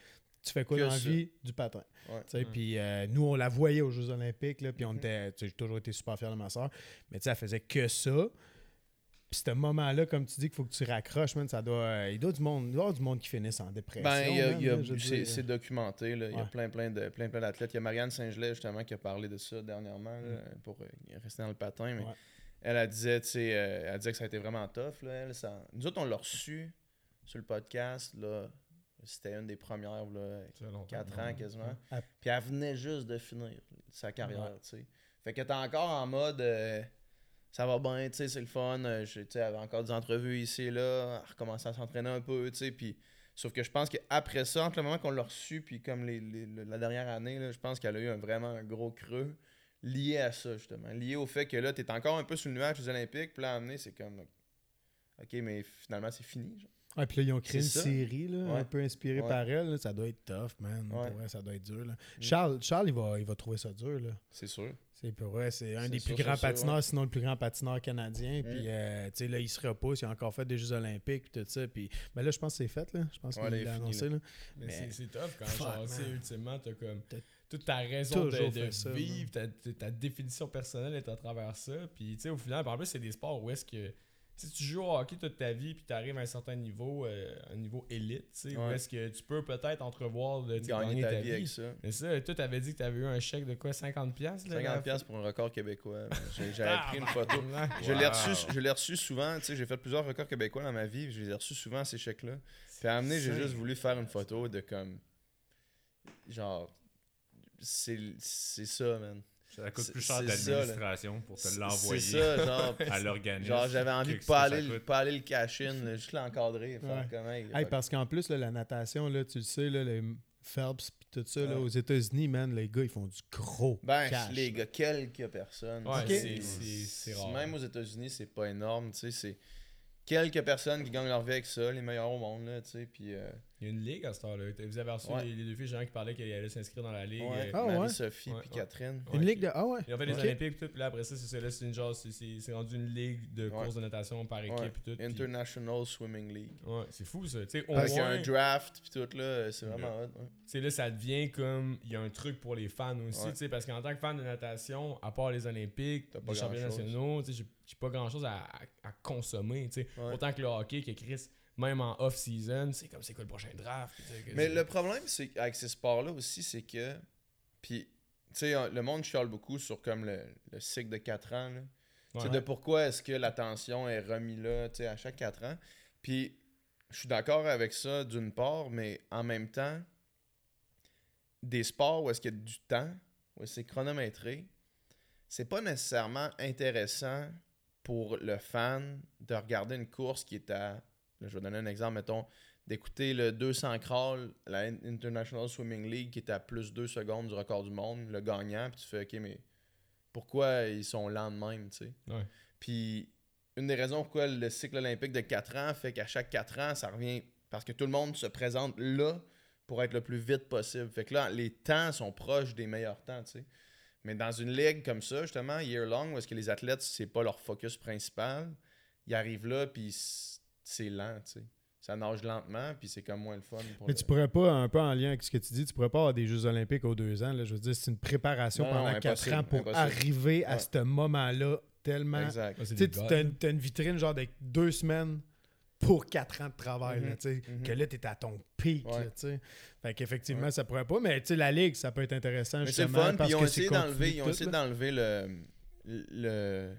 S3: Tu fais quoi
S4: Que
S3: dans la vie? Du patin.
S4: Ouais.
S3: Tu sais,
S1: Ouais.
S3: Puis euh, nous, on la voyait aux Jeux Olympiques, là, puis on
S4: Mhm.
S3: était. tu sais, J'ai toujours été super fier de ma soeur. Mais tu sais, elle faisait que ça. Puis ce moment-là, comme tu dis, qu'il faut que tu raccroches, man, ça doit. euh, il doit du monde, il doit avoir du monde qui finisse en dépression.
S4: Ben, c'est documenté. Là. Il y a plein, plein de plein, plein d'athlètes. Il y a Marianne Saint-Gelais, justement, qui a parlé de ça dernièrement là, pour euh, rester dans le patin. Mais
S3: Mm. Ouais.
S4: elle, a disait, tu sais, euh, elle disait que ça a été vraiment tough. Là, elle, ça... Nous autres, on l'a reçu sur le podcast. Là. C'était une des premières, là,
S1: Ça fait longtemps.
S4: 4 ans quasiment. Puis elle venait juste de finir sa carrière,
S3: Ouais.
S4: tu sais. Fait qu'elle était encore en mode euh, ça va bien, tu sais, c'est le fun. euh, tu sais, elle avait encore des entrevues ici et là. Elle recommençait à s'entraîner un peu, tu sais. Puis, sauf que je pense qu'après ça, entre le moment qu'on l'a reçu, puis comme les, les- le- la dernière année, là, je pense qu'elle a eu un, vraiment un gros creux lié à ça, justement. Lié au fait que là, t'es encore un peu sur le nuage des Olympiques, puis là, amener, c'est comme. Ok, mais finalement, c'est fini. genre.
S3: Ouais, puis là, ils ont créé une
S4: ça.
S3: série, là,
S4: Ouais.
S3: un peu inspirée
S4: Ouais.
S3: par elle. là. Ça doit être tough, man.
S4: Ouais.
S3: Pour vrai, ça doit être dur. là.
S4: Mm.
S3: Charles, Charles il, va, il va trouver ça dur. Là.
S4: C'est sûr.
S3: C'est pour vrai, c'est un des
S4: sûr,
S3: plus grands
S4: sûr,
S3: patineurs, sinon le plus grand patineur canadien.
S4: Mm.
S3: Puis, euh, tu sais, là, il se repousse. Il a encore fait des Jeux Olympiques, puis tout ça. Puis, mais là, je pense que c'est fait, là. Je pense
S4: Ouais,
S3: qu'il l'a
S4: fini,
S3: annoncé,
S4: là.
S3: là.
S1: Mais,
S3: Mais-
S1: c'est- tough quand genre, tu sais,
S3: man.
S1: ultimement, t'as comme toute ta raison de,
S3: ça,
S1: vivre, ta, ta- ta définition personnelle est à travers ça. Puis, tu sais, au final, en plus, c'est des sports où est-ce que. Si tu joues au hockey toute ta vie puis tu arrives à un certain niveau, euh, un niveau élite, tu sais, où
S4: Ouais.
S1: est-ce que tu peux peut-être entrevoir de
S4: Gagner ta vie
S1: vie.
S4: avec ça.
S1: Mais ça, toi, t'avais dit que t'avais eu un chèque de quoi 50$? piastres, là,
S4: 50$
S1: la-
S4: piastres pour un record québécois. J'avais
S1: Ah,
S4: pris une photo.
S1: tabarnak.
S4: Je l'ai reçu, je l'ai reçu souvent, tu sais, j'ai fait plusieurs records québécois dans ma vie, je les ai reçus souvent ces chèques-là. Puis à amener, j'ai juste voulu faire une photo de comme genre c'est c'est ça man.
S2: Ça coûte plus cher d'administration pour te l'envoyer
S4: ça genre
S2: à l'organisme.
S4: genre j'avais envie de pas aller
S2: coûte.
S4: pas aller le cash in, là, juste l'encadrer, faire
S3: Ouais.
S4: comment
S3: Hey, parce qu'en plus, là, la natation, là, tu le sais, là, les Phelps puis tout ça, là, aux États-Unis, man, les gars, ils font du gros
S4: ben
S3: cash.
S4: les gars, quelques personnes.
S1: Ouais, c'est rare.
S4: Même aux États-Unis, c'est pas énorme, tu sais, c'est quelques personnes qui gagnent leur vie avec ça, les meilleurs au monde là, tu sais, puis euh,
S1: Il y a une ligue à ce temps-là. Vous avez reçu
S4: Ouais.
S1: les, les deux filles gens qui parlaient qu'elles allaient s'inscrire dans la ligue.
S4: Ouais,
S3: Ah, ouais?
S1: Ouais,
S4: puis
S1: ouais.
S4: Catherine.
S3: Une ligue de. Ah ouais.
S1: Ils ont fait les
S3: Ok.
S1: Olympiques et tout, puis là après ça, c'est ça, là, c'est une genre, c'est- c'est c'est rendu une ligue de
S4: Ouais.
S1: course de natation par équipe
S4: Ouais.
S1: et tout. puis-
S4: International Swimming League.
S1: Ouais, c'est fou ça. Tu sais, au
S4: Avec
S1: moins,
S4: un draft puis tout là, c'est vraiment hot. ouais.
S1: tu sais, là, ça devient comme. Il y a un truc pour les fans aussi,
S4: Ouais.
S1: tu sais, parce qu'en tant que fan de natation, à part les Olympiques, les championnats nationaux, tu sais, j'ai- pas grand chose à, à- à consommer, tu sais.
S4: Ouais.
S1: Autant que le hockey, que Chris, même en off-season, c'est comme c'est quoi le prochain draft? que
S4: Mais le problème c'est avec ces sports-là aussi, c'est que. Puis, tu sais, le monde chiale beaucoup sur comme le, le cycle de 4 ans. là. Tu sais,
S1: Ouais.
S4: de pourquoi est-ce que l'attention est remise là, tu sais, à chaque 4 ans. Puis, je suis d'accord avec ça d'une part, mais en même temps, des sports où est-ce qu'il y a du temps, où c'est chronométré, c'est pas nécessairement intéressant pour le fan de regarder une course qui est à. Là, je vais donner un exemple, mettons, d'écouter le 200 crawl, la International Swimming League, qui est à plus 2 secondes du record du monde, le gagnant, puis tu fais, OK, mais pourquoi ils sont lents de même, tu sais?
S1: Ouais.
S4: Puis, une des raisons pourquoi le cycle olympique de 4 ans fait qu'à chaque 4 ans, ça revient parce que tout le monde se présente là pour être le plus vite possible. Fait que là, les temps sont proches des meilleurs temps, tu sais. Mais dans une ligue comme ça, justement, year long, où est-ce que les athlètes, c'est pas leur focus principal, ils arrivent là, puis c'est lent, tu sais. Ça nage lentement, puis c'est comme moins le fun. Pour
S3: Mais
S4: le-
S3: tu pourrais pas, un peu en lien avec ce que tu dis, tu pourrais pas avoir des Jeux Olympiques aux deux ans. Là. Je veux dire, c'est une préparation
S4: Non,
S3: pendant quatre ans pour
S4: impossible.
S3: arriver à ce moment-là tellement.
S4: Exact.
S1: C'est
S3: Tu t'as une, vitrine genre de deux semaines pour quatre ans de travail. là,
S4: Mhm,
S3: tu sais,
S4: mhm.
S3: Que là, tu es à ton pic.
S4: Ouais.
S3: là, tu sais. Fait qu'effectivement,
S4: Ouais.
S3: ça pourrait pas. Mais tu sais, la Ligue, ça peut être intéressant.
S4: Mais
S3: justement,
S4: fun,
S3: parce
S4: puis ils ont
S3: que
S4: essayé d'enlever,
S3: continu
S4: ils ont
S3: tout,
S4: essayé
S3: là.
S4: d'enlever le, le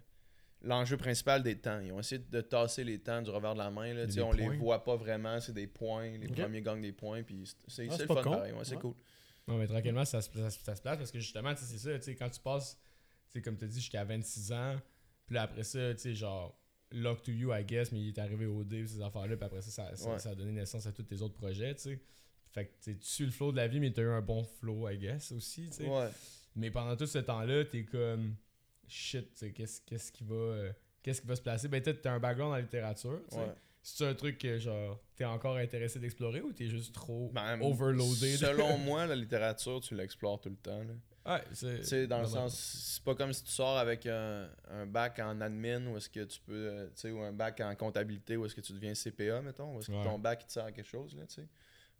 S4: l'enjeu principal des temps. Ils ont essayé de tasser les temps du revers de la main. Là. Tu On les
S1: points.
S4: voit pas vraiment, c'est des points. Les premiers gagnent des points, puis c'est
S3: Ah,
S4: le fun
S3: con.
S4: pareil. Ouais, c'est
S3: Ouais.
S4: cool.
S1: Non, mais tranquillement, ça, se- ça, se- ça se place parce que justement, tu c'est ça, tu quand tu passes, tu comme tu as dit, jusqu'à 26 ans, puis là, après ça, tu sais, genre, Lock to You, I guess, mais il est arrivé au D, ces affaires-là, puis après ça, ça, ça,
S4: Ouais.
S1: ça a donné naissance à tous tes autres projets, tu sais. Fait que tu tu suis le flow de la vie, mais tu as eu un bon flow, I guess, aussi, tu sais.
S4: Ouais.
S1: Mais pendant tout ce temps-là, t'es comme shit, tu qu'est-ce qui va euh, qu'est-ce qui va se placer? Ben peut-être t'as un background en littérature, tu
S4: ouais.
S1: C'est un truc que genre t'es encore intéressé d'explorer ou t'es juste trop
S4: Ben,
S1: overloaded?
S4: Selon moi, la littérature, tu l'explores tout le temps. là.
S1: Ouais, c'est
S4: Tu sais, dans le sens, c'est pas comme si tu sors avec un, un bac en admin ou est-ce que tu peux, euh, tu sais, ou un bac en comptabilité ou est-ce que tu deviens CPA, mettons, ou est-ce que
S1: Ouais.
S4: ton bac il te sert à quelque chose, là, tu sais.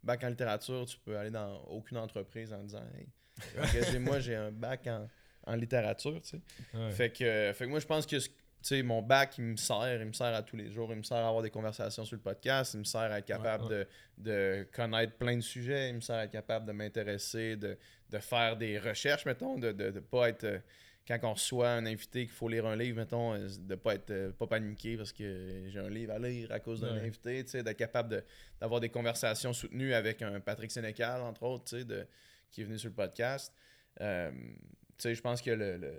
S4: Bac en littérature, tu peux aller dans aucune entreprise en disant, hey, regardez-moi, j'ai un bac en, en littérature, tu sais.
S1: Ouais.
S4: Fait que, fait que moi, je pense que mon bac, il me sert, il me sert à tous les jours, il me sert à avoir des conversations sur le podcast, il me sert à être capable
S1: Ouais,
S4: De, de connaître plein de sujets, il me sert à être capable de m'intéresser, de, de faire des recherches, mettons, de ne pas être. euh, Quand on reçoit un invité qu'il faut lire un livre, mettons, euh, de pas être euh, pas paniqué parce que j'ai un livre à lire à cause d'un
S1: Ouais.
S4: invité, d'être capable de- d'avoir des conversations soutenues avec un Patrick Sénécal, entre autres, de- qui est venu sur le podcast. Euh, sais, je pense que le, le,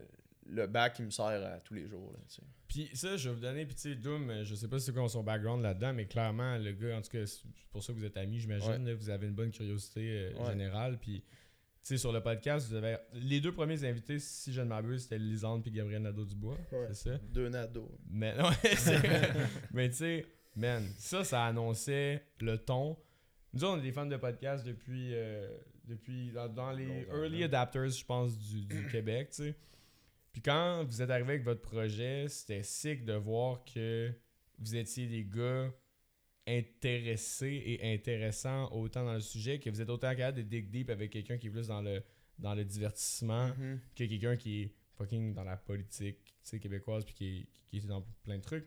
S4: le bac, il me sert à tous les jours, là, tu sais.
S1: Puis ça, je vais vous donner, puis tu sais, Doom, euh, je sais pas c'est quoi son background là-dedans, mais clairement, le gars, en tout cas, c'est pour ça que vous êtes amis, j'imagine,
S4: Ouais.
S1: là, vous avez une bonne curiosité euh,
S4: Ouais.
S1: générale, puis tu sais, sur le podcast, vous avez... Les deux premiers invités, si je ne m'abuse, c'était Lisande puis Gabriel Nadeau-Dubois,
S4: Ouais.
S1: c'est ça?
S4: Deux nados.
S1: Mais, ouais, c'est- mais tu sais, man, ça, ça annonçait le ton. Nous, on est des fans de podcast depuis, euh, depuis dans, dans les early adapters, je pense, du, du Québec, tu sais. Puis quand vous êtes arrivé avec votre projet, c'était sick de voir que vous étiez des gars intéressés et intéressants autant dans le sujet que vous êtes autant capable de dig deep avec quelqu'un qui est plus dans le, dans le divertissement
S4: Mhm.
S1: que quelqu'un qui est fucking dans la politique québécoise puis qui est, qui est dans plein de trucs.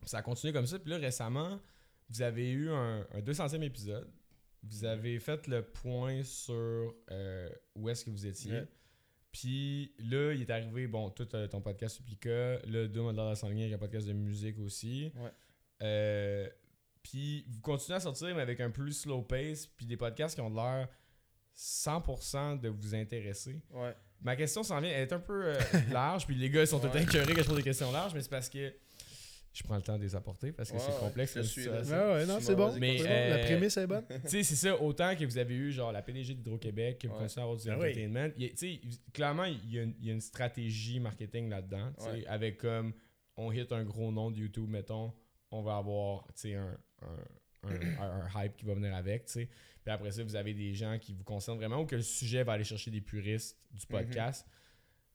S1: Puis ça a continué comme ça. Puis là, récemment, vous avez eu un, un 200e épisode. Vous avez fait le point sur euh, où est-ce que vous étiez.
S4: Yeah.
S1: Puis là, il est arrivé, bon, tout euh, ton podcast Supplica. Là, Doom a l'air de s'enligner avec un podcast de musique aussi.
S4: Ouais.
S1: Euh, puis vous continuez à sortir, mais avec un plus slow pace. Puis des podcasts qui ont l'air 100% de vous intéresser.
S4: Ouais.
S1: Ma question s'en vient, elle est un peu large, puis les gars ils sont tout le temps quand je pose des questions larges, mais c'est parce que je prends le temps de les apporter parce que
S4: Ouais,
S1: c'est complexe.
S4: je suis
S3: ouais, non, c'est bon.
S1: Mais,
S3: c'est bon.
S1: euh,
S3: La prémisse est bonne.
S1: Tu sais, c'est ça, autant que vous avez eu genre la PDG d'Hydro-Québec, que vous à avoir du
S3: Ah oui.
S1: entertainment. tu sais, clairement, il y, a une, il y a une stratégie marketing là-dedans, tu sais,
S4: Ouais.
S1: avec comme on hit un gros nom de YouTube, mettons, on va avoir tu sais, un, un, un, hype qui va venir avec, tu sais. Puis après ça, vous avez des gens qui vous concernent vraiment ou que le sujet va aller chercher des puristes du podcast,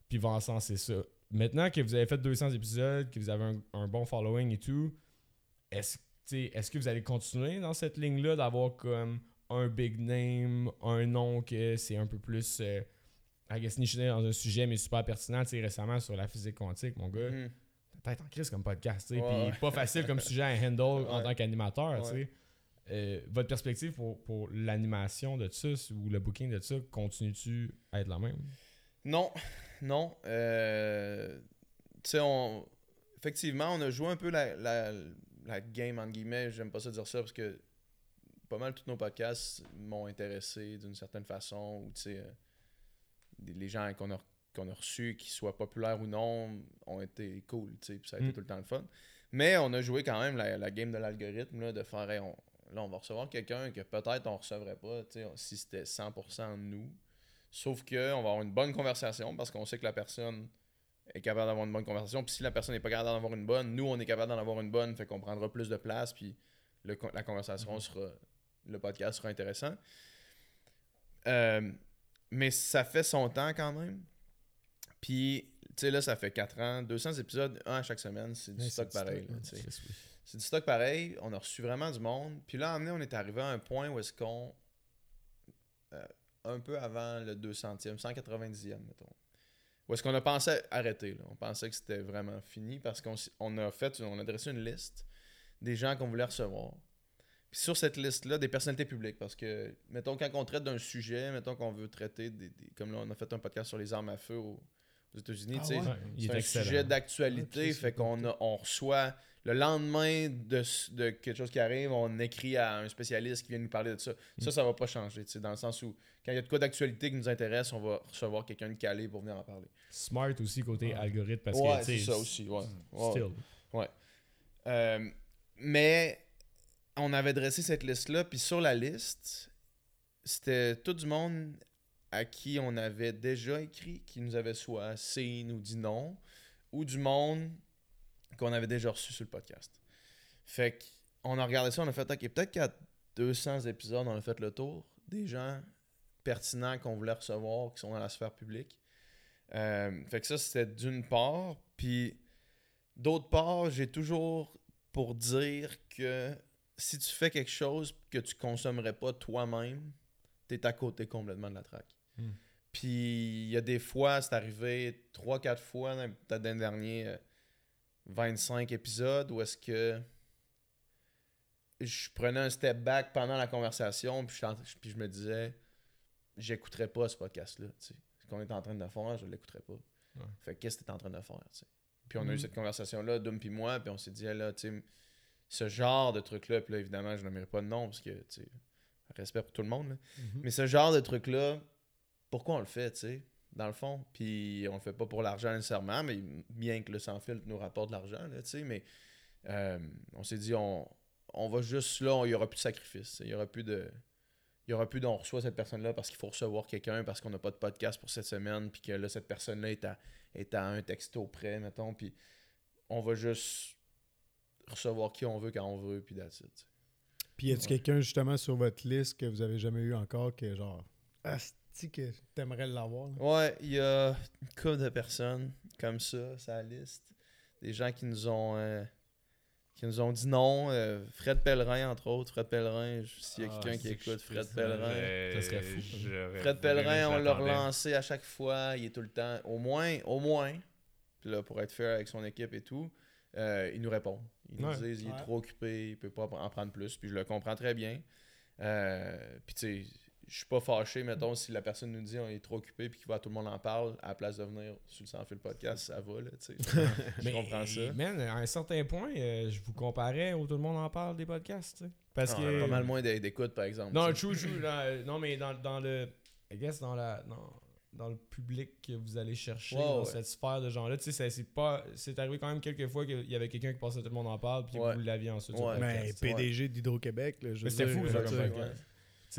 S1: puis va encenser ça. Maintenant que vous avez fait 200 épisodes, que vous avez un, un bon following et tout, est-ce est-ce que vous allez continuer dans cette ligne-là d'avoir comme un big name, un nom que c'est un peu plus, euh, I guess, niché dans un sujet, mais super pertinent, tu récemment sur la physique quantique, mon gars,
S4: Mhm.
S1: peut-être en crise comme podcast, tu sais, puis pas facile comme sujet à handle en tant qu'animateur, tu sais. Euh, votre perspective pour, pour l'animation de ça ou le booking de ça, continue-tu à être la même?
S4: Non, non. Euh, tu sais, on... effectivement, on a joué un peu la, la, la game, entre guillemets. J'aime pas ça dire ça parce que pas mal tous nos podcasts m'ont intéressé d'une certaine façon. Ou, tu sais, euh, les gens qu'on a, qu'on a reçus, qu'ils soient populaires ou non, ont été cool. tu sais, Puis ça a été
S1: Mm.
S4: tout le temps le fun. Mais on a joué quand même la, la game de l'algorithme, là, de faire, hey, on, là, on va recevoir quelqu'un que peut-être on recevrait pas, tu sais, si c'était 100% nous. Sauf qu'on va avoir une bonne conversation parce qu'on sait que la personne est capable d'avoir une bonne conversation. Puis si la personne n'est pas capable d'en avoir une bonne, nous, on est capable d'en avoir une bonne, fait qu'on prendra plus de place, puis le la conversation sera. Le podcast sera intéressant. Euh, mais ça fait son temps quand même. Puis, tu sais, là, ça fait 4 ans, 200 épisodes, un à chaque semaine, c'est du stock pareil. C'est du stock pareil. On a reçu vraiment du monde. Puis là, à un moment donné, on est arrivé à un point où est-ce qu'on. euh, un peu avant le 200e, 190e, mettons. Où est-ce qu'on a pensé arrêter. Là? On pensait que c'était vraiment fini parce qu'on on a fait, on a dressé une liste des gens qu'on voulait recevoir. Puis sur cette liste-là, des personnalités publiques. Parce que, mettons, quand on traite d'un sujet, mettons qu'on veut traiter des, des- Comme là, on a fait un podcast sur les armes à feu aux, aux États-Unis,
S3: Ah
S4: tu sais.
S3: ouais?
S4: C'est
S1: est
S4: un
S1: excellent.
S4: sujet d'actualité,
S3: Ah,
S4: fait qu'on on reçoit le lendemain de, de quelque chose qui arrive, on écrit à un spécialiste qui vient nous parler de ça. Ça, ça va pas changer, dans le sens où quand il y a de quoi d'actualité qui nous intéresse, on va recevoir quelqu'un de calé pour venir en parler.
S1: Smart aussi côté
S3: Ouais.
S1: algorithme parce
S4: ouais,
S1: que
S4: c'est ça aussi, ouais. Ouais.
S1: still.
S4: Euh, mais on avait dressé cette liste-là, puis sur la liste, c'était tout du monde à qui on avait déjà écrit, qui nous avait soit seen ou dit non, ou du monde qu'on avait déjà reçu sur le podcast. Fait qu'on a regardé ça, on a fait, ok, peut-être qu'à 200 épisodes, on a fait le tour des gens pertinents qu'on voulait recevoir, qui sont dans la sphère publique. Euh, fait que ça, c'était d'une part. Puis d'autre part, j'ai toujours pour dire que si tu fais quelque chose que tu consommerais pas toi-même, t'es à côté complètement de la traque.
S1: Hmm.
S4: Puis il y a des fois, c'est arrivé 3-4 fois, dans- peut-être dans les derniers euh, 25 épisodes, où est-ce que je prenais un step back pendant la conversation, puis je, puis je me disais, j'écouterais pas ce podcast-là. tu sais. Ce qu'on est en train de faire, je l'écouterais pas.
S1: Ouais.
S4: Fait que qu'est-ce que tu es en train de faire? tu sais? Puis on a eu
S3: Mhm.
S4: cette conversation-là, Dom puis moi, puis on s'est dit, là, tu sais, ce genre de truc-là, puis là, évidemment, je n'aimerais pas de nom, parce que, tu sais, respect pour tout le monde, là.
S3: Mhm.
S4: Mais ce genre de truc-là, pourquoi on le fait, tu sais, dans le fond? Puis on le fait pas pour l'argent nécessairement, mais bien que le sans filtre nous rapporte de l'argent, là, tu sais, mais euh, on s'est dit, on, on va juste là, il y aura plus de sacrifice, il y aura plus de... Il y aura plus d'on reçoit cette personne-là parce qu'il faut recevoir quelqu'un, parce qu'on n'a pas de podcast pour cette semaine, puis que là, cette personne-là est à, est à un texto près, mettons, puis on va juste recevoir qui on veut quand on veut, puis that's it, tu sais.
S3: Puis y a-tu
S4: Ouais.
S3: quelqu'un justement sur votre liste que vous avez jamais eu encore que genre Asti que t'aimerais l'avoir? là?
S4: Ouais, il y a une couple de personnes comme ça, la liste. Des gens qui nous ont euh, qui nous ont dit non. euh, Fred Pellerin, entre autres. Fred Pellerin, s'il y a
S1: Ah,
S4: quelqu'un qui écoute Fred Pellerin.
S1: Ça serait fou.
S4: Fred Pellerin, on l'a relancé à chaque fois. Il est tout le temps, au moins, au moins, puis là, pour être fair avec son équipe et tout, euh, il nous répond. Il nous
S1: Ouais.
S4: dit il est trop occupé, il peut pas en prendre plus. Puis je le comprends très bien. Euh, puis tu sais, je suis pas fâché, mettons, si la personne nous dit on est trop occupé puis qu'il va tout le monde en parle, à la place de venir sur le sans fil podcast, ça va, là, tu sais. je comprends ça.
S1: Man, à un certain point, euh, je vous comparais où tout le monde en parle des podcasts, tu sais. Parce
S4: Ah,
S1: que.
S4: Pas mal moins d'é- d'écoute, par exemple.
S1: Non, true, true. dans- non, mais dans, dans le. I guess dans la. Dans, dans le public que vous allez chercher,
S4: Ouais,
S1: dans
S4: ouais.
S1: cette sphère de gens-là, tu sais, ça- c'est pas. C'est arrivé quand même quelques fois qu'il y avait quelqu'un qui passait tout le monde en parle, puis
S4: Ouais.
S1: que vous l'aviez ensuite sur
S4: Ouais.
S3: Mais
S1: podcast.
S3: PDG d'Hydro-Québec, là, je
S1: Mais c'était fou, ça, comme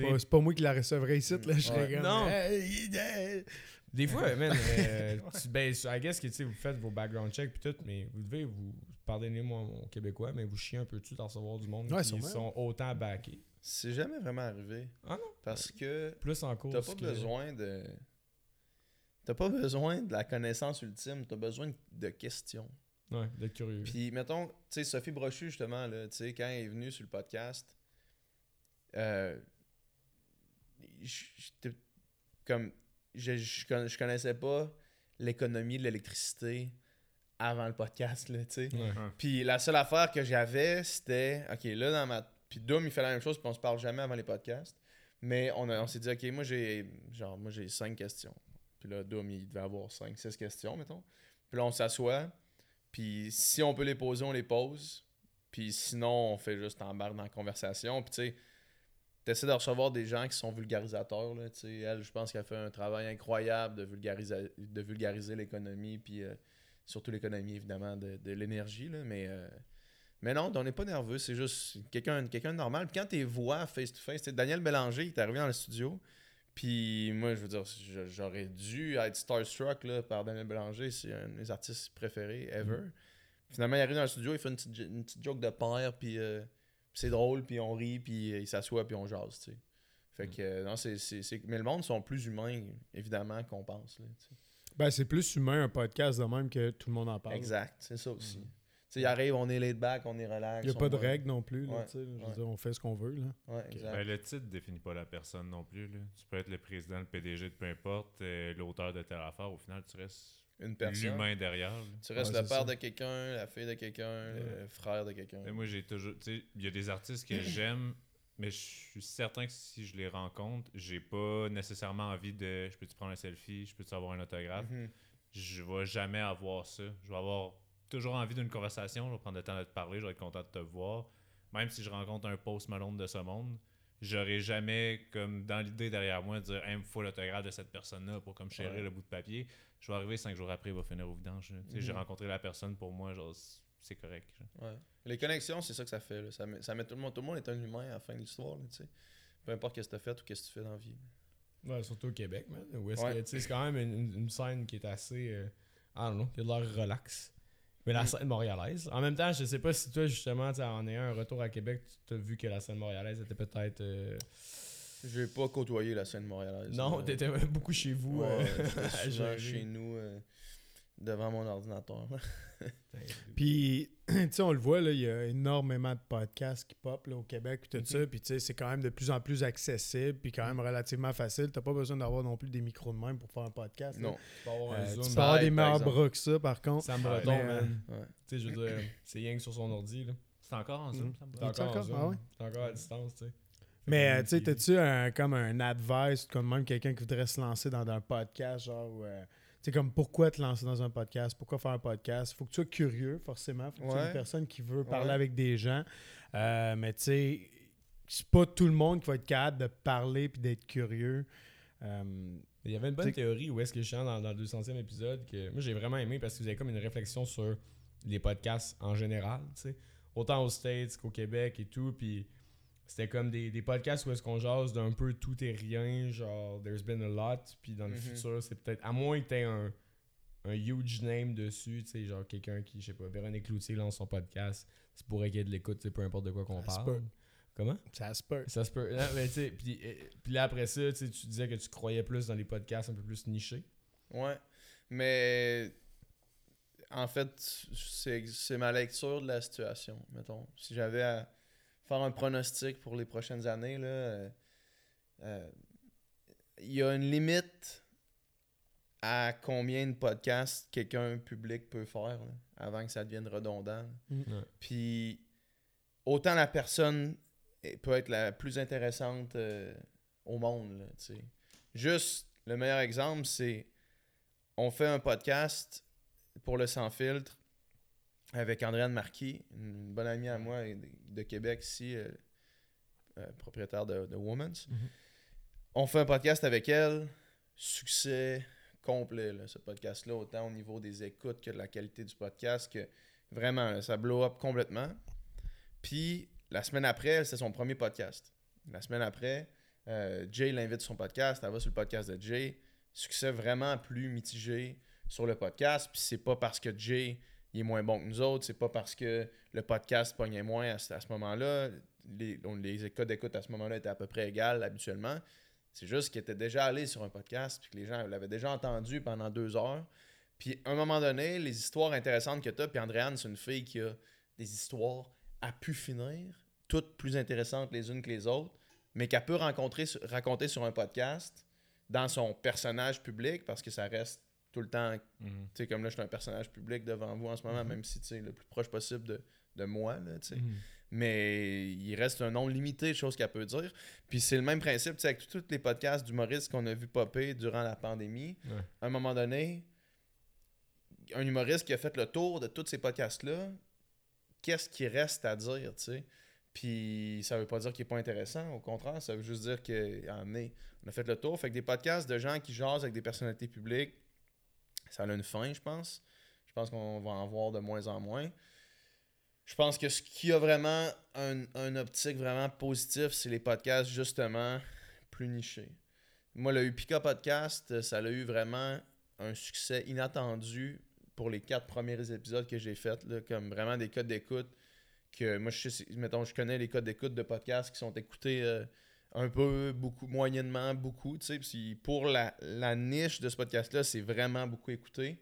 S3: pas- C'est pas moi qui la recevrais ici, là, je serais
S4: Ouais.
S1: Non.
S3: Hey, hey.
S1: Des fois, man, euh, tu, ben, I guess que tu sais, vous faites vos background checks puis tout, mais vous devez, vous, pardonnez-moi mon québécois, mais vous chiez un peu dessus d'en recevoir du monde
S3: Ouais,
S1: qui sont autant backés.
S4: C'est jamais vraiment arrivé.
S1: Ah non?
S4: Parce que
S1: Plus en cours.
S4: t'as pas besoin de. T'as pas besoin de la connaissance ultime, t'as besoin de questions.
S1: Ouais, d'être curieux.
S4: Puis, mettons, tu sais, Sophie Brochu, justement, là, tu sais, quand elle est venue sur le podcast, euh, comme, je, je, je connaissais pas l'économie de l'électricité avant le podcast, là, tu sais.
S1: Ouais.
S4: Puis la seule affaire que j'avais, c'était, OK, là, dans ma... Puis Doom, il fait la même chose, puis on se parle jamais avant les podcasts. Mais on, a- on s'est dit, OK, moi, j'ai genre, moi, j'ai cinq questions. Puis là, Doom, il devait avoir cinq, six questions, mettons. Puis là, on s'assoit. Puis si on peut les poser, on les pose. Puis sinon, on fait juste embarque dans la conversation. Puis tu sais, t'essaies de recevoir des gens qui sont vulgarisateurs. Là, elle, je pense qu'elle fait un travail incroyable de vulgariser, de vulgariser l'économie. Puis euh, surtout l'économie, évidemment, de, de l'énergie. Mais, euh, mais non, on n'est pas nerveux. C'est juste quelqu'un quelqu'un de normal. Puis quand tu vois face-to-face, sais, Daniel Bélanger, il est arrivé dans le studio. Puis moi, je veux dire, j'aurais dû être starstruck là, par Daniel Bélanger. C'est un de mes artistes préférés ever. Finalement, il arrive dans le studio, il fait une petite, une petite joke de père, puis euh, c'est drôle, puis on rit, puis euh, il s'assoit, puis on jase, tu sais. Fait que, euh, non, c'est, c'est, c'est- Mais le monde sont plus humains, évidemment, qu'on pense, là, tu sais.
S3: Ben, c'est plus humain un podcast de même que tout le monde en parle.
S4: Exact, c'est ça aussi. Tu sais, il arrive, on est laid back, on est relax.
S3: Il n'y a pas de règles non plus. Là,
S4: Ouais,
S3: tu sais, je veux dire, on fait ce qu'on veut. Là.
S4: Ouais, exact.
S2: Ben, le titre définit pas la personne non plus. Là. Tu peux être le président, le PDG de peu importe, euh, l'auteur de telle affaire. Au final, tu restes
S4: Une personne.
S2: l'humain derrière. là.
S4: Tu restes
S3: Ouais,
S4: le père
S3: ça.
S4: de quelqu'un, la fille de quelqu'un, le frère de quelqu'un.
S2: Moi, j'ai toujours. Tu sais, il y a des artistes que j'aime, mais je suis certain que si je les rencontre, j'ai pas nécessairement envie de. Je peux-tu prendre un selfie Je peux-tu avoir un autographe?
S4: Mhm.
S2: Je vais jamais avoir ça. Je vais avoir toujours envie d'une conversation. Je vais prendre le temps de te parler. Je vais être content de te voir. Même si je rencontre un post Malone de ce monde, j'aurais jamais, comme dans l'idée derrière moi, de dire Hey, il me faut l'autographe de cette personne-là pour comme chérir
S4: Ouais.
S2: le bout de papier. Je vais arriver cinq jours après, il va finir au vidange. Tu sais, J'ai
S4: Mhm.
S2: rencontré la personne pour moi, genre, c'est correct. genre.
S4: Ouais. Les connexions, c'est ça que ça fait. là. Ça, met, ça met tout le monde. Tout le monde est un humain à la fin de l'histoire. là, tu sais. Peu importe ce que tu as fait ou ce que tu fais dans la vie.
S1: Ouais, surtout au Québec, man. Où est-ce
S4: Ouais.
S1: que, tu sais, c'est quand même une, scène qui est assez. Euh, I don't know, qui a de l'air relax. Mais la
S4: Mm.
S1: scène montréalaise. En même temps, je sais pas si toi, justement, en ayant un retour à Québec, tu as vu que la scène montréalaise était peut-être. euh,
S4: J'ai pas côtoyé la scène montréalaise.
S1: Non,
S4: là.
S1: t'étais beaucoup chez vous.
S4: Ouais,
S1: euh,
S4: souvent chez nous euh, devant mon ordinateur.
S3: Puis, tu sais, on le voit, là, il y a énormément de podcasts qui pop là, au Québec, puis tout ça. Puis, tu sais, c'est quand même de plus en plus accessible, puis quand même relativement facile. T'as pas besoin d'avoir non plus des micros de même pour faire un podcast. là.
S4: non.
S1: Tu peux avoir un
S3: Euh,
S1: Zoom.
S3: tu peux
S4: Ça
S3: avoir des
S4: par
S3: meilleurs bras que ça, par contre.
S2: Ouais,
S1: Breton,
S3: mais,
S1: man.
S4: Ouais.
S1: Tu sais, je veux dire, c'est rien que sur son ordi, là.
S2: C'est encore en Zoom, ça me
S3: est
S1: encore, en
S3: encore?
S1: Zoom.
S3: Ah ouais?
S1: C'est encore à distance, tu sais.
S3: Mais, euh, tu sais, t'as-tu un, comme un advice, comme même quelqu'un qui voudrait se lancer dans un podcast, genre, euh, tu sais, comme pourquoi te lancer dans un podcast, pourquoi faire un podcast? Faut que tu sois curieux, forcément. Faut que tu sois une personne qui veut parler
S4: Ouais.
S3: avec des gens. Euh, mais, tu sais, c'est pas tout le monde qui va être capable de parler puis d'être curieux. Euh,
S1: Il y avait une bonne théorie où est-ce que je suis dans, dans le 200e épisode que moi j'ai vraiment aimé parce que vous avez comme une réflexion sur les podcasts en général, tu sais. Autant aux States qu'au Québec et tout. Puis c'était comme des, des podcasts où est-ce qu'on jase d'un peu tout et rien, genre There's been a lot. Puis dans le
S4: Mhm.
S1: futur, c'est peut-être, à moins que tu aies un, un huge name dessus, tu sais, genre quelqu'un qui, je sais pas, Véronique Cloutier lance son podcast, c'est pourrait qu'il y ait de l'écoute, tu sais, peu importe de quoi qu'on
S3: Ça se
S1: parle.
S3: peut.
S1: Comment?
S3: ça se peut.
S1: Ça se peut. Non, mais tu sais, puis, euh, puis là après ça, tu sais, tu disais que tu croyais plus dans les podcasts un peu plus nichés.
S4: Ouais. Mais en fait, c'est ma lecture de la situation, mettons. Si j'avais à faire un pronostic pour les prochaines années, là, euh, euh, il y a une limite à combien de podcasts quelqu'un public peut faire là, avant que ça devienne redondant.
S1: Ouais.
S4: Puis autant la personne peut être la plus intéressante euh, au monde. là, tu sais. Juste, le meilleur exemple, c'est on fait un podcast pour le sans filtre avec Andréane Marquis, une bonne amie à moi de, Québec ici, euh, euh, propriétaire de, de Woman's.
S1: Mhm.
S4: On fait un podcast avec elle, succès complet, là, ce podcast-là, autant au niveau des écoutes que de la qualité du podcast, que vraiment, là, ça blow up complètement. Puis, la semaine après, c'est son premier podcast. La semaine après, euh, Jay l'invite sur son podcast, elle va sur le podcast de Jay, succès vraiment plus mitigé sur le podcast. Puis c'est pas parce que Jay il est moins bon que nous autres, c'est pas parce que le podcast pognait moins à, ce- moment-là. Les, les d'écoute à ce moment-là étaient à peu près égales habituellement. C'est juste qu'il était déjà allé sur un podcast, puis que les gens l'avaient déjà entendu pendant deux heures. Puis à un moment donné, les histoires intéressantes que tu as, puis Andréane, c'est une fille qui a des histoires à pu finir, toutes plus intéressantes les unes que les autres, mais qu'elle peut rencontrer, raconter sur un podcast dans son personnage public, parce que ça reste tout le temps
S2: Mhm.
S4: tu sais, comme là, je suis un personnage public devant vous en ce moment, même si, tu le plus proche possible de, de moi, là, tu sais.
S1: Mhm.
S4: Mais il reste un nombre limité de choses qu'elle peut dire. Puis c'est le même principe, tu sais, avec tous les podcasts d'humoristes qu'on a vu popper durant la pandémie.
S1: Ouais.
S4: À un moment donné, un humoriste qui a fait le tour de tous ces podcasts-là, qu'est-ce qui reste à dire, tu sais? Puis ça veut pas dire qu'il est pas intéressant, au contraire, ça veut juste dire qu'on est, on a fait le tour. Fait que des podcasts de gens qui jasent avec des personnalités publiques, ça a une fin, je pense. Je pense qu'on va en voir de moins en moins. Je pense que ce qui a vraiment un, un optique vraiment positif, c'est les podcasts justement plus nichés. Moi, le Upika Podcast, ça a eu vraiment un succès inattendu pour les quatre premiers épisodes que j'ai faits, comme vraiment des codes d'écoute que moi, je sais, mettons, je connais les codes d'écoute de podcasts qui sont écoutés euh, un peu, beaucoup, moyennement, beaucoup, tu sais. Pour la, la niche de ce podcast-là, c'est vraiment beaucoup écouté.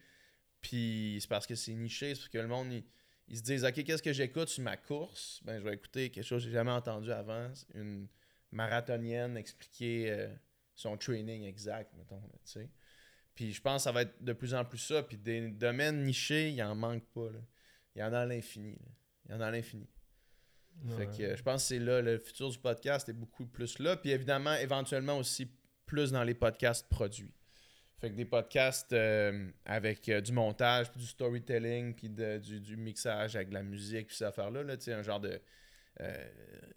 S4: Puis c'est parce que c'est niché, c'est parce que le monde, il, ils se disent, OK, qu'est-ce que j'écoute sur ma course? Ben, je vais écouter quelque chose que j'ai jamais entendu avant, une marathonienne expliquer euh, son training exact, mettons, tu. Puis je pense que ça va être de plus en plus ça. Puis des domaines nichés, il en manque pas, là. Il y en a à l'infini. Il y en a à l'infini. Fait que euh, je pense que c'est là, le futur du podcast est beaucoup plus là. Puis évidemment, éventuellement aussi plus dans les podcasts produits. Fait que des podcasts euh, avec euh, du montage, puis du storytelling, puis de- du, du mixage avec de la musique, puis ces affaires-là, là, tu sais, un genre de. Euh,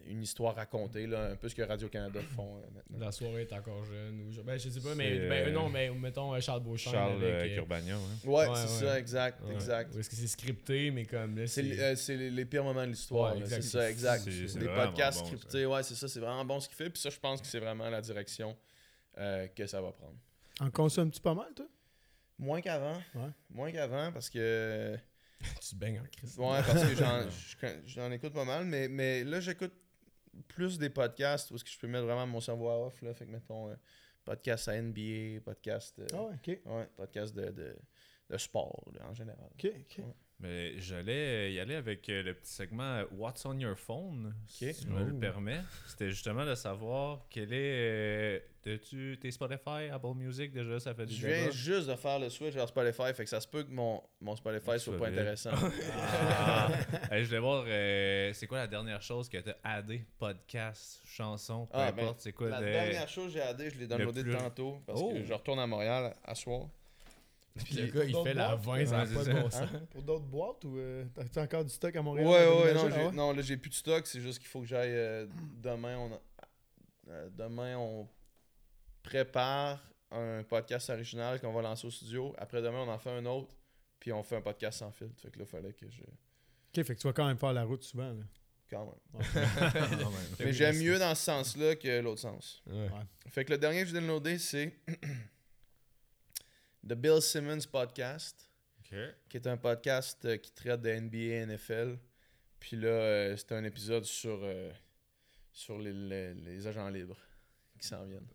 S4: une histoire racontée, là, un peu ce que Radio-Canada font euh, maintenant.
S1: La soirée est encore jeune. Ou je... Ben, je sais pas, mais ben,
S2: euh,
S1: non, mais mettons euh, Charles Beauchamp.
S2: Charles
S1: avec,
S2: euh,
S1: euh,
S2: Curbagno, hein.
S4: Ouais,
S1: Ouais,
S4: c'est
S1: ouais.
S4: ça, exact,
S1: ouais.
S4: exact.
S1: Ou est-ce que c'est scripté, mais comme là,
S4: C'est
S1: c'est.
S4: euh, c'est les, les pires moments de l'histoire.
S1: Exact.
S4: c'est ça, exact. Des podcasts
S2: bon, ça.
S4: scriptés, ouais, c'est ça, c'est vraiment bon ce qu'il fait. Puis ça, je pense que c'est vraiment la direction euh, que ça va prendre.
S3: En consommes-tu pas mal, toi?
S4: Moins qu'avant.
S3: Ouais.
S4: Moins qu'avant parce que.
S1: tu baignes en crise.
S4: Ouais, parce que j'en, je- j'en écoute pas mal. Mais, mais là, j'écoute plus des podcasts où est-ce que je peux mettre vraiment mon cerveau à off. Là, fait que mettons, euh, podcast à NBA, podcast. euh,
S3: Ah ouais, ok.
S4: ouais, podcast de, de, de sport là, en général.
S3: Ok, ok.
S2: Mais j'allais y aller avec euh, le petit segment euh, What's on your phone, si
S4: Ok.
S2: tu me le
S1: Oh.
S2: permets. C'était justement de savoir quel est. euh, tu tes Spotify, Apple Music déjà, ça fait du
S4: Je viens
S2: débat?
S4: juste de faire le switch vers Spotify, fait que ça se peut que mon, mon Spotify
S2: Tu
S4: soit
S2: vas
S4: pas
S2: vite.
S4: intéressant.
S2: Ah. Je voulais voir, euh, c'est quoi la dernière chose que t'as addé? Podcast, chanson, peu
S4: Ah, ben,
S2: importe, c'est quoi
S4: La
S2: de-
S4: dernière chose que j'ai addé, je l'ai downloadé
S2: plus-
S4: tantôt parce
S2: Oh.
S4: que je retourne à Montréal à soir.
S1: Puis le gars, il fait la
S3: boîtes?
S1: 20, ça n'a
S2: Ouais,
S1: pas
S2: c'est
S1: de
S2: ça.
S1: bon sens.
S3: Hein? Pour d'autres boîtes ou euh, t'as-tu encore du stock à Montréal?
S4: ouais, ouais, non,
S3: Ah
S4: non, là, j'ai plus de stock, c'est juste qu'il faut que j'aille euh, demain. On euh, demain, on prépare un podcast original qu'on va lancer au studio. Après demain, on en fait un autre, puis on fait un podcast sans filtre. Fait que là, il fallait que je.
S3: Ok, fait que tu vas quand même faire la route souvent. Là.
S4: Quand même.
S2: Quand même.
S4: Mais j'aime mieux dans ce sens-là que l'autre sens.
S1: Ouais.
S4: Fait que le dernier que j'ai downloadé, c'est The Bill Simmons Podcast. Qui est un podcast euh, qui traite de NBA, NFL. Puis là, euh, c'est un épisode sur, euh, sur les, les- les agents libres qui s'en viennent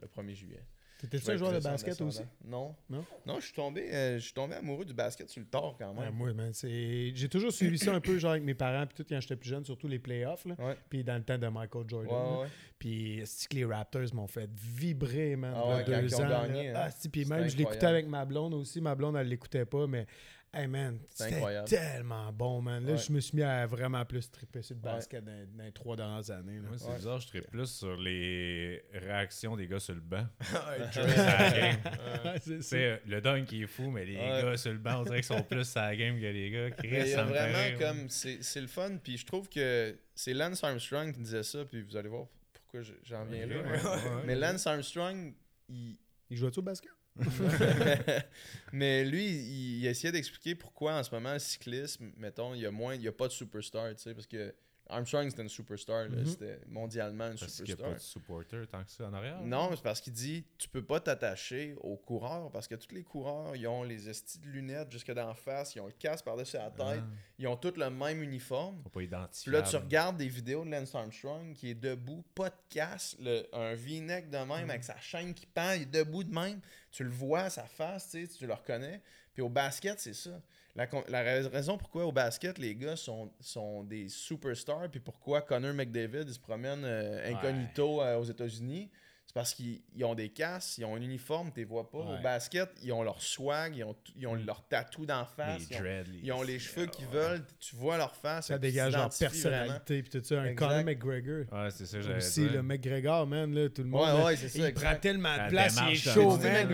S4: le 1er juillet.
S3: T'étais-tu un joueur de basket aussi?
S4: Non.
S3: Non?
S4: Non, je suis tombé, euh, je suis tombé amoureux du basket sur le tard quand
S3: Ouais,
S4: même.
S3: moi, man, c'est... J'ai toujours suivi ça un peu genre avec mes parents, puis tout quand j'étais plus jeune, surtout les playoffs, là.
S4: Ouais.
S3: Puis dans le temps de Michael Jordan.
S4: Ouais, ouais.
S3: Puis c'est que les Raptors m'ont fait vibrer, man.
S4: Ah ouais,
S3: deux ans,
S4: gagné, hein.
S3: Ah, puis même, je l'écoutais avec ma blonde aussi. Ma blonde, elle l'écoutait pas, mais hey, man,
S4: C'est
S3: c'était
S4: incroyable.
S3: tellement bon, man. Là,
S4: Ouais.
S3: je me suis mis à vraiment plus triper sur le
S4: Ouais.
S3: basket dans, dans les trois dernières années. là.
S2: Moi, c'est
S4: Ouais.
S2: bizarre, je serais plus sur les réactions des gars sur le banc.
S3: C'est
S2: le dunk il est fou, mais les
S4: Ouais.
S2: gars sur le banc, on dirait qu'ils sont plus à la game que les gars. Chris,
S4: Mais il y a vraiment comme. C'est c'est le fun. Puis je trouve que c'est Lance Armstrong qui disait ça. Puis vous allez voir pourquoi je- j'en viens là.
S2: Ouais, ouais, ouais.
S4: Mais Lance Armstrong, il,
S3: Il jouait-tu au basket?
S4: mais lui, il, essayait d'expliquer pourquoi en ce moment le cyclisme, mettons, il y a moins, il y a pas de superstar, tu sais, parce que Armstrong, c'était une superstar.
S3: Mhm.
S4: C'était mondialement une
S2: Parce qu'il n'y a
S4: superstar.
S2: pas de supporter tant que ça en arrière.
S4: Non, mais c'est parce qu'il dit tu peux pas t'attacher aux coureurs parce que tous les coureurs, ils ont les estis de lunettes jusque d'en face, ils ont le casque par-dessus la tête,
S2: Ah,
S4: ils ont tous le même uniforme.
S2: faut pas
S4: Puis
S2: identifier.
S4: là, tu regardes des vidéos de Lance Armstrong qui est debout, pas de casque, le- un V-neck de même avec sa chaîne qui pend, il est debout de même. Tu le vois, sa face, tu sais, tu le reconnais. Puis au basket, c'est ça. La, raison pourquoi au basket, les gars sont, sont des superstars, puis pourquoi Connor McDavid il se promène euh, incognito euh, aux États-Unis, parce qu'ils ils ont des casques, ils ont un uniforme, tu les vois pas.
S1: Ouais.
S4: Au basket, ils ont leur swag, ils ont, ils ont leur tatou d'en face,
S2: les
S4: ils ont,
S2: dreads,
S4: ils ont les cheveux qu'ils
S2: Ouais.
S4: veulent, tu vois leur face.
S3: Ça dégage leur personnalité. Puis tout ça. Un. Conor McGregor.
S2: Ouais, c'est ça, j'avais
S3: Aussi,
S2: dit.
S3: le McGregor, man, là, tout le monde.
S4: Ouais, ouais, c'est ça.
S3: il
S4: exact.
S3: prend tellement de
S2: La
S3: place, il est chaud, man.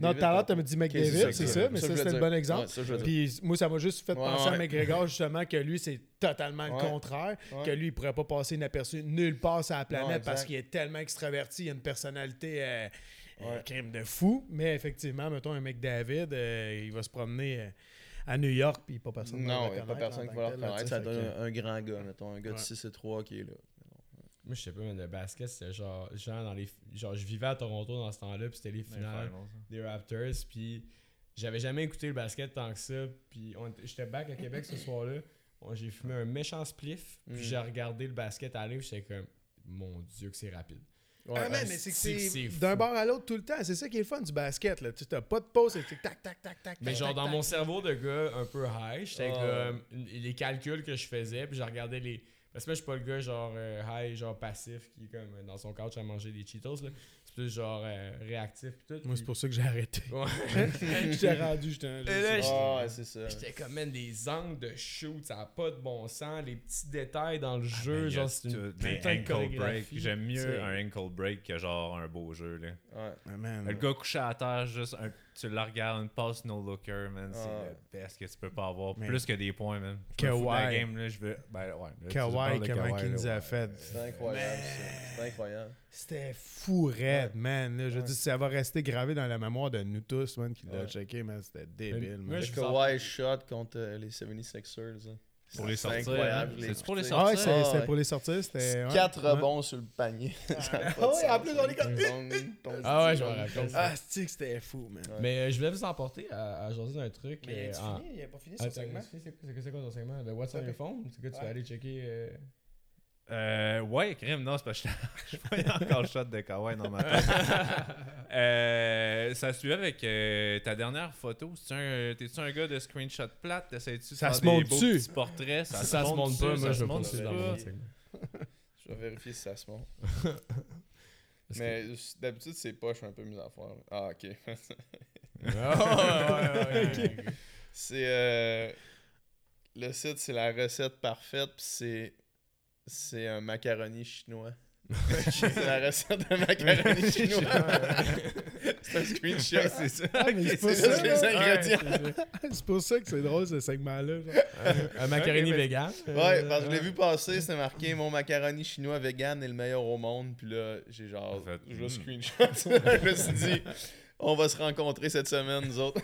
S3: Non, tout à l'heure, tu m'as dit McDavid, c'est ça, mais ça, c'était le
S4: dire.
S3: bon exemple. Puis moi, ça m'a juste fait penser à. McGregor, justement, que lui, c'est totalement le contraire. Que lui, il pourrait pas passer inaperçu nulle part sur la planète parce qu'il est tellement extraverti, une personnalité euh, euh,
S4: Ouais.
S3: crime de fou. Mais effectivement, mettons un McDavid, euh, il va se promener euh, à New York, puis pas personne va
S4: Non,
S3: le
S4: il n'y a pas personne qui va le reconnaître. Ça donne un, un grand gars, mettons, un gars de
S3: Ouais.
S4: 6 et 3 qui est là.
S1: Moi, je sais pas, mais le basket, c'était genre, genre, dans les, genre, je vivais à Toronto dans ce temps-là, puis c'était les finales des Raptors, puis j'avais jamais écouté le basket tant que ça, puis j'étais back à Québec ce soir-là, j'ai fumé un méchant spliff, puis
S4: Mm.
S1: j'ai regardé le basket aller, puis j'étais comme, mon dieu que c'est rapide.
S3: Ah, man, mais c'est que
S1: c'est-
S3: d'un bord à l'autre tout le temps. C'est ça qui est le fun du basket. Là. Tu n'as pas de pause, c'est tac, tac, tac, tac.
S1: Mais
S3: tac,
S1: genre,
S3: tac,
S1: dans
S3: tac.
S1: mon cerveau de gars un peu high, j'étais comme. Les calculs que je faisais, puis je regardais les. Parce que moi, je suis pas le gars genre euh, high, genre passif, qui est comme euh, dans son couch à manger des Cheetos. là. Plus genre euh, réactif, puis tout.
S3: Moi, c'est pour ça que j'ai arrêté.
S1: Ouais.
S3: J'étais rendu, j'étais un.
S4: Ah, ouais, c'est ça.
S1: J'étais comme, man, les angles de shoot, ça a pas de bon sens. Les petits détails dans le
S2: Ah,
S1: jeu, genre, c'est une
S2: tout- des
S1: putain de
S2: ankle break.
S1: chorégraphie.
S2: J'aime mieux un ankle break que genre un beau jeu. Là.
S4: Ouais.
S3: Man.
S2: Le gars couché à terre, juste un- tu le regardes, une passe no looker, man. C'est
S4: Ah.
S2: le best que tu peux pas avoir. Plus que des points, man. La
S3: Kawhi.
S2: game, là, je veux. Ben, ouais. là,
S3: Kawhi, comment
S2: Kawhi,
S3: qu'il nous a fait?
S4: C'est incroyable, ça. C'est incroyable.
S3: C'était fou raide, man. là. je
S4: Ouais.
S3: dis, ça va rester gravé dans la mémoire de nous tous, man, qui l'a checké, man. C'était débile, man.
S4: Kawhi shot contre euh, les 76ers. là.
S2: Pour les
S4: C'est
S2: sortir, hein. C'est-tu pour les
S4: écouté.
S3: Ah ouais,
S2: sortir?
S3: c'est-
S4: Ah,
S3: pour les sortir. C'était. ouais,
S4: 4
S3: ouais.
S4: rebonds sur le panier.
S3: Ah ouais, en plus, on est comme-
S1: Ah ouais, je me rappelle.
S3: Ah, c'est que c'était fou, man.
S4: Ouais.
S1: Mais euh, je voulais vous emporter à, à jaser d'un truc.
S3: Mais
S1: euh?
S3: Il a pas fini
S1: Ah,
S3: son segment?
S1: c'est c'est- c'est- c'est quoi ton segment? Le What's on your phone? C'est que tu vas aller checker. Euh,
S2: ouais, crime, non, c'est parce que je voyais encore le shot de Kawhi dans ma tête. euh, ça suivait avec euh, ta dernière photo. C'est-tu un- T'es-tu un gars de screenshot plate? T'essayes-tu de
S3: Ça
S2: faire
S3: se
S2: des
S3: monte
S2: beaux
S3: dessus.
S2: petits portraits?
S1: Si ça se monte pas,
S2: dessus,
S1: moi
S2: ça
S1: je
S2: se dessus.
S1: dans mon.
S4: Je vais vérifier si ça se monte. Mais d'habitude, c'est pas, je suis un peu mis à faire. Ah, ok.
S1: Ah, ouais, ouais, ouais, ouais.
S4: c'est. euh, le site, c'est la recette parfaite, puis c'est. C'est un macaroni chinois. c'est la recette de macaroni chinois. c'est un screenshot, c'est ça.
S3: Ah, mais c'est
S4: C'est juste
S3: ça,
S4: les ingrédients.
S3: C'est pour ça que c'est drôle ce segment-là.
S1: Un macaroni
S2: Ok, mais-
S1: vegan.
S4: Ouais, parce que je l'ai vu passer, c'était marqué mon macaroni chinois vegan est le meilleur au monde. Puis là, j'ai genre,
S2: En fait,
S4: je le
S2: hmm.
S4: screenshot. je me suis dit, on va se rencontrer cette semaine, nous autres.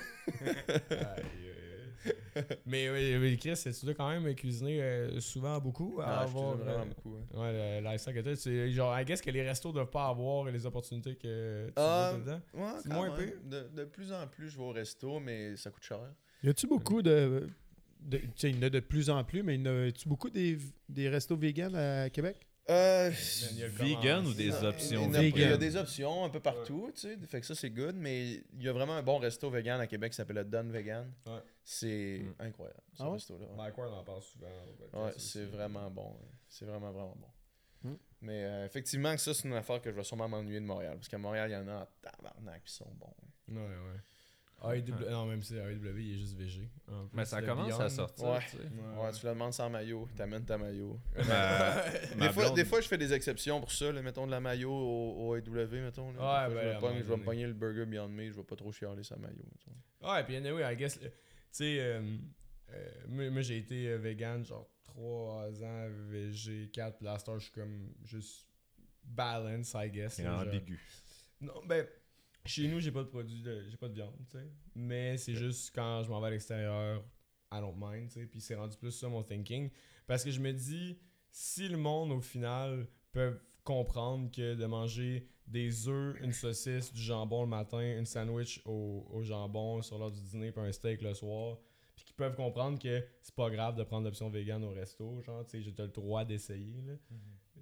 S1: mais oui, mais Chris, tu dois quand même cuisiner euh, souvent beaucoup. à
S4: Ah, je
S1: avoir,
S4: cuisine
S1: euh,
S4: vraiment beaucoup. hein.
S1: Ouais, le lifestyle que. C'est genre, I guess que les restos doivent pas avoir les opportunités que tu
S4: Ah,
S1: tout le temps.
S4: Ouais, quand
S1: moins peu?
S4: De, de plus en plus, je vais au resto, mais ça coûte cher.
S3: Y a-tu beaucoup de. de tu sais, il y en a de plus en plus, mais y en a-tu beaucoup des, des restos vegan à Québec?
S4: Euh,
S1: il y a le
S2: Vegan ou des options
S4: il y en a- Il y a
S3: vegan.
S4: des options un peu partout, tu sais. Fait que ça, c'est good, mais il y a vraiment un bon resto vegan à Québec qui s'appelle le Don Vegan.
S1: Ouais.
S4: C'est
S2: Mm.
S4: incroyable, ce
S3: Ah ouais?
S4: resto-là. ouais.
S1: Mike Ward en parle souvent.
S4: Ouais, c'est vraiment bon. ouais. C'est vraiment, vraiment bon.
S3: Hmm.
S4: Mais euh, effectivement, que ça, c'est une affaire que je vais sûrement m'ennuyer de Montréal. Parce qu'à Montréal, il y en a en tabarnak qui sont bons.
S1: Ouais, ouais. AEW, non, même si AEW, il est juste VG.
S2: Mais ça commence
S1: Beyond.
S2: à sortir.
S4: Ouais.
S2: tu sais.
S4: Ouais, tu le demandes sans maillot, t'amènes ta maillot.
S2: Ma- ma
S4: Des fois,
S2: blonde-
S4: des fois, je fais des exceptions pour ça. là. mettons de la maillot au, au AEW, mettons. là.
S1: Ouais,
S4: fois,
S1: ben,
S4: je, vais pogne-
S1: moment
S4: je vais me pogner le burger Beyond Me, je vais pas trop chialer sa maillot. mettons.
S1: Ouais, puis anyway, I guess, tu sais, euh, euh, moi, moi, j'ai été euh, vegan genre 3 ans, VG 4, puis là, je suis comme juste balance, I guess.
S2: C'est
S1: là, genre.
S2: ambigu.
S1: Non, ben, chez nous, j'ai pas de produit, de, j'ai pas de viande, tu sais. Mais c'est juste quand je m'en vais à l'extérieur, I don't mind, tu sais. Puis c'est rendu plus ça mon thinking. Parce que je me dis, si le monde, au final, peut comprendre que de manger des œufs, une saucisse, du jambon le matin, une sandwich au, au jambon sur l'heure du dîner, puis un steak le soir, puis qu'ils peuvent comprendre que c'est pas grave de prendre l'option vegan au resto, genre, tu sais, j'ai le droit d'essayer, là.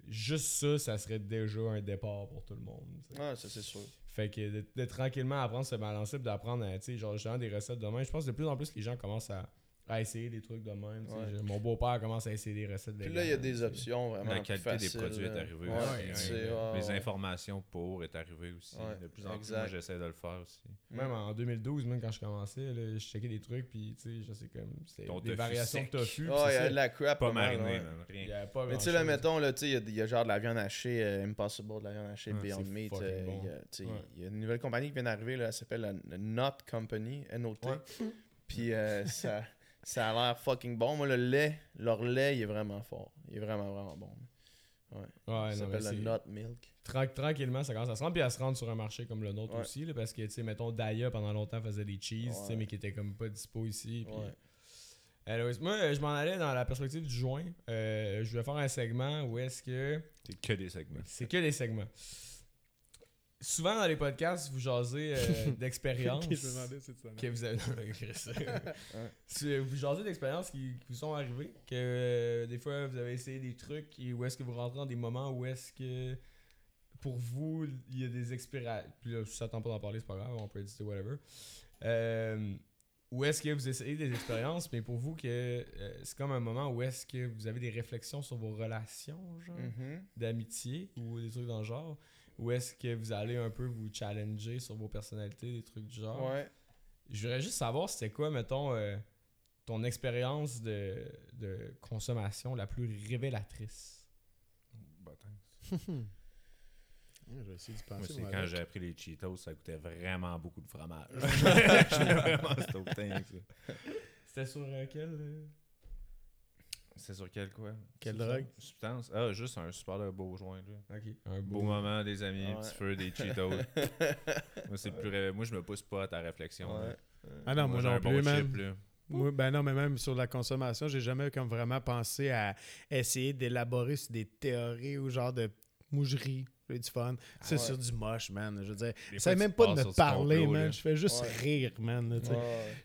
S1: Juste ça, ça serait déjà un départ pour tout le monde. tu sais.
S4: Ouais, ça c'est sûr.
S1: Fait que de, de tranquillement apprendre balancer puis d'apprendre à, tu sais, genre, justement des recettes de même. Je pense que de plus en plus, les gens commencent à, à essayer des trucs de même.
S4: Ouais.
S1: Mon beau-père commence à essayer des recettes
S4: Puis là, il y a des options vraiment.
S2: La
S4: plus
S2: qualité des produits est arrivée
S4: Ouais,
S2: aussi. hein.
S4: ouais,
S2: Les informations pour est arrivé aussi.
S4: Ouais,
S2: de plus en plus, moi, j'essaie de le faire aussi.
S1: Même en 2012, même quand je commençais, là, je checkais des trucs, puis tu sais, je sais comme. C'était
S2: Ton
S1: des
S2: tofu
S1: variations
S2: sec.
S1: de tofu.
S4: Ouais,
S1: puis
S4: il y a de la crap.
S2: Pas
S4: mal,
S2: mariné,
S4: ouais.
S2: man,
S1: Il y
S2: rien.
S1: avait pas
S4: Mais tu sais, là, mettons, là, tu sais, il y a- il y, a genre de la viande hachée, euh, Impossible, de la viande hachée,
S1: Ouais,
S4: Beyond Meat. euh,
S1: bon.
S4: il y a- tu sais,
S1: Ouais.
S4: il y a une nouvelle compagnie qui vient d'arriver, elle s'appelle la, la Not Company, N-O-T. Puis euh, ça, ça a l'air fucking bon. Moi, le lait, leur lait, il est vraiment fort. Il est vraiment, vraiment bon.
S1: Ouais,
S4: ça s'appelle le Not Milk.
S1: Tran- tranquillement, ça commence à se rendre, puis à se rendre sur un marché comme le nôtre
S4: Ouais.
S1: aussi, là, parce que, tu sais, mettons, Daya, pendant longtemps, faisait des cheese, tu sais,
S4: Ouais.
S1: mais qui étaient comme pas dispo ici. puis-
S4: Ouais.
S1: Anyways, moi, euh, je m'en allais dans la perspective du joint. Euh, je vais faire un segment où est-ce que.
S2: C'est que des segments.
S1: C'est que des segments. Souvent dans les podcasts, vous jasez euh, d'expériences.
S3: Je
S1: que vous avez. Tu- vous jasez d'expériences qui, qui vous sont arrivées. Que euh, des fois vous avez essayé des trucs et où est-ce que vous rentrez dans des moments où est-ce que pour vous il y a des expériences. Puis là, ça tente pas d'en parler, c'est pas grave, on peut éditer whatever. Euh, où est-ce que vous essayez des expériences, mais pour vous que euh, c'est comme un moment où est-ce que vous avez des réflexions sur vos relations, genre
S4: Mhm.
S1: d'amitié ou des trucs dans le genre Ou est-ce que vous allez un peu vous challenger sur vos personnalités, des trucs du genre?
S4: Ouais.
S1: Je voudrais juste savoir c'était quoi, mettons, euh, ton expérience de, de consommation la plus révélatrice?
S2: C'est
S3: moi,
S2: quand j'ai appris les Cheetos, ça coûtait vraiment beaucoup de fromage. J'étais vraiment.
S1: C'était sur euh, quel euh?
S2: C'est sur quel quoi?
S3: Quelle drogue?
S2: Substance? Ah, juste un super de beau joint. Là.
S1: Ok. Un
S2: Beau moment, des amis,
S4: Ouais.
S2: petit feu, des Cheetos. moi, c'est le plus ré- moi, je me pousse pas à ta réflexion. là.
S4: Ouais.
S3: Ah non, moi,
S2: j'ai
S3: non
S2: bon
S3: plus,
S2: chip,
S3: même.
S2: là.
S3: Moi, ben non, mais même sur la consommation, j'ai jamais comme vraiment pensé à essayer d'élaborer sur des théories ou genre de mougerie. J'ai du fun. C'est
S4: Ouais.
S3: sur du moche, man. Je veux dire,
S2: fois,
S3: même pas de me parler, man.
S2: là.
S3: Je fais juste
S4: Ouais.
S3: rire, man. là, tu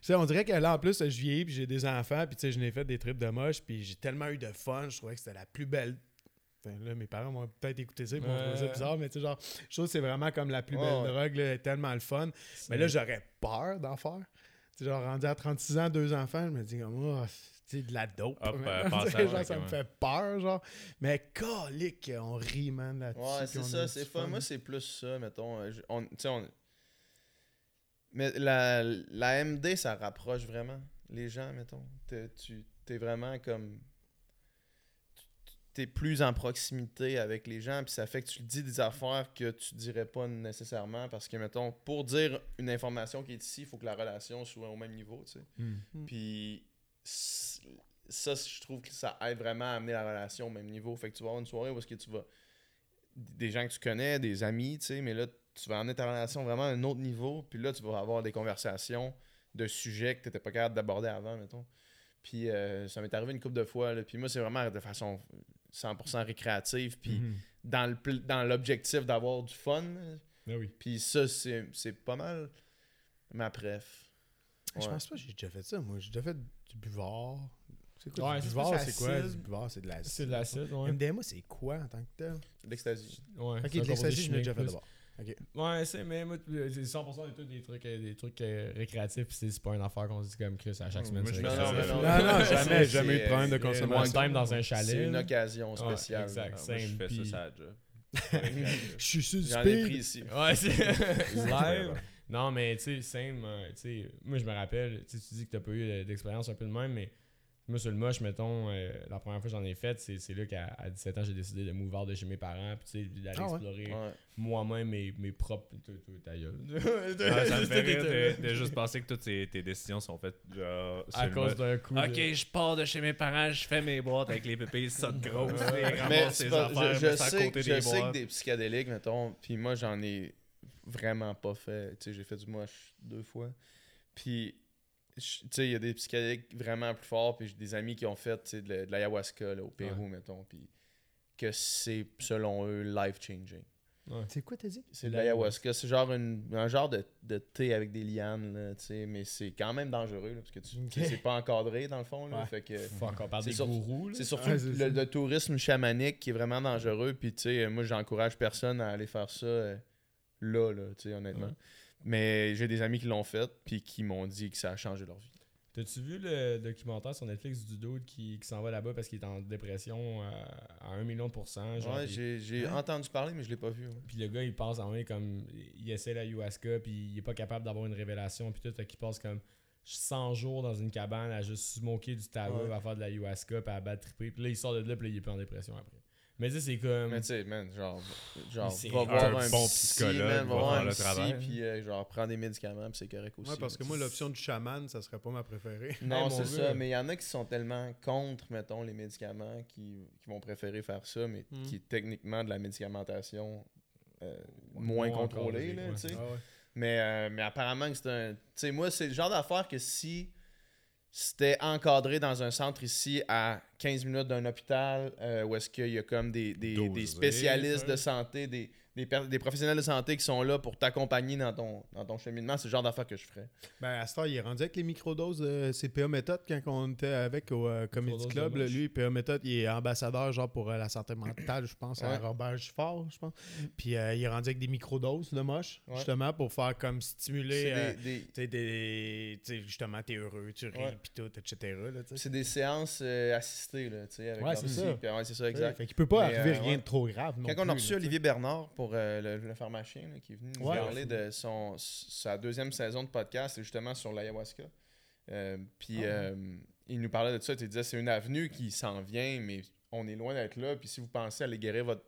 S3: sais.
S4: Ouais.
S3: On dirait que là, en plus, je vieillis, puis j'ai des enfants, puis tu sais, je n'ai fait des trips de moche, puis j'ai tellement eu de fun, je trouvais que c'était la plus belle. Enfin, là, mes parents m'ont peut-être écouté ça, ils m'ont trouvé ça bizarre, mais tu sais, genre, je trouve que c'est vraiment comme la plus belle drogue, là, tellement le fun. Mais là, j'aurais peur d'en faire. Tu sais, genre, rendu à 36 ans, deux enfants, je me dis, comme, oh, c'est de la dope.
S2: Hop, euh,
S3: genre, ça me fait peur, genre. Mais calique, on rit, man, là-dessus.
S4: Ouais,
S3: puis
S4: c'est ça, c'est fun. Moi, c'est plus ça, mettons. euh, je- on- Tu sais, on. Mais la, la MD, ça rapproche vraiment les gens, mettons. T'es- Tu es vraiment comme. Tu es plus en proximité avec les gens, puis ça fait que tu dis des affaires que tu dirais pas nécessairement, parce que, mettons, pour dire une information qui est ici, il faut que la relation soit au même niveau, tu sais.
S3: Hmm.
S4: Puis c- ça, je trouve que ça aide vraiment à amener la relation au même niveau. Fait que tu vas avoir une soirée où est-ce que tu vas. Des gens que tu connais, des amis, tu sais, mais là, tu vas amener ta relation vraiment à un autre niveau. Puis là, tu vas avoir des conversations de sujets que tu n'étais pas capable d'aborder avant, mettons. Puis euh, ça m'est arrivé une couple de fois. Là. Puis moi, c'est vraiment de façon 100% récréative. Puis
S1: Mhm.
S4: dans le pl- dans l'objectif d'avoir du fun.
S1: oui.
S4: Puis ça, c'est c'est pas mal ma préf.
S3: Je
S4: Ouais.
S3: pense pas que j'ai déjà fait ça, moi. J'ai déjà fait du buvard. C'est quoi
S1: Ouais,
S3: du
S1: c'est
S3: buvard? C'est quoi? Du buvard, c'est de l'acide.
S1: C'est de l'acide, ouais.
S3: MDMA, c'est quoi en tant que tel?
S4: L'ecstasy.
S1: Ouais,
S3: Ok, l'ecstasy, je l'ai déjà fait d'abord.
S1: Ouais, c'est, mais moi, euh, c'est 100% des trucs, des trucs, euh, des trucs euh, récréatifs, c'est, pas une affaire qu'on se dit comme Chris à chaque
S2: Ouais,
S1: semaine.
S4: Non, non, non.
S3: Non, non, jamais, jamais eu de problème de
S1: Euh,
S3: consommation.
S1: One time dans un chalet.
S4: C'est une occasion
S1: Ouais,
S4: spéciale.
S1: exact.
S2: Ah, moi, je fais ça, ça a.
S3: Je suis du
S4: J'en ai pris ici.
S1: Ouais, c'est live. Non, mais tu sais, same, euh, tu sais, moi je me rappelle, tu dis que t'as pas eu euh, d'expérience un peu de même, mais moi sur le moche, mettons, euh, la première fois que j'en ai fait, c'est, c'est là qu'à à 17 ans, j'ai décidé de out de chez mes parents, puis tu sais, d'aller
S3: Ah ouais?
S1: explorer
S4: Ouais.
S1: moi-même mes, mes propres. Ta gueule.
S2: Ah, ça me fait rire de, de juste penser que toutes tes, tes décisions sont faites genre,
S1: À cause d'un coup.
S2: Ok,
S1: de-
S2: je pars de chez mes parents, je fais mes boîtes avec les pépés, ça de gros,
S1: Ouais.
S2: et
S4: Mais
S2: affaires,
S4: je,
S2: à
S4: sais,
S2: côté
S4: je
S2: des
S4: sais que des psychédéliques, mettons, puis moi j'en ai vraiment pas fait. Tu sais, j'ai fait du moche deux fois. Puis tu sais, il y a des psychédéliques vraiment plus forts, puis j'ai des amis qui ont fait tu sais, de, de l'ayahuasca au Pérou, mettons, puis que c'est, selon eux, life-changing.
S3: C'est quoi, t'as dit?
S4: C'est de l'ayahuasca, c'est genre une- un genre de, de thé avec des lianes, là, tu sais, mais c'est quand même dangereux, là, parce que tu, c'est pas encadré, dans le fond, là,
S3: Ouais.
S4: fait que...
S1: Fuck, on parle
S4: C'est
S1: des
S4: sur-
S1: gourous. là.
S4: C'est surtout le tourisme chamanique qui est vraiment dangereux. Puis, tu sais, moi, j'encourage personne à aller faire ça euh, là, là, tu sais, honnêtement.
S1: Ouais.
S4: Mais j'ai des amis qui l'ont fait, puis qui m'ont dit que ça a changé leur vie.
S1: T'as-tu vu le documentaire sur Netflix du dude qui, qui s'en va là-bas parce qu'il est en dépression euh, à 1 million de pourcents? Genre,
S4: ouais, j'ai j'ai entendu parler, mais je l'ai pas vu.
S1: Puis le gars, il passe en main comme. Il essaie la ayahuasca, puis il est pas capable d'avoir une révélation, puis tout. Fait qu'il passe comme 100 jours dans une cabane à juste smoker du tabac,
S4: Ouais.
S1: à faire de la ayahuasca, puis à battre triper. Puis là, il sort de là, puis là, il est plus en dépression après. Mais tu sais, c'est comme.
S4: Mais tu sais, man, genre, genre
S1: c'est
S4: va
S1: un
S4: voir un,
S2: bon
S4: psy,
S2: psychologue,
S4: man,
S2: va
S4: va voir un
S2: le
S4: psy,
S2: travail.
S4: puis euh, genre, prends des médicaments, puis c'est correct aussi.
S3: Ouais, parce que moi, l'option du chaman, ça serait pas ma préférée.
S4: Non,
S1: Hey,
S4: c'est ça, mais il y en a qui sont tellement contre, mettons, les médicaments, qui, qui vont préférer faire ça, mais
S3: Mm.
S4: qui est techniquement de la médicamentation euh, moins
S1: Moins
S4: contrôlée, là,
S1: ouais.
S4: tu sais.
S3: Ah ouais.
S4: Mais, euh, mais apparemment c'est un. Tu sais, moi, c'est le genre d'affaire que si c'était encadré dans un centre ici à 15 minutes d'un hôpital euh, où est-ce qu'il y a comme des, des, spécialistes de santé, des, des, professionnels de santé qui sont là pour t'accompagner dans ton, dans ton cheminement, c'est le genre d'affaire que je ferais.
S3: Ben, à ce temps, il est rendu avec les microdoses de CPA Méthode quand on était avec au euh, Comedy Club. là, lui, PA Méthode, il est ambassadeur genre pour euh, la santé mentale, je pense, à
S4: Ouais.
S3: Robert Giffard, je pense. Puis euh, il est rendu avec des microdoses de moche,
S4: Ouais.
S3: justement, pour faire comme stimuler.
S4: C'est
S3: euh,
S4: des, des-
S3: tu sais, des, tu sais, justement, t'es heureux, tu ris,
S4: Ouais.
S3: puis tout, etc.
S4: c'est des séances euh, assistées, là, tu sais, avec
S3: Ouais, c'est ça.
S4: ouais, c'est ça,
S3: Ouais,
S4: exact.
S3: Fait qu'il peut pas
S4: Mais,
S3: arriver
S4: euh,
S3: rien
S4: ouais.
S3: de trop grave. non
S4: Quand on a reçu
S3: là,
S4: Olivier Bernard pour euh, le, le pharmacien, là, qui est venu nous
S3: Ouais.
S4: parler de son, sa deuxième saison de podcast, c'est justement sur l'ayahuasca. Euh, puis
S3: Ah
S4: euh, il nous parlait de ça, il disait c'est une avenue qui s'en vient, mais on est loin d'être là. Puis si vous pensez aller guérir votre,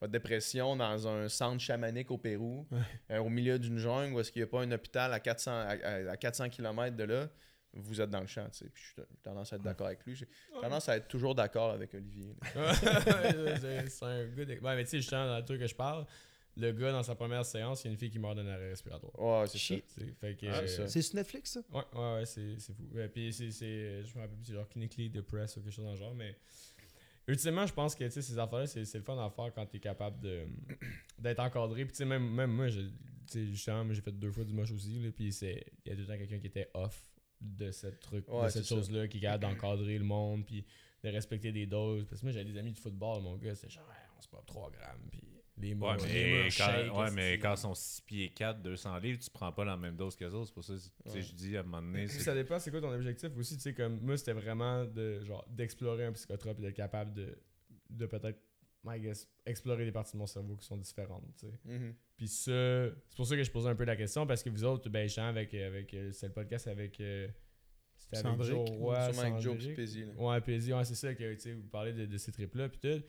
S4: votre dépression dans un centre chamanique au Pérou,
S3: Ouais.
S4: au milieu d'une jungle, où est-ce qu'il n'y a pas un hôpital à 400, à, à- à 400 km de là, vous êtes dans le champ. tu sais. Puis j'ai tendance à être d'accord avec lui. J'ai tendance à être toujours d'accord avec Olivier.
S1: c'est c'est un good. Ouais, mais tu sais, justement, dans le truc que je parle, le gars, dans sa première séance, il y a une fille qui meurt d'un arrêt respiratoire.
S4: Ouais, c'est ça. Ah,
S1: euh,
S4: c'est ça.
S3: C'est sur Netflix, ça?
S1: Ouais, ouais, ouais, c'est c'est fou. Ouais, puis c'est, c'est- je me rappelle plus, c'est genre clinically depressed ou quelque chose dans le genre, mais ultimement, je pense que tu sais, ces affaires-là, c'est, c'est le fun à faire quand t'es capable de, d'être encadré. Puis tu sais, même, même moi, je- tu sais, justement, j'ai fait deux fois du moche aussi, là, puis c'est, il y a le temps quelqu'un qui était off de cette truc,
S4: Ouais,
S1: de cette
S4: c'est ça.
S1: chose-là, qui est capable d'encadrer le monde, puis de respecter des doses. Parce que moi, j'avais des amis de football, mon gars, c'était genre, on se pas 3 grammes, puis les mots,
S2: Ouais,
S1: les
S2: mais,
S1: mots
S2: quand,
S1: shake,
S2: ouais, mais quand ils sont 6 pieds 4, 200 livres, tu prends pas la même dose que les autres. C'est pour ça que tu sais,
S4: Ouais.
S2: je dis à un moment donné.
S1: Puis
S2: c'est-
S1: ça dépend, c'est quoi ton objectif aussi, tu sais, comme moi, c'était vraiment de genre d'explorer un psychotrope et d'être capable de, de peut-être, I guess, explorer des parties de mon cerveau qui sont différentes, tu sais.
S4: Mhm.
S1: Puis ça, c'est pour ça que je posais un peu la question, parce que vous autres, ben, je avec, avec euh, c'est le podcast avec, euh, c'était avec Joe Roy,
S4: Sûrement avec Joe.
S1: Ouais, Pézi, ouais, c'est ça que, tu sais, vous parlez de, de ces trips-là, puis tout.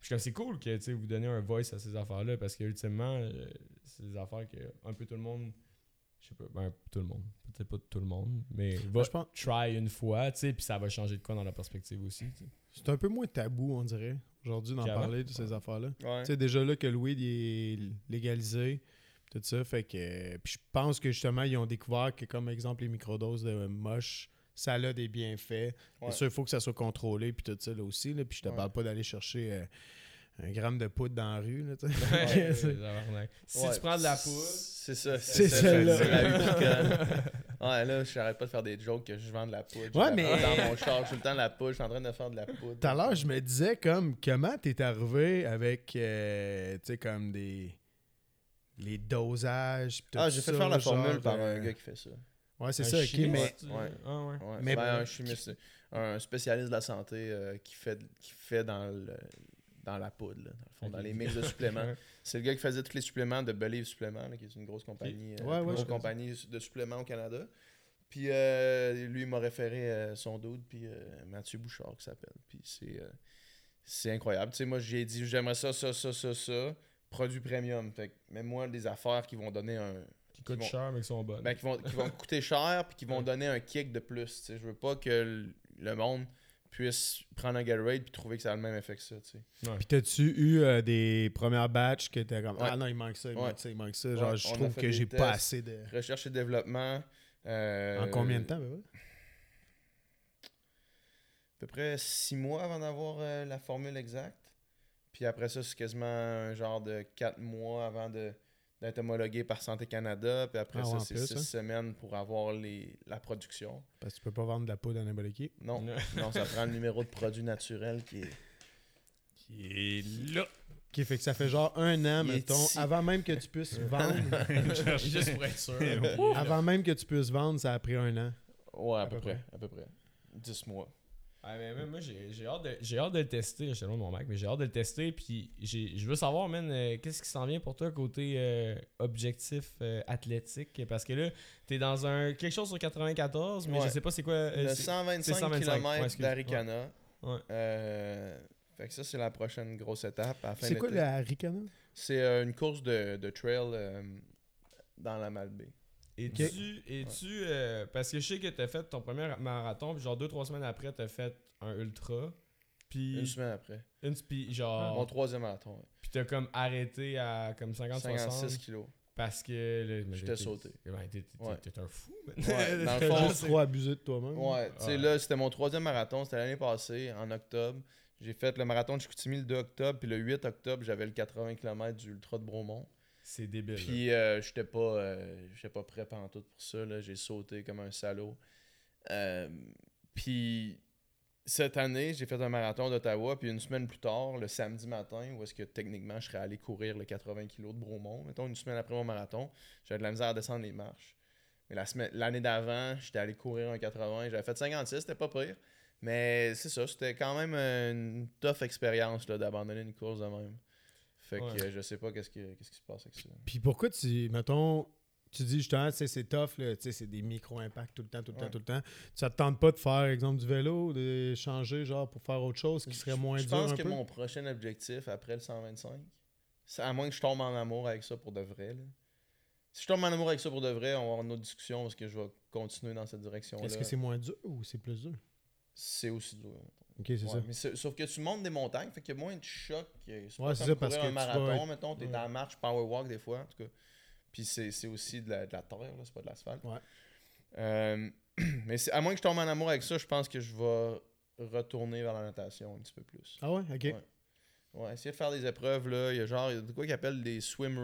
S1: Puis je suis comme, c'est cool que, tu sais, vous donnez un voice à ces affaires-là, parce que, ultimement, euh, c'est des affaires que un peu tout le monde, je sais pas, ben, tout le monde, peut-être pas tout le monde, mais va
S3: Moi, je pense
S1: try une fois, tu sais, puis ça va changer de quoi dans la perspective aussi,
S3: c'est un peu moins tabou, on dirait, aujourd'hui, d'en parler de ces affaires-là.
S4: Ouais.
S3: Tu sais, déjà là que le weed est légalisé, tout ça, fait que. Puis je pense que justement, ils ont découvert que, comme exemple, les microdoses de moche, ça a des bienfaits.
S4: Ouais.
S3: Sûr, il faut que ça soit contrôlé, puis tout ça là aussi. Là, puis je te
S4: Ouais.
S3: parle pas d'aller chercher euh, un gramme de poudre dans la rue. Là.
S1: Ouais, si
S4: Ouais,
S1: tu prends de la poudre,
S4: C'est ça.
S3: C'est
S4: ça,
S3: celle-là.
S4: Ouais, là, j'arrête pas de faire des jokes que je vends de la poudre.
S3: Ouais,
S4: Je
S3: mais-
S4: Dans mon char, j'ai le temps de la poudre, je suis en train de faire de la poudre.
S3: Tout à l'heure, je me disais comme comment t'es arrivé avec euh, tu sais comme des les dosages pis tout
S4: Ah, j'ai fait
S3: ça,
S4: faire la
S3: genre,
S4: formule par
S3: euh,
S4: un gars qui fait ça.
S3: Ouais, c'est ça, ok,
S1: chimiste,
S3: mais
S4: ouais.
S1: Ah ouais.
S4: Ouais,
S3: Mais
S4: ben, un chimiste, un spécialiste de la santé euh, qui, fait, qui fait dans, le, dans la poudre, là, dans, le fond, dans les mix de suppléments. C'est le gars qui faisait tous les suppléments de Believe Suppléments, qui est une grosse compagnie, euh,
S3: Ouais,
S4: grosse compagnie de suppléments au Canada. Puis euh, lui, il m'a référé euh, son dude, puis euh, Mathieu Bouchard, qui s'appelle. Puis c'est euh, c'est incroyable. Tu sais, moi, j'ai dit, j'aimerais ça, ça, ça, ça, ça. Produit premium. Fait que, mais moi, des affaires qui vont donner un,
S1: Qui coûtent
S4: vont-
S1: cher, mais qui sont bonnes.
S4: ben, qui, vont, qui vont coûter cher puis qui vont donner un kick de plus. tu sais. Je veux pas que le monde puisse prendre un Gatorade puis trouver que ça a le même effet que ça. tu sais.
S3: Puis t'as-tu eu euh, des premières batches que t'es comme
S4: Ouais.
S3: Ah non, il manque ça, il
S4: Ouais.
S3: manque ça, il manque ça. Genre,
S4: Ouais,
S3: je trouve que j'ai pas assez de.
S4: Recherche et développement, Euh,
S3: En combien de temps, ben ouais?
S4: À peu près six mois avant d'avoir euh, la formule exacte. Puis après ça, c'est quasiment un genre de quatre mois avant de d'être homologué par Santé Canada. Puis après
S3: Ah
S4: ça, c'est six
S3: hein.
S4: semaines pour avoir les, la production.
S3: Parce que tu peux pas vendre de la poudre anabolique.
S4: Non, non, ça prend le numéro de produit naturel qui est.
S2: Qui est là.
S3: Ok, fait que ça fait genre un an,
S4: Il
S3: mettons, avant même que tu puisses vendre.
S1: Juste pour être sûr.
S3: avant même que tu puisses vendre, ça a pris un an.
S4: Ouais, à,
S3: À
S4: peu,
S3: peu
S4: près, À peu près. 10 mois.
S1: Ah, mais même moi, j'ai j'ai hâte, de- j'ai hâte de le tester. J'étais loin de mon Mac, mais j'ai hâte de le tester. Puis j'ai- je veux savoir, man, euh, qu'est-ce qui s'en vient pour toi côté euh, objectif euh, athlétique? Parce que là, t'es dans un quelque chose sur 94, mais
S4: Ouais.
S1: je sais pas c'est quoi. euh,
S4: Le
S1: c'est-
S4: 125,
S1: c'est 125, ouais,
S4: km d'Aricana.
S1: Ouais.
S4: Euh, fait que ça, c'est la prochaine grosse étape.
S3: C'est quoi
S4: l'été.
S3: la Ricana?
S4: C'est euh, une course de, de trail euh, dans la Malbaie.
S1: Es-tu, euh, parce que je sais que t'as fait ton premier marathon, puis genre deux, trois semaines après, t'as fait un ultra. Puis
S4: Une semaine après.
S1: une, puis genre,
S4: Mon troisième marathon. ouais.
S1: puis t'as comme arrêté à comme 50,
S4: 56
S1: 60
S4: kilos.
S1: parce que
S4: J'étais
S1: t'es-
S4: sauté.
S1: ben, t'es,
S4: Ouais.
S1: un fou, man.
S4: Ouais, dans le fond,
S3: juste trop abusé de toi-même.
S4: Ouais, tu sais,
S1: Ouais.
S4: là, c'était mon troisième marathon. C'était l'année passée, en octobre. J'ai fait le marathon de Chicoutimi le 2 octobre. Puis le 8 octobre, j'avais le 80 km du Ultra de Bromont.
S1: C'est débile.
S4: Puis euh, j'étais pas, euh, j'étais pas prêt pendant tout pour ça. là. J'ai sauté comme un salaud. Euh, puis cette année, j'ai fait un marathon d'Ottawa. Puis une semaine plus tard, le samedi matin, où est-ce que techniquement je serais allé courir le 80 kg de Bromont, mettons une semaine après mon marathon, j'avais de la misère à descendre les marches. Mais la semaine, l'année d'avant, j'étais allé courir un 80. J'avais fait 56, c'était pas pire. Mais c'est ça, c'était quand même une tough expérience d'abandonner une course de même. Fait que
S1: Ouais.
S4: euh, je sais pas qu'est-ce, que, qu'est-ce qui se passe avec ça.
S3: Puis pourquoi tu, mettons, tu dis justement, tu sais, c'est tough, là, tu sais, c'est des micro-impacts tout le temps, tout le temps, tout le temps. Ça te tente pas de faire, exemple, du vélo, de changer, genre, pour faire autre chose qui serait moins
S4: je
S3: dur
S4: pense
S3: un
S4: que
S3: peu?
S4: mon prochain objectif après le 125, c'est à moins que je tombe en amour avec ça pour de vrai. là. Si je tombe en amour avec ça pour de vrai, on va avoir une autre discussion parce que je vais continuer dans cette direction-là.
S3: Est-ce que c'est moins dur ou c'est plus dur?
S4: C'est aussi dur.
S3: Ok, c'est
S4: Ouais,
S3: ça.
S4: mais sauf que tu montes des montagnes, fait qu'il y a moins de choc. C'est
S3: Ouais, c'est ça, parce que
S4: un
S3: vas
S4: marathon, mettons, t'es
S3: Ouais.
S4: dans la marche power walk des fois, en tout cas. Puis c'est aussi de la, de la terre, là, c'est pas de l'asphalte.
S3: Ouais.
S4: Euh, mais à moins que je tombe en amour avec ça, je pense que je vais retourner vers la natation un petit peu plus.
S3: Ah ouais, ok.
S4: Ouais. Ouais, essayer de faire des épreuves, là. Il y a genre, il y a de quoi qu'ils appellent des swim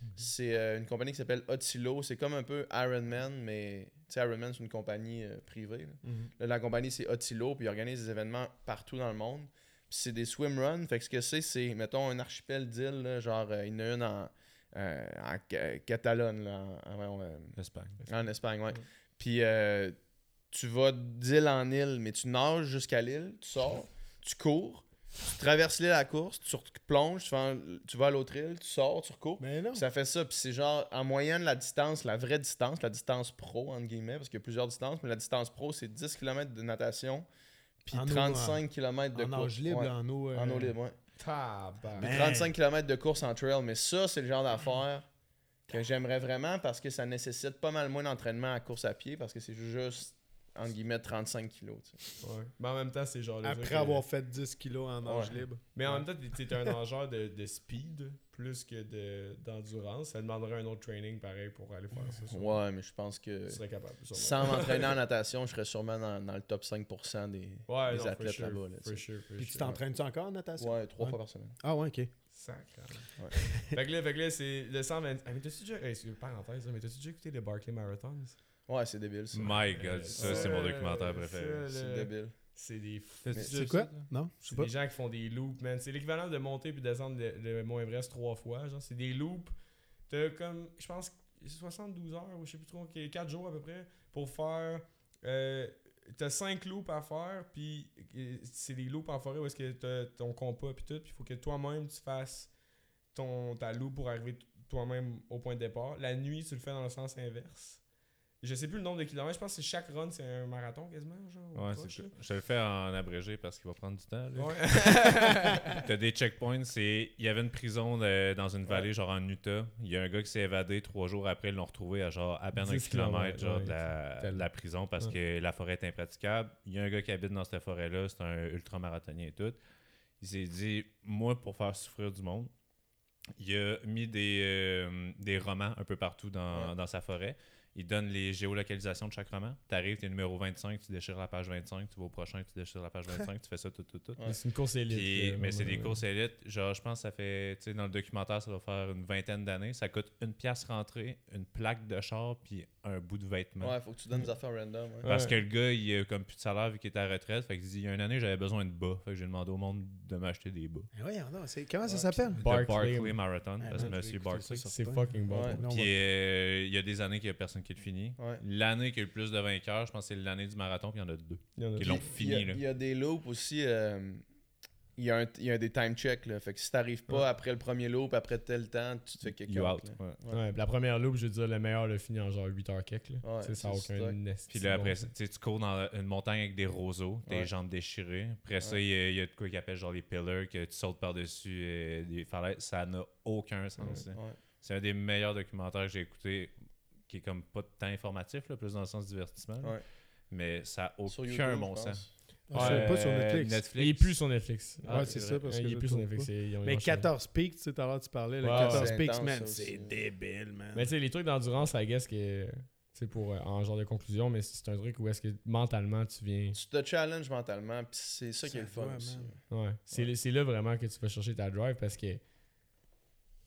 S4: run. C'est euh, une compagnie qui s'appelle Otilo. C'est comme un peu Ironman, mais tu sais, Ironman, c'est une compagnie euh, privée. là.
S3: Mhm.
S4: Là, la compagnie, c'est Otilo, puis ils organisent des événements partout dans le monde. Puis c'est des swim runs. Fait que ce que c'est, c'est, mettons, un archipel d'îles, genre, euh, il y en a une en, en Ca- Catalogne, là, en, en-
S2: L'Espagne.
S4: en Espagne, ouais.
S1: Ouais.
S4: Puis tu vas d'île en île, mais tu nages jusqu'à l'île, tu sors, tu cours, tu traverses l'île à la course, tu plonges, tu vas, en- tu vas à l'autre île, tu sors, tu recours.
S3: Mais non.
S4: Puis ça fait ça, puis c'est genre en moyenne la distance, la vraie distance, la distance pro, entre guillemets, parce qu'il y a plusieurs distances, mais la distance pro, c'est 10 km de natation, puis
S3: En eau,
S4: 35 km de
S3: en
S4: course.
S3: libre,
S4: Ouais,
S3: en eau. euh,
S4: en eau libre, ouais.
S1: Tabarnak.
S4: Puis
S3: Man.
S4: 35 km de course en trail, mais ça, c'est le genre d'affaire que j'aimerais vraiment parce que ça nécessite pas mal moins d'entraînement à course à pied parce que c'est juste, entre guillemets, 35 kilos. tu sais.
S1: Ouais. Mais en même temps, c'est genre.
S3: Après
S1: euh,
S3: avoir fait 10 kilos en nage
S4: Ouais.
S3: libre.
S1: Mais en même temps, t'es- un nageur de, de speed plus que de- d'endurance. ça demanderait un autre training pareil pour aller faire ça. sûrement.
S4: Ouais, mais je pense que
S1: Tu serais capable. sûrement.
S4: sans m'entraîner en natation, je serais sûrement dans, dans le top 5% des,
S1: Ouais,
S4: des
S1: non,
S4: athlètes
S1: sure,
S4: là-bas. là,
S1: sure,
S3: Puis tu t'entraînes-tu encore en natation?
S4: Ouais, trois
S3: Ouais.
S4: fois par semaine.
S3: Ah ouais, ok.
S1: Sacre.
S4: Ouais.
S1: fait que là, fait que là, c'est le 120. Ah, mais t'as-tu déjà. Hey, parenthèse, là, mais t'as-tu déjà écouté les Barclay Marathons?
S4: Ouais, c'est débile ça.
S2: My God, ça, c'est mon documentaire préféré.
S4: C'est
S1: le-
S4: débile.
S1: C'est des
S3: C'est quoi? Non, je sais
S1: C'est
S3: pas.
S1: des gens qui font des loops, man. C'est l'équivalent de monter puis descendre le, le Mont Everest trois fois. Genre, c'est des loops. T'as comme, je pense, 72 heures ou je sais plus trop, 4 jours à peu près pour faire. Euh, t'as 5 loops à faire, puis euh, c'est des loops en forêt où est-ce que t'as ton compas puis tout, puis il faut que toi-même tu fasses ton, ta loop pour arriver toi-même au point de départ. La nuit, tu le fais dans le sens inverse. Je sais plus le nombre de kilomètres, je pense que chaque run c'est un marathon quasiment, genre.
S2: Ouais,
S1: proche.
S2: Je te le fais en abrégé parce qu'il va prendre du temps. là.
S1: Ouais.
S2: T'as des checkpoints. C'est... Il y avait une prison dans une vallée, genre en Utah. Il y a un gars qui s'est évadé trois jours après. Ils l'ont retrouvé à genre à peine un
S1: 10
S2: kilomètre
S1: kilomètres,
S2: genre,
S1: ouais,
S2: de, la,
S1: tel-
S2: de la prison parce que la forêt est impraticable. Il y a un gars qui habite dans cette forêt-là. C'est un ultramarathonien et tout. Il s'est dit Moi, pour faire souffrir du monde, il a mis des, euh, des romans un peu partout dans, dans sa forêt. Ils donnent les géolocalisations de chaque roman. Tu arrives, tu es numéro 25, tu déchires la page 25, tu vas au prochain, tu déchires la page 25, tu fais ça tout, tout, tout.
S4: Ouais.
S1: C'est une course élite.
S2: Puis-
S1: là,
S2: mais c'est des courses élites. Genre, je pense que ça fait, tu sais, dans le documentaire, ça va faire une vingtaine d'années. Ça coûte une pièce rentrée, une plaque de char, puis un bout de vêtement.
S4: Ouais, faut que tu donnes des affaires random. ouais.
S2: Parce
S1: Ouais.
S2: que le gars, il a comme plus de salaire vu qu'il est à la retraite. Fait qu'il dit, il y a une année, j'avais besoin de bas. Fait que j'ai demandé au monde de m'acheter des bas.
S3: Donc, c'est- comment ça
S4: Ouais,
S3: s'appelle?
S1: Barclay.
S2: Marathon,
S3: Ah,
S2: parce que Monsieur Barclay.
S1: C'est fucking bon.
S4: Ouais.
S3: Non,
S2: Puis
S3: ouais.
S2: euh, il y a des années qu'il n'y a personne qui le finit.
S4: Ouais.
S2: L'année qui a le plus de vainqueurs, je pense que c'est l'année du marathon, puis il y en a deux.
S1: Il y en a
S2: Qui l'ont
S4: Puis, il y a-
S2: fini. là.
S4: Il y a des loops aussi. euh, il y, a un- il y a des time checks. Là. Fait que si t'arrives pas
S1: Ouais.
S4: après le premier loop, après tel temps, tu te fais
S2: ouais.
S4: Ouais,
S1: puis la première loop, je veux dire, le meilleur le finit en genre 8 heures sais, ça n'a aucun
S2: Puis là, après, tu cours dans une montagne avec des roseaux, tes
S4: Ouais.
S2: jambes déchirées. Après ça, il y, a- il y a de quoi qu'ils appellent genre les pillars, que tu sautes par-dessus euh, des falaises. Ça n'a aucun sens. C'est un des meilleurs documentaires que j'ai écouté, qui est comme pas tant informatif, là, plus dans le sens divertissement. là.
S4: Ouais.
S2: Mais ça n'a
S4: Sur
S2: aucun
S4: YouTube,
S2: bon
S4: je
S2: sens.
S3: Ah, c'est pas sur
S2: Euh,
S3: Netflix.
S1: Il est plus sur Netflix.
S2: Ah,
S3: ouais,
S2: c'est
S3: c'est
S2: vrai.
S3: ça, parce que
S1: il est plus sur
S3: trouve
S1: Netflix.
S3: pas.
S1: c'est- ils ont- ils
S3: Mais
S1: ont changé.
S3: 14 Peaks, tu sais, tout à l'heure, tu parlais. Le
S1: Ouais,
S3: 14
S4: c'est
S3: Peaks,
S4: intense,
S3: man,
S4: ça aussi.
S3: c'est débile, man.
S1: Mais tu sais, les trucs d'endurance, I guess que c'est pour euh, en genre de conclusion, mais c'est un truc où est-ce que mentalement tu viens.
S4: Tu te challenges mentalement, puis c'est ça qui est le
S3: Ça
S4: fun
S3: va,
S4: aussi.
S3: man.
S1: Ouais. C'est c'est là vraiment que tu vas chercher ta drive parce que.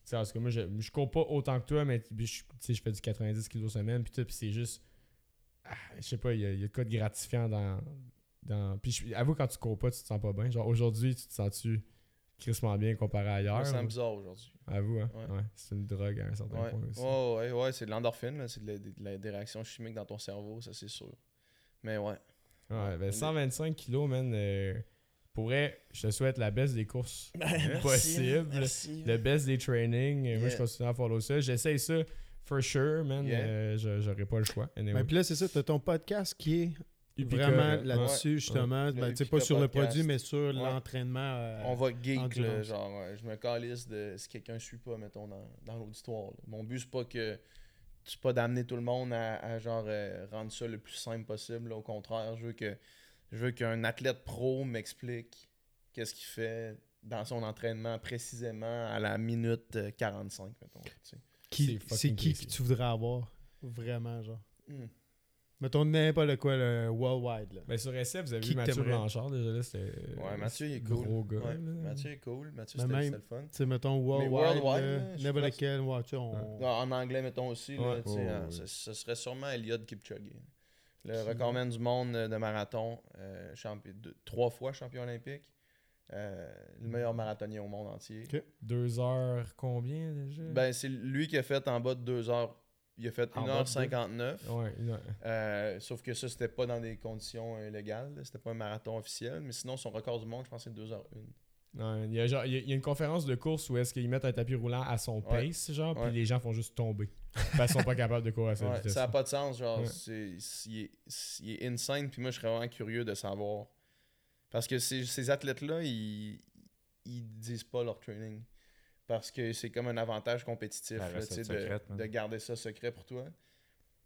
S1: Sais, tout cas, moi, je, je cours pas autant que toi, mais je, je fais du 90 kg semaine, puis tout, puis c'est juste. ah, je sais pas, il y, a- y a de quoi de gratifiant dans. dans puis je- avoue, quand tu cours pas, tu te sens pas bien. Genre, aujourd'hui, tu te sens-tu crissement bien comparé à
S4: Je
S1: hier?
S4: me sens bizarre aujourd'hui.
S1: Avoue, hein?
S4: Ouais.
S1: Ouais. c'est une drogue à un certain
S4: Ouais.
S1: point aussi.
S4: Ouais, ouais, ouais, c'est de l'endorphine, c'est de des réactions chimiques dans ton cerveau, ça c'est sûr. Mais ouais.
S1: Ouais, ben 125 kilos, man. euh, pourrait, je te souhaite la baisse des courses possible.
S4: Merci.
S1: Le best des trainings. euh, Moi, je continue à follow ça. J'essaye ça, for sure, man.
S4: Yeah.
S1: Euh, je- J'aurais pas le choix. Anyway.
S3: Ben, puis là, c'est ça, tu as ton podcast qui est
S1: Upica,
S3: vraiment
S1: euh,
S3: là-dessus, justement.
S4: Le
S3: Ben, tu sais, pas sur le produit, mais sur
S4: Ouais.
S3: l'entraînement. euh,
S4: On va geek, là, genre, ouais, je me calisse de si quelqu'un suit pas, mettons, dans, dans l'auditoire. Mon but, c'est pas que c'est pas d'amener tout le monde à, à, genre euh, rendre ça le plus simple possible. là. Au contraire, je veux que je veux qu'un athlète pro m'explique qu'est-ce qu'il fait dans son entraînement précisément à la minute euh, 45, mettons. tu sais.
S3: qui-
S1: c'est
S3: qui que tu voudrais avoir Vraiment, genre?
S4: Hmm.
S3: Mettons n'importe quoi, le worldwide. Là.
S1: Ben, sur SF, vous avez
S3: Qui
S1: vu Mathieu? Blanchard déjà là. C'était.
S4: Ouais, Mathieu, il est
S1: gros
S4: cool.
S1: gars.
S4: Ouais,
S1: là.
S4: Mathieu est cool. Mathieu, c'était le fun.
S3: Tu sais, mettons worldwide,
S4: worldwide,
S3: n'importe quel, ouais, on...
S4: Non, En anglais, mettons aussi, là,
S1: Ouais. Ouais,
S4: hein, serait sûrement Eliud Kipchoge. Le recordman du monde euh, de marathon, euh, champi- deux- trois fois champion olympique, euh, le meilleur marathonien au monde entier.
S3: Ok.
S1: Deux heures combien déjà?
S4: Ben, c'est lui qui a fait en bas de 2 heures. Il a fait
S1: En bas de
S4: 1h59.
S1: Ouais, une heure.
S4: euh, sauf que ça, c'était pas dans des conditions légales. C'était pas un marathon officiel. Mais sinon, son record du monde, je pense, c'est 2h01.
S1: Non, il, y a genre, il y a- une conférence de course où est-ce qu'ils mettent un tapis roulant à son
S4: Ouais.
S1: pace, genre,
S4: Ouais.
S1: puis les gens font juste tomber. Parce qu'ils sont pas capables de courir à cette
S4: Ouais,
S1: vitesse.
S4: ça n'a pas de sens, genre,
S1: Ouais.
S4: c'est, c'est- il, est, insane, puis moi je serais vraiment curieux de savoir. Parce que ces, ces athlètes-là, ils, ils disent pas leur training. Parce que c'est comme un avantage compétitif, là, de, garder ça secret pour toi.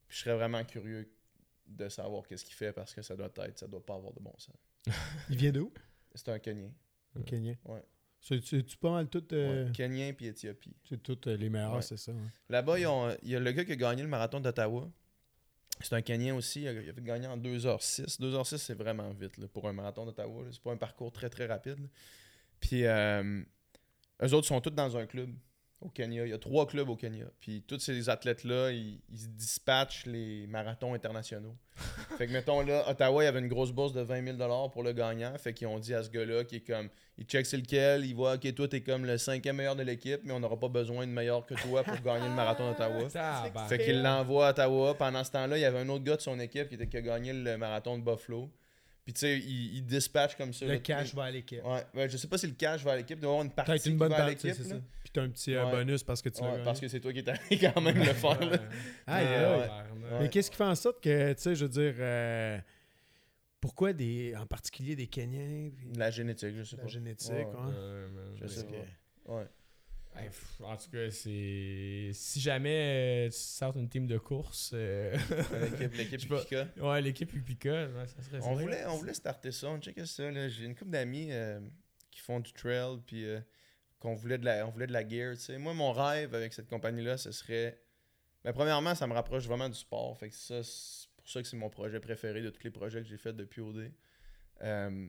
S4: Puis je serais vraiment curieux de savoir qu'est-ce qu'il fait, parce que ça doit être, ça doit pas avoir de bon sens.
S3: Il vient d'où?
S4: C'est un Kenyan.
S3: Le Kenyan.
S4: Ouais.
S3: C'est pas mal tout, euh,
S4: Ouais, Kenyan puis Éthiopie.
S3: c'est tout, euh, les meilleurs,
S4: Ouais.
S3: c'est ça. ouais.
S4: Là-bas, il y a le gars qui a gagné le marathon d'Ottawa. C'est un Kenyan aussi. Il a, il a fait gagner en 2h06. 2h06, c'est vraiment vite là, pour un marathon d'Ottawa. C'est pas un parcours très très rapide. Puis, euh, eux autres sont tous dans un club au Kenya. Il y a trois clubs au Kenya. Puis, tous ces athlètes-là, ils, ils dispatchent les marathons internationaux. fait que, mettons, là, Ottawa, il y avait une grosse bourse de 20 000 pour le gagnant. Fait qu'ils ont dit à ce gars-là, qui est comme, il check c'est lequel, il voit, ok, toi, t'es comme le cinquième meilleur de l'équipe, mais on n'aura pas besoin de meilleur que toi pour gagner le marathon d'Ottawa. Fait qu'il l'envoie à Ottawa. Pendant ce temps-là, il y avait un autre gars de son équipe qui, était, qui a gagné le marathon de Buffalo. Puis, tu sais, il, il dispatche comme ça.
S3: Le
S4: là,
S3: cash va à l'équipe.
S4: Ouais, ouais, je sais pas si le cash va à l'équipe. Doit avoir une partie
S3: une
S4: qui
S3: bonne
S4: va à
S3: partie,
S4: l'équipe.
S3: Puis t'as un petit euh,
S4: Ouais.
S3: bonus parce que tu l'as
S4: Ouais, parce que c'est toi qui es allé quand même le faire. là.
S3: Mais qu'est-ce qui fait en sorte que, tu sais, je veux dire, euh, pourquoi des, en particulier des Kenyans, puis
S4: La génétique, je sais
S3: la
S4: pas.
S3: génétique,
S4: Ouais,
S3: hein?
S1: Ouais.
S4: Je sais pas. Ouais.
S1: En tout cas, c'est. Si jamais euh, tu sortes une team de course. euh,
S4: L'équipe,
S1: pas.
S4: Upica.
S1: ouais, l'équipe Upica, ouais, ça serait
S4: On voulait, on voulait starter ça, on checkait ça. J'ai une couple d'amis euh, qui font du trail, puis euh, qu'on voulait de la, on voulait de la gear. Moi, mon rêve avec cette compagnie-là, ce serait. Ben, premièrement, ça me rapproche vraiment du sport. Fait que ça, c'est pour ça que c'est mon projet préféré de tous les projets que j'ai fait depuis OD. Euh,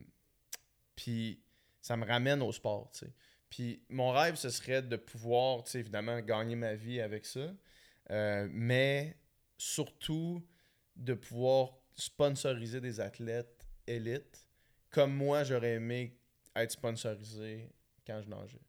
S4: puis ça me ramène au sport, tu sais. Puis mon rêve, ce serait de pouvoir, tu sais, évidemment, gagner ma vie avec ça. Euh, mais surtout de pouvoir sponsoriser des athlètes élites comme moi, j'aurais aimé être sponsorisé quand je nageais.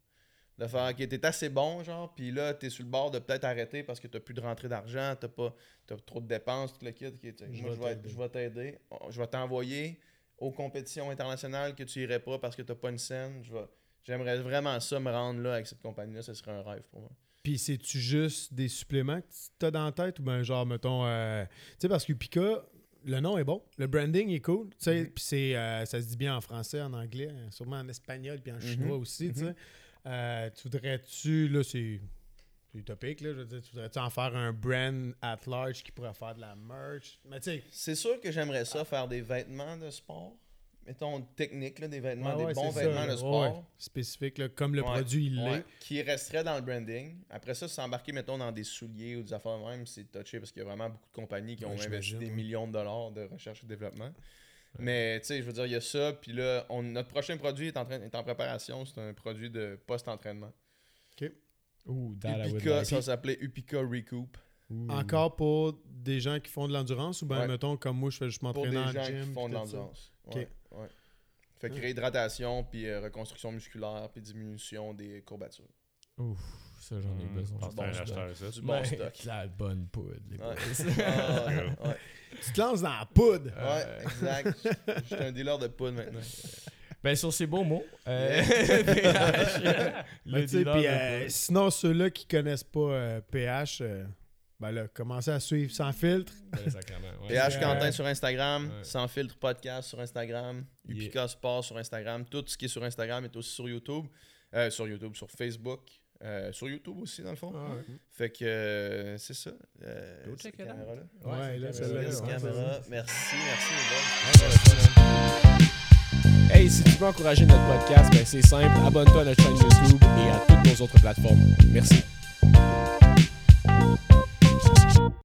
S4: De faire, ok, t'es assez bon, genre, puis là, t'es sur le bord de peut-être arrêter parce que t'as plus de rentrée d'argent, t'as pas t'as trop de dépenses, tout le kit. ok, tu sais,
S3: Je
S4: moi,
S3: vais
S4: je vais,
S3: t'aider.
S4: je vais t'aider. Je vais t'envoyer aux compétitions internationales que tu irais pas parce que t'as pas une scène. Je vais, j'aimerais vraiment ça me rendre là avec cette compagnie-là, ce serait un rêve pour moi.
S3: Puis c'est-tu juste des suppléments que t'as dans la tête ou ben genre, mettons, euh, tu sais, parce que Pika, le nom est bon, le branding est cool, tu sais, puis c'est, euh, ça se dit bien en français, en anglais, euh, sûrement en espagnol puis en chinois aussi, tu sais. Euh, tu voudrais-tu, là, c'est c'est utopique, là, je veux dire, tu voudrais-tu en faire un brand at large qui pourrait faire de la merch? Mais tu sais,
S4: C'est sûr que j'aimerais ça faire des vêtements de sport. Mettons technique, là, des vêtements,
S3: ouais,
S4: des bons
S3: ça,
S4: vêtements de sport.
S3: Ouais, ouais. spécifique, là, comme le
S4: Ouais,
S3: produit, il l'est.
S4: Qui resterait dans le branding. Après ça, s'embarquer, mettons, dans des souliers ou des affaires de même, c'est touché parce qu'il y a vraiment beaucoup de compagnies qui ont investi des millions de dollars de recherche et développement. Mais tu sais, je veux dire, il y a ça. Puis là, on- notre prochain produit est en, train, est en préparation. C'est un produit de post-entraînement.
S1: Ouh, would
S4: Upica,
S1: like.
S4: ça va s'appeler Upica Recoup.
S1: Ouh.
S3: Encore pour des gens qui font de l'endurance ou ben
S4: Ouais.
S3: mettons comme moi je fais juste
S4: Pour
S3: m'entraîner
S4: des
S3: en
S4: gens
S3: gym
S4: qui font de
S3: puis tout ça.
S4: l'endurance.
S3: Ok.
S4: Ouais, ouais. Fait que réhydratation, puis euh, reconstruction musculaire, puis diminution des courbatures.
S1: Ouf, ça j'en ai
S2: Hum,
S1: besoin.
S2: pense que
S4: bon
S2: c'est un
S4: stock.
S2: ça.
S4: Du bon
S1: Ben,
S4: stock.
S1: de la bonne poudre, les
S4: Ouais.
S1: boys.
S4: Ah.
S3: Tu te lances dans la poudre.
S4: Ouais, exact. Je suis un dealer de poudre maintenant.
S1: Ben, sur ces beaux mots, euh, PH,
S3: Ben,
S1: le dealer de
S3: euh,
S1: poudre.
S3: sinon, ceux-là qui connaissent pas euh, PH, euh, ben là, commencez à suivre sans filtre.
S1: Ben, sacrément, ouais.
S4: PH
S3: Euh,
S4: Quentin sur Instagram,
S1: ouais.
S4: Sans filtre podcast sur Instagram,
S1: Yeah.
S4: Upica Sport sur Instagram. Tout ce qui est sur Instagram est aussi sur YouTube. Euh, sur YouTube, sur Facebook. euh, sur YouTube aussi, dans le fond.
S1: Ah, ouais.
S4: Fait que euh, c'est ça. Euh, cette
S2: out.
S4: caméra-là.
S3: Ouais,
S1: c'est
S3: là,
S1: la
S3: celle-là,
S1: caméra,
S4: Cette caméra. Merci, merci les gars.
S1: Hey, si tu veux encourager notre podcast, ben c'est simple, abonne-toi à notre chaîne YouTube et à toutes nos autres plateformes. Merci.